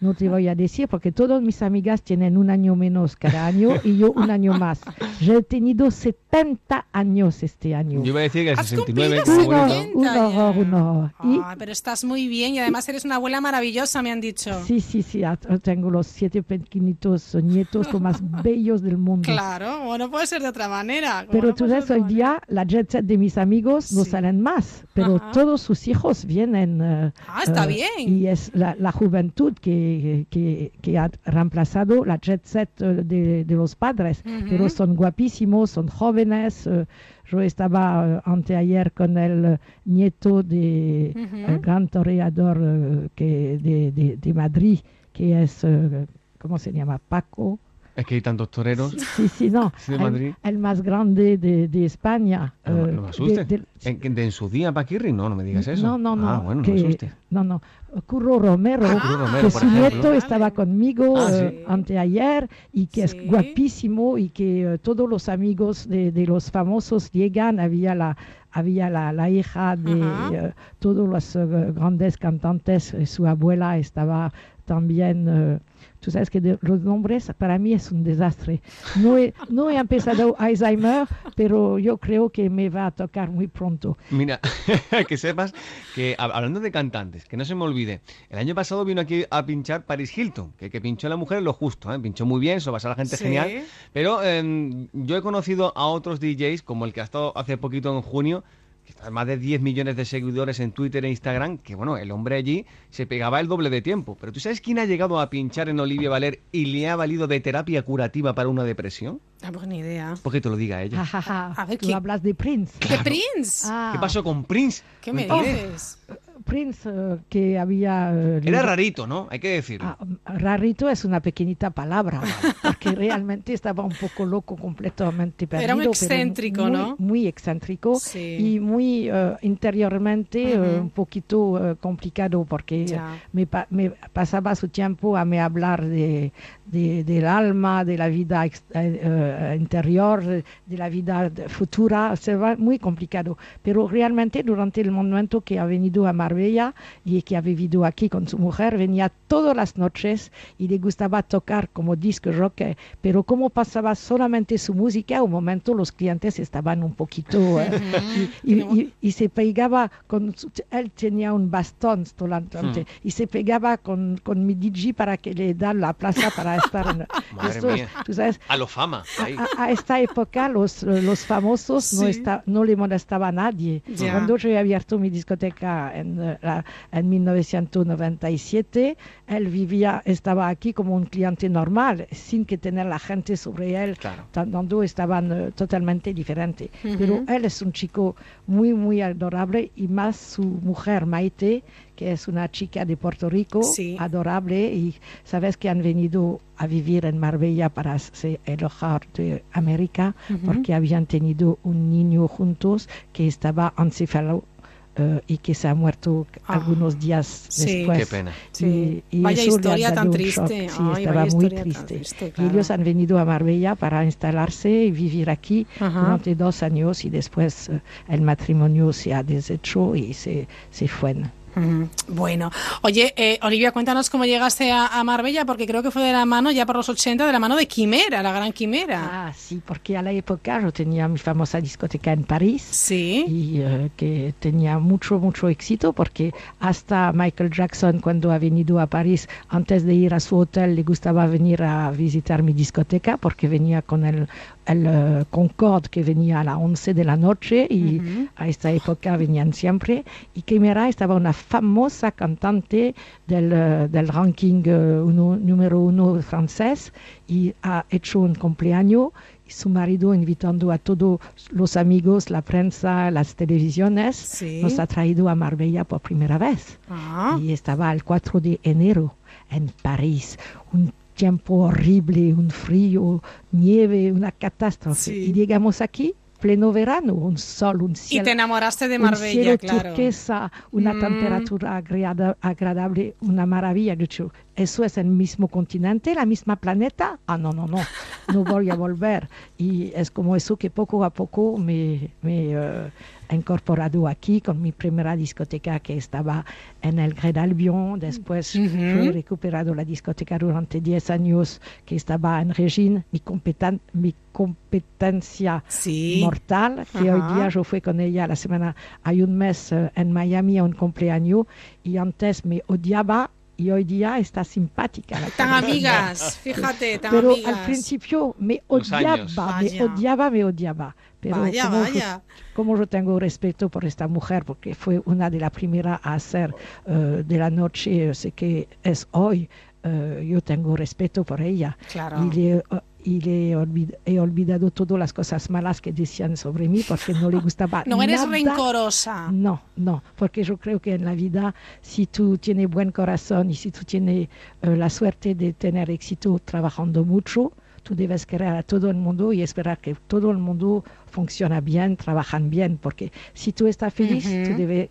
no te voy a decir, porque todas mis amigas tienen un año menos cada año y yo un año más. Yo he tenido 70 años este año. Yo iba a decir que el 69, Un horror, un horror, un horror. Y Ah, pero estás muy bien y además eres una abuela maravillosa, me han dicho. sí, sí, sí, tengo los siete pequeñitos nietos los más <laughs> bellos del mundo. Claro, bueno, puede ser de otra manera. Pero no tú sabes, de hoy día la jet set de mis amigos no salen más, pero Ajá. todos sus hijos vienen. eh, Ah, está eh, bien. Y es la, la juventud que, que, que ha reemplazado la jet set eh, de, de los padres. Ujú. Pero son guapísimos, son jóvenes. eh, yo estaba eh, anteayer con el nieto de Ujú. el gran toreador que de, de, de Madrid, que es, ¿cómo se llama? Paco. Es que hay tantos toreros. Sí, sí, no. <laughs> Sí, el- Madrid. El, más grande de, de España. No, eh, no me asustes. de- de- ¿En, de en su día, Paquirri? No, no me digas eso. no, no, no. Ah, bueno, no que- me asustes. no, no. Curro Romero, Curro Romero, que su ejemplo. nieto estaba conmigo Ah, eh, anteayer y que es guapísimo y que eh, todos los amigos de, de los famosos llegan. Había la, había la, la hija de eh, todos los eh, grandes cantantes. su abuela estaba también. Eh, Tú sabes que de- los nombres para mí es un desastre. No he, no he empezado Alzheimer, pero yo creo que me va a tocar muy pronto. Mira, <laughs> que sepas que hab- hablando de cantantes, que no se me olvide, el año pasado vino aquí a pinchar Paris Hilton, que, que pinchó la mujer lo justo, ¿eh? pinchó muy bien, eso va a ser la gente Sí. genial. Pero em, yo he conocido a otros DJs, como el que ha estado hace poquito en junio, más de 10 millones de seguidores en Twitter e Instagram, que bueno, el hombre allí se pegaba el doble de tiempo. Pero ¿tú sabes quién ha llegado a pinchar en Olivia Valer y le ha valido de terapia curativa para una depresión? Ah, pues ni idea. ¿Por qué te lo diga ella? A ver, Tú ¿qué- hablas de Prince. ¿Qué Prince? Ah, ¿Qué pasó con Prince? ¿Qué me dices? Prince eh, que había... eh, Era rarito, ¿no? Hay que decirlo. Ah, rarito es una pequeñita palabra, porque <laughs> realmente estaba un poco loco, completamente perdido. Era un excéntrico, muy, ¿no? Muy excéntrico Sí. y muy eh, interiormente un poquito complicado, porque me, pa- me pasaba su tiempo a me hablar de, de- del alma, de la vida ex- interior, de la vida futura, se va muy complicado. Pero realmente durante el momento que ha venido a Marbella y que ha vivido aquí con su mujer, venía todas las noches y le gustaba tocar como disco rock, pero como pasaba solamente su música, un momento los clientes estaban un poquito... eh, y, y- y- y se pegaba con... su- él tenía un bastón solamente Hmm. y se pegaba con, con mi DJ para que le da la plaza para estar en... <laughs> Madre Esto es- mía. tú sabes, A lo fama. ahí. a, a esta época los, los famosos no, Sí. está, no le molestaba a nadie. Ya. Cuando yo he abierto mi discoteca en, en 1997, él vivía, estaba aquí como un cliente normal, sin que tener la gente sobre él, Claro. tanto estaban eh, totalmente diferentes. Pero él es un chico muy, muy adorable y más su mujer Maite, que es una chica de Puerto Rico, Sí. adorable y sabes que han venido a vivir en Marbella para ser el hogar de América porque habían tenido un niño juntos que estaba encéfalo eh, y que se ha muerto Ah. algunos días Sí. después. Qué pena. Sí. Y, y Vaya eso historia tan triste. shock. Sí, Ay, estaba muy triste. Y ellos han venido a Marbella para instalarse y vivir aquí Ajá. durante dos años y después eh, el matrimonio se ha deshecho y se, se fueron. Bueno, oye, eh, Olivia, cuéntanos cómo llegaste a, a Marbella, porque creo que fue de la mano, ya por los 80, de la mano de Quimera, la gran Quimera. Ah, sí, porque a la época yo tenía mi famosa discoteca en París. Sí. Y eh, que tenía mucho, mucho éxito, porque hasta Michael Jackson, cuando ha venido a París, antes de ir a su hotel, le gustaba venir a visitar mi discoteca, porque venía con el, el eh, Concorde que venía a las 11 de la noche y a esta época venían siempre. Y Quimera estaba una famosa cantante del, eh, del ranking eh, uno- número uno francés y ha hecho un cumpleaños y su marido invitando a todos los amigos, la prensa, las televisiones, Sí. nos ha traído a Marbella por primera vez. Ah. Y estaba el 4 de enero en París. Un tiempo horrible, un frío, nieve, una catástrofe. Sí. Y llegamos aquí, pleno verano, un sol, un Y cielo. te enamoraste de un Marbella, cielo claro. turquesa, una Mm. temperatura agrada- agradable, una maravilla. He dicho, ¿eso es el mismo continente, la misma planeta? Ah, no, no, no, no voy a volver. Y es como eso que poco a poco me, me eh, he incorporado aquí con mi primera discoteca que estaba en el Gré d'Albion. Después he recuperado la discoteca durante 10 años que estaba en Regine, mi, competen- mi competencia Sí. mortal, que hoy día yo fui con ella la semana, hay un mes eh, en Miami a un cumpleaños y antes me odiaba y hoy día está simpática. la Tan amigas, fíjate, tan Pero amigas. al principio me odiaba, me odiaba, me odiaba. Pero Vaya, como, vaya. Yo, como yo tengo respeto por esta mujer, porque fue una de las primeras a hacer eh, de la noche, sé que es hoy, eh, yo tengo respeto por ella. Claro. Y le, eh, y le olvid- he olvidado todas las cosas malas que decían sobre mí porque no le <laughs> gustaba No eres nada. rencorosa. No, no, porque yo creo que en la vida, si tú tienes buen corazón y si tú tienes eh, la suerte de tener éxito trabajando mucho, tú debes querer a todo el mundo y esperar que todo el mundo funcione bien, trabajan bien, porque si tú estás feliz, tú debes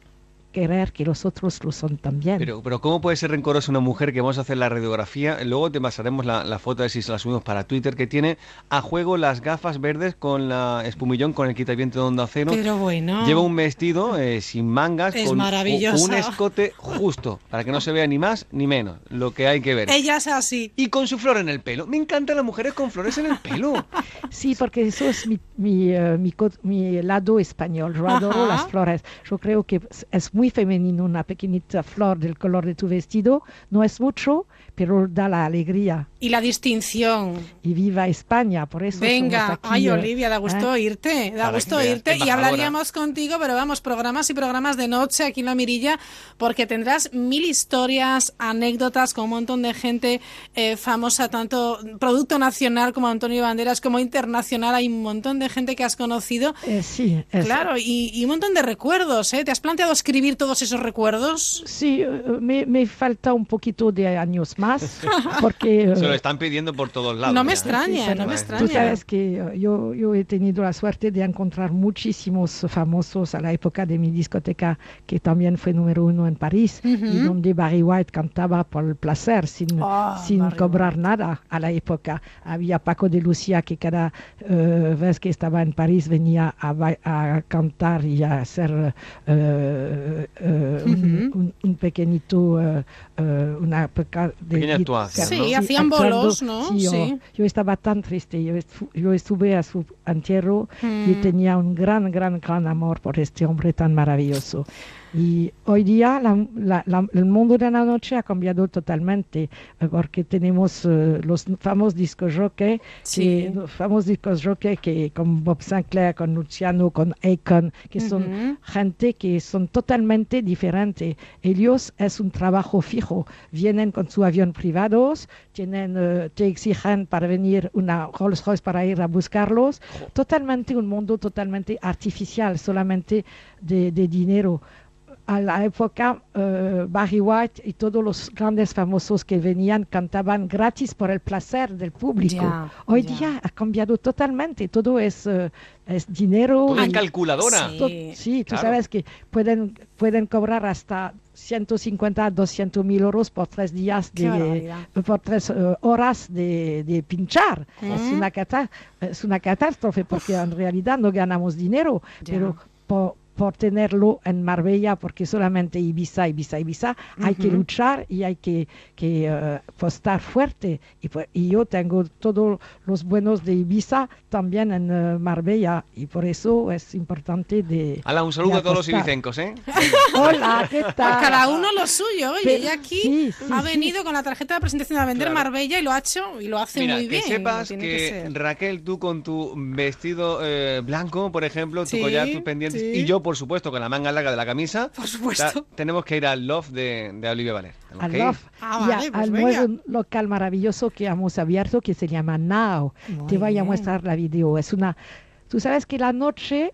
querer que los otros lo son también. Pero, pero ¿cómo puede ser rencorosa una mujer que vamos a hacer la radiografía? Luego te pasaremos la, la foto, ver si se la subimos para Twitter, que tiene a juego las gafas verdes con la espumillón, con el quitaviento de onda cero. Pero bueno. Lleva un vestido eh, sin mangas, Es con maravillosa. un escote justo, para que no se vea ni más ni menos, lo que hay que ver. Ella es así. Y con su flor en el pelo. Me encantan las mujeres con flores en el pelo. <laughs> Sí, porque eso es mi, mi, eh, mi, mi lado español. Yo adoro Ajá. las flores. Yo creo que es- es muy femenino una pequeñita flor del color de tu vestido. No es mucho, pero da la alegría. Y la distinción. Y viva España, por eso Venga, aquí, ay eh, Olivia, da gusto ¿eh? irte, da gusto irte y embajadora. hablaríamos contigo, pero vamos, programas y programas de noche aquí en La Mirilla, porque tendrás mil historias, anécdotas con un montón de gente eh, famosa, tanto producto nacional como Antonio Banderas, como internacional, hay un montón de gente que has conocido. Eh, sí, es- Claro, y, y un montón de recuerdos, ¿eh? ¿Te has planteado escribir todos esos recuerdos? Sí, eh, me, me falta un poquito de años más, porque... eh, <laughs> Se lo están pidiendo por todos lados. No me ya. extraña, pero no me extraña. Tú sabes que eh, yo, yo he tenido la suerte de encontrar muchísimos famosos a la época de mi discoteca, que también fue número uno en París, y Ujú. donde Barry White cantaba por el placer, sin, Ah, sin Barry cobrar nada a la época. Había Paco de Lucía que cada eh, vez que estaba en París venía a, a cantar y a hacer eh, pequeñito, eh, eh, una peca- de Pequeña actuación, Sí, ¿no? hacían bolos, ¿no? Sí, yo, Sí. yo estaba tan triste. Yo, estu- yo estuve a su entierro y Mm. tenía un gran, gran, gran amor por este hombre tan maravilloso. Y hoy día la- la- la- el mundo de la noche ha cambiado totalmente eh, porque tenemos eh, los famosos discos jockey, Sí. que, los famosos discos jockey que con Bob Sinclair, con Luciano, con Akon, que son gente que son totalmente diferentes. Ellos es un trabajo fijo. Vienen con su avión privados, tienen, eh, te exigen para venir una Rolls Royce para ir a buscarlos. Totalmente un mundo totalmente artificial, solamente de, de dinero. A la época, eh, Barry White y todos los grandes famosos que venían cantaban gratis por el placer del público. Hoy día ha cambiado totalmente. Todo es, eh, es dinero. Y- calculadora. Sí. Sí, tú sabes que pueden, pueden cobrar hasta 150, 200 mil euros por tres días, de, por tres eh, horas de, de pinchar. Es, una cata- es una catástrofe porque en realidad no ganamos dinero, pero por, por tenerlo en Marbella, porque solamente Ibiza, Ibiza, Ibiza, hay que luchar y hay que, que pues, estar fuerte. Y, pues, y yo tengo todos los buenos de Ibiza también en eh, Marbella y por eso es importante de... Hala, un saludo de a todos los ibicencos, ¿eh? <laughs> Hola, ¿qué A tal? cada uno lo suyo. Oye, Pero- ella aquí sí, sí, ha sí. venido con la tarjeta de presentación a vender Claro. Marbella y lo ha hecho y lo hace Mira, muy que bien. sepas tiene que, ser. Raquel, tú con tu vestido eh, blanco, por ejemplo, tu Sí, collar, tus pendientes, sí. y yo, por supuesto, con la manga larga de la camisa, Por supuesto. ta- tenemos que ir al loft de, de Olivia Valer. Al. Love Ah, y a- vale, pues al venga. nuevo local maravilloso que hemos abierto que se llama Now. Muy Te voy a bien. mostrar la video. Es una, tú sabes que la noche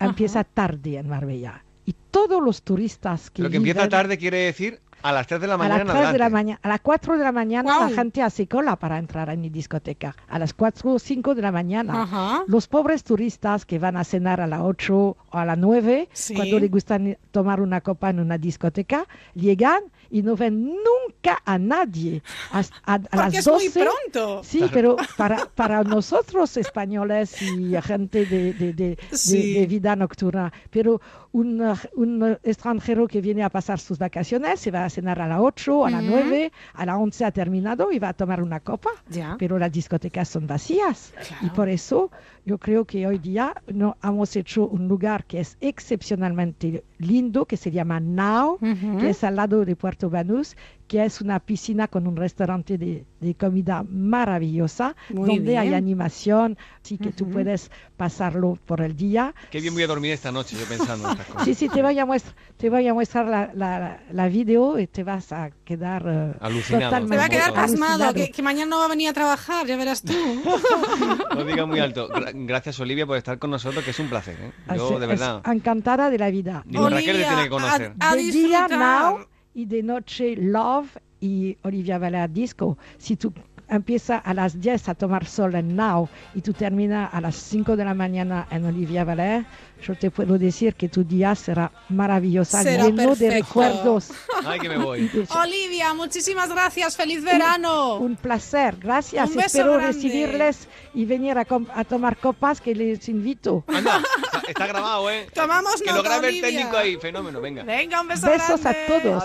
empieza tarde en Marbella y todos los turistas que Lo que empieza viven tarde quiere decir a las 3 de la a mañana las en 3 de la mañana, a las 4 de la mañana Guau. la gente hace cola para entrar en mi discoteca. A las 4 o 5 de la mañana. Ajá. Los pobres turistas que van a cenar a las 8 o a las 9, Sí. cuando les gusta tomar una copa en una discoteca, llegan y no ven nunca a nadie. A, a Porque las es 12, muy pronto. Sí, pero para, para nosotros españoles y gente de, de- de- de- Sí. de vida nocturna, pero un, uh, un uh, extranjero que viene a pasar sus vacaciones se va a cenar a las 8, a las Ujú. 9, a las 11 ha terminado y va a tomar una copa, pero las discotecas son vacías. Y por eso yo creo que hoy día no, hemos hecho un lugar que es excepcionalmente lindo, que se llama Now, Ujú. que es al lado de Puerto Banús, que es una piscina con un restaurante de, de comida maravillosa, Muy donde hay bien. animación, así que tú puedes pasarlo por el día. Qué bien voy a dormir esta noche, yo pensando en estas cosas. Sí, sí, te voy a mostrar, te voy a mostrar la, la, la video y te vas a quedar eh, Alucinado. totalmente Se va a quedar pasmado, que, que mañana no va a venir a trabajar, ya verás tú. <laughs> No diga muy alto. Gra- Gracias, Olivia, por estar con nosotros, que es un placer. ¿eh? Yo, Así- de verdad. encantada de la vida. Digo, Raquel le tiene que conocer. a disfrutar. Y de noche Love y Olivia Valer Disco. Si tú empiezas a las 10 a tomar sol en Now y tú terminas a las 5 de la mañana en Olivia Valer, yo te puedo decir que tu día será maravilloso, Será lleno de perfecto. recuerdos. <laughs> Ay, que me voy. <laughs> Olivia, muchísimas gracias, feliz verano. Un placer, gracias. Un beso Espero grande. recibirles y venir a, a tomar copas que les invito. Anda, <laughs> está, grabado, ¿eh? Tomamos Que lo grabe el Olivia. técnico ahí. Fenómeno, venga. Venga, un beso Besos grande. a todos.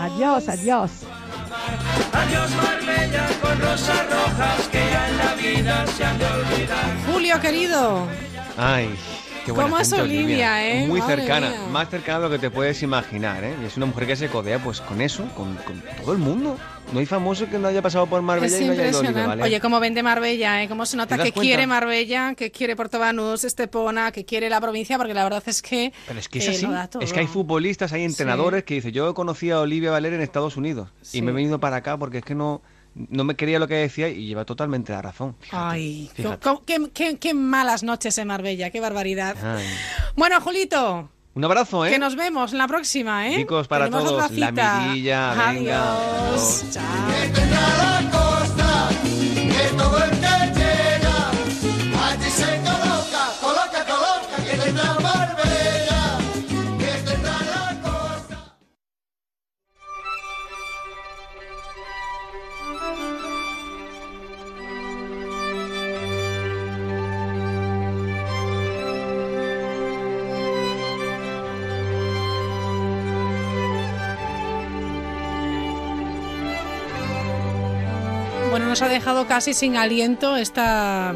Adiós, adiós. Adiós Marbella con rosas rojas que ya en la vida se han de olvidar. Julio, querido. Ay, qué buena ¿Cómo es Olivia, eh? Muy Madre cercana, mía. más cercana de lo que te puedes imaginar, ¿eh? Y es una mujer que se codea pues con eso, con, con todo el mundo. No hay famoso que no haya pasado por Marbella Es y no haya ido a Olivia. ¿vale? Oye, cómo vende Marbella, ¿eh? Cómo se nota ¿Te das que cuenta? quiere Marbella, que quiere Puerto Banús, Estepona, que quiere la provincia, porque la verdad es que, Pero es que es eh, así. Es que hay futbolistas, hay entrenadores que dicen, yo conocí a Olivia Valer en Estados Unidos Sí. y me he venido para acá porque es que no, no me quería lo que decía y lleva totalmente la razón. Ay, Fíjate. qué, qué- qué malas noches en Marbella, qué barbaridad. Ay. Bueno, Julito, Un abrazo, ¿eh? que nos vemos en la próxima, ¿eh? Chicos, para Tenemos todos, la mirilla, venga. Adiós. Adiós. Chao. Nos ha dejado casi sin aliento esta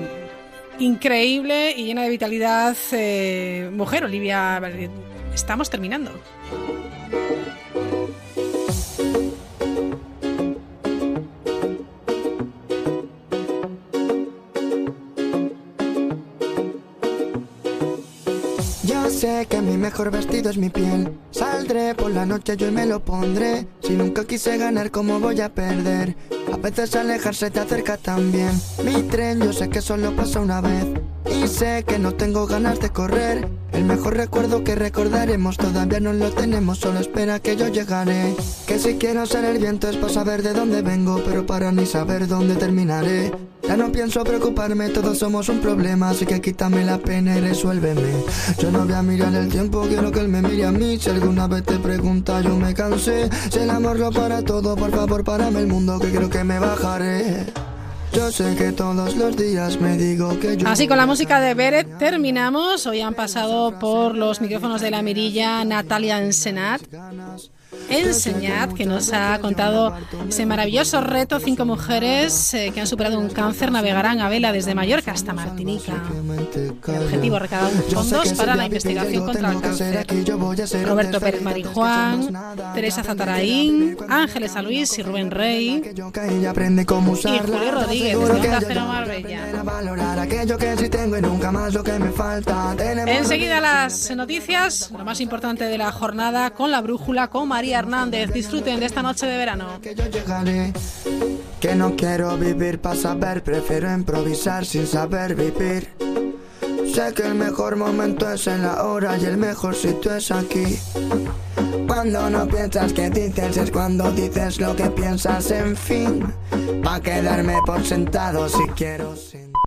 increíble y llena de vitalidad eh, mujer, Olivia. Estamos terminando. Sé que mi mejor vestido es mi piel. Saldré por la noche yo y me lo pondré. Si nunca quise ganar, ¿cómo voy a perder? A veces alejarse te acerca también. Mi tren yo sé que solo pasa una vez. Y sé que no tengo ganas de correr. El mejor recuerdo que recordaremos todavía no lo tenemos, solo espera que yo llegaré. Que si quiero ser el viento es para saber de dónde vengo, pero para ni saber dónde terminaré. Ya no pienso preocuparme, todos somos un problema, así que quítame la pena y resuélveme. Yo no voy a mirar el tiempo, quiero que él me mire a mí. Si alguna vez te pregunta, yo me cansé. Si el amor lo para todo, por favor, párame el mundo, que creo que me Así con la música de Beret terminamos. Hoy han pasado por los micrófonos de la mirilla Natalia Ensenat. Enseñad, que nos ha contado ese maravilloso reto. Cinco mujeres eh, que han superado un cáncer navegarán a vela desde Mallorca hasta Martinica. El objetivo recaudar fondos para la investigación contra el cáncer. Roberto Pérez Marijuán, Teresa Zataraín, Ángeles Luis y Rubén Rey. Y Julio Rodríguez, desde Cero Marbella. Enseguida las noticias, lo más importante de la jornada con la brújula con María Hernández. Disfruten de esta noche de verano. Que no quiero vivir para saber, prefiero improvisar sin saber vivir. Sé que el mejor momento es en la hora y el mejor sitio es aquí. Cuando no piensas que dices es cuando dices lo que piensas, en fin. Pa' quedarme por sentado si quiero sentir.